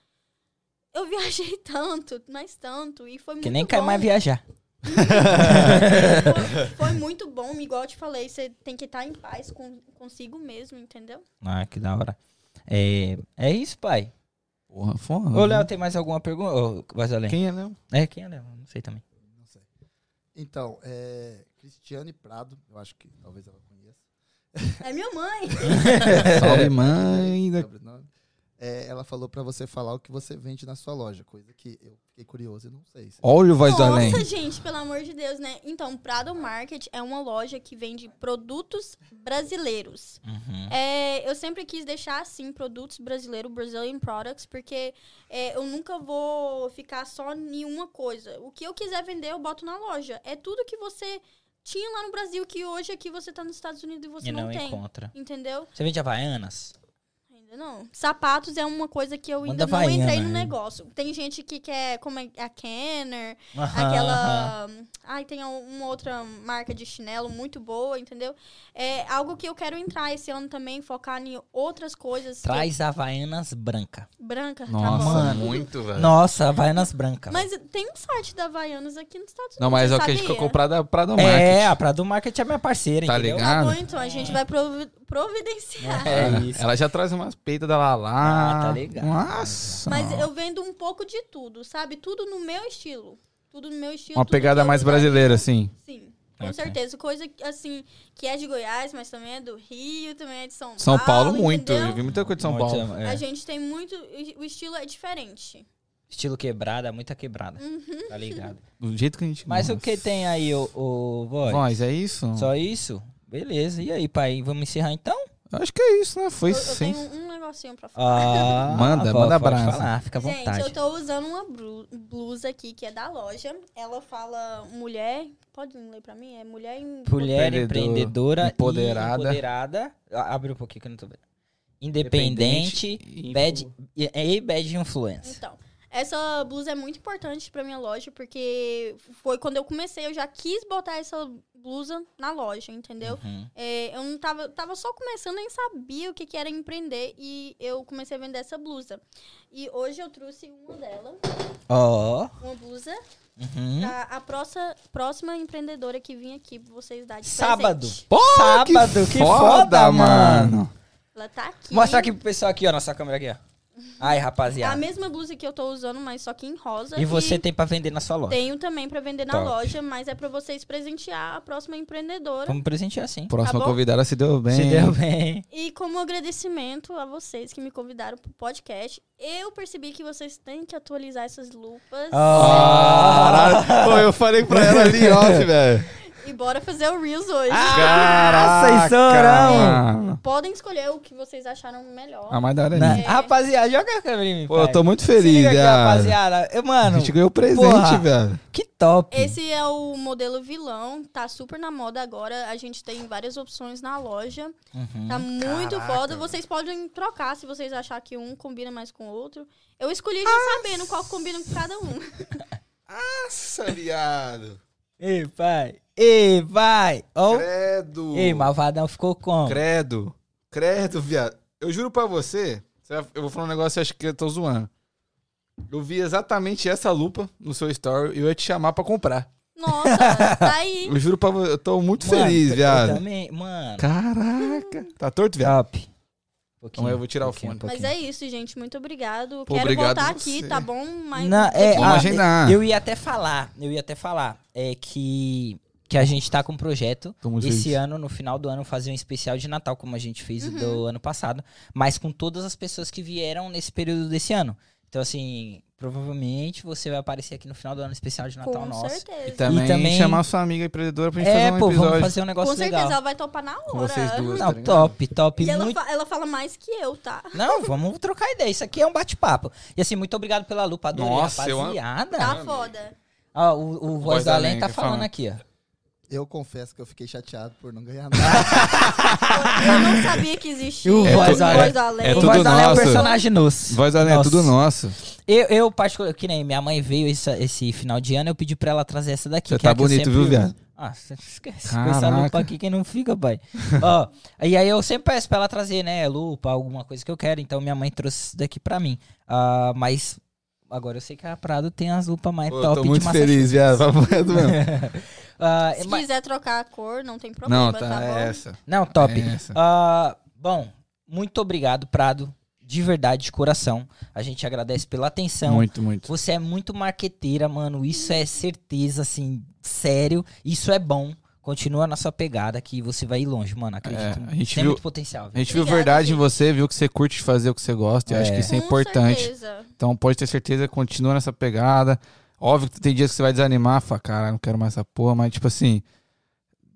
Eu viajei tanto, mas tanto, e foi muito Que nem bom. mais viajar. Foi, foi muito bom, igual eu te falei, você tem que estar em paz com, consigo mesmo, entendeu? Ah, que da hora. É, é isso, pai. Porra, foda. Ô, Léo, tem mais alguma pergunta? Ô, vai além. Quem é Léo? É, quem é Léo? Não sei também. Não sei. Então, é, Cristiane Prado, eu acho que talvez ela conheça. É minha mãe. Salve, mãe. da- sobrenome. É, ela falou pra você falar o que você vende na sua loja, coisa que eu fiquei curioso e não sei. Se... Olha o voz do além. Nossa, gente, pelo amor de Deus, né? Então, Prado Market é uma loja que vende produtos brasileiros. Uhum. É, eu sempre quis deixar assim, produtos brasileiros, Brazilian Products, porque é, eu nunca vou ficar só em uma coisa. O que eu quiser vender, eu boto na loja. É tudo que você tinha lá no Brasil, que hoje aqui você tá nos Estados Unidos e você E não, não tem. encontra. Entendeu? Você vende Havaianas? Ainda não. Sapatos é uma coisa que eu Manda ainda não entrei no né? negócio. Tem gente que quer, como é a Kenner, Aham. aquela. Ai, tem uma outra marca de chinelo muito boa, entendeu? É algo que eu quero entrar esse ano também, focar em outras coisas. que- Traz Havaianas branca. Branca, tá Nossa, bom. Mano. muito, velho. Nossa, Havaianas branca. Mas tem um site da Havaianas aqui nos Estados Unidos. Não, mas é o que a gente sabia? ficou comprado pra do marketing. É, a Prado Market é minha parceira, Tá entendeu? ligado? Tá bom, então. A gente vai providenciar. É isso. Ela já traz umas peitas dela lá. Ah, tá ligado. Nossa. Mas eu vendo um pouco de tudo, sabe? Tudo no meu estilo. Tudo no meu estilo. Uma pegada mais brasileira, assim. Sim, com Ok. certeza. Coisa assim, que é de Goiás, mas também é do Rio, também é de São, São Paulo, Paulo. muito. entendeu? Eu vi muita coisa de São Muito, Paulo. é. A gente tem muito. O estilo é diferente. Estilo quebrada, muita quebrada. Uhum. Tá ligado? Do jeito que a gente Mas o que tem aí, o, o voz? Voz, é isso? Só isso? Beleza. E aí, pai? Vamos encerrar então? Acho que é isso, né? Foi Eu, eu sim. tenho um negocinho pra falar. Ah, Manda, pô, manda pode brasa. falar, fica à Gente, vontade. eu tô usando uma blusa aqui que é da loja. Ela fala mulher. Pode ler pra mim? É mulher em. Mulher Empreendedor- empreendedora empoderada. e empoderada. Ah, Abre um pouquinho que eu não tô vendo. Independente, e bad, e, e bad influence. Então, essa blusa é muito importante pra minha loja, porque foi quando eu comecei, eu já quis botar essa blusa na loja, entendeu? Uhum. É, eu não tava, tava só começando, nem sabia o que, que era empreender, e eu comecei a vender essa blusa. E hoje eu trouxe uma dela, Ó. uma blusa, uhum. pra a próxima, próxima empreendedora que vim aqui pra vocês darem de Sábado. presente. Pô, Sábado, que foda, mano. Ela tá aqui. Mostra aqui pro pessoal aqui, ó, nossa câmera aqui, ó. Ai, É a rapaziada. mesma blusa que eu tô usando, mas só que em rosa. E você tem pra vender na sua loja. Tenho também pra vender na Top. loja, mas é pra vocês presentear a próxima empreendedora. Vamos presentear assim. Próxima bom? convidada se deu bem. Se deu bem. E como agradecimento a vocês que me convidaram pro podcast, eu percebi que vocês têm que atualizar essas lupas. Caralho. Pô, eu falei pra ela ali off, velho. E bora fazer o Reels hoje. Caraca, estourão. mano. Podem escolher o que vocês acharam melhor. A mais da hora é minha. Rapaziada, joga a câmera em mim, Pô, eu tô muito Se feliz, liga aqui, rapaziada. Eu, A Mano, gente ganhou presente, porra. velho. que top. Esse é o modelo vilão, tá super na moda agora. A gente tem várias opções na loja. Uhum. Tá muito Caraca, foda. Vocês podem trocar se vocês acharem que um combina mais com o outro. Eu escolhi já sabendo qual combina com cada um. Nossa, viado. Ei, pai. Ei, pai. Ó. Credo. Ei, malvadão ficou como? Credo. Credo, viado. Eu juro pra você, vai- eu vou falar um negócio, você acha que eu tô zoando. Eu vi exatamente essa lupa no seu story e eu ia te chamar pra comprar. Nossa, tá aí. Eu juro pra você, eu tô muito Mano, feliz, eu viado. também, mano. Caraca. Tá torto, viado? Top. Então eu vou tirar o fone. Mas é isso, gente. Muito obrigado. Pô, Quero obrigado voltar você. aqui, tá bom? Mas Não, é, ah, Imagina. Eu ia até falar, eu ia até falar, é que, que a gente tá com um projeto muito esse feliz. ano, no final do ano, fazer um especial de Natal, como a gente fez Uhum. do ano passado, mas com todas as pessoas que vieram nesse período desse ano. Então, assim, provavelmente você vai aparecer aqui no final do ano especial de Natal com nosso. certeza. E também, E também- chamar sua amiga empreendedora pra gente É, fazer um pô, episódio vamos fazer um negócio Com certeza, legal. ela vai topar na hora. com vocês duas. Não, tá top, top. E ela, muito... fa- ela fala mais que eu, tá? Não, vamos trocar ideia. Isso aqui é um bate-papo. E assim, muito obrigado pela lupa, adorei, Nossa, eu rapaziada. Tá foda. Ó, o, o Voz da Além tá falando fala. aqui, ó. Eu confesso que eu fiquei chateado por não ganhar nada. Eu não sabia que existia o o Voz Voz, Além? É o tudo Voz da Além é um nosso. personagem nosso. Voz Além é tudo nosso. Eu, eu particular, que nem minha mãe veio esse, esse final de ano, eu pedi pra ela trazer essa daqui. Você que é tá eu bonito, sempre viu, viado? Ah, você esquece. Com essa Caraca. lupa aqui, quem não fica, pai? Ó, e aí eu sempre peço pra ela trazer, né, lupa, alguma coisa que eu quero. Então minha mãe trouxe isso daqui pra mim. Ah, mas agora eu sei que a Prado tem as lupas mais Pô, top tô de muito Massachusetts. feliz, viado. Papo reto mesmo. Ah, Se mas- quiser trocar a cor, não tem problema, Não, tá, tá, bom? é essa. Não, top. É essa. Ah, bom, muito obrigado, Prado. De verdade, de coração. A gente agradece pela atenção. Muito, muito. Você é muito marqueteira, mano. Isso é certeza, assim, sério. Isso é bom. Continua na sua pegada que você vai ir longe, mano. Acredito. É, a gente Tem viu- muito potencial. A velho. gente viu Obrigada, verdade em você, viu que você curte fazer o que você gosta. E eu acho É. que isso é Com importante. certeza. Então pode ter certeza, continua nessa pegada. Óbvio que tem dias que você vai desanimar, fala, cara, não quero mais essa porra, mas tipo assim,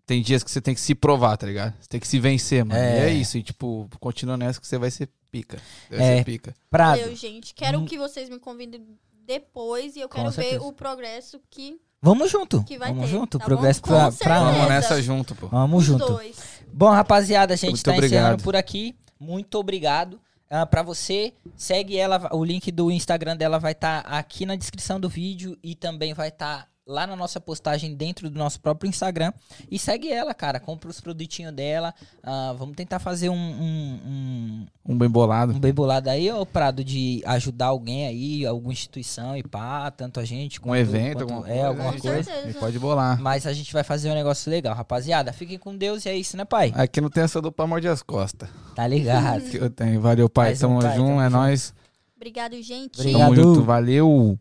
tem dias que você tem que se provar, tá ligado? Você tem que se vencer, mano. É. E é isso, e tipo, continua nessa que você vai ser pica. Vai É. ser pica. Prado, Valeu, gente. Quero Hum. que vocês me convidem depois e eu quero ver o progresso que vamos junto. que vai vamos ter, junto. tá Progresso bom? pra, pra. Vamos nessa junto, pô. Vamos os junto. dois. Bom, rapaziada, a gente Muito tá obrigado. encerrando por aqui. Muito obrigado. Ah, pra você, segue ela. O link do Instagram dela vai estar aqui na descrição do vídeo e também vai estar lá na nossa postagem dentro do nosso próprio Instagram. E segue ela, cara. Compra os produtinhos dela. Ah, vamos tentar fazer um, um, um, Um bem bolado. um bem bolado aí, ô Prado, de ajudar alguém aí, alguma instituição e pá, tanto a gente Um quanto- evento, quanto- alguma é, coisa. alguma coisa. pode bolar. Mas a gente vai fazer um negócio legal, rapaziada. Fiquem com Deus e é isso, né, pai? Aqui não tem essa dupla morde as costas. Tá ligado? Que eu tenho. Valeu, pai. Mais um, Tamo pai, junto, tamo é junto. nóis. Obrigado, gente. Obrigado. Tamo junto, valeu.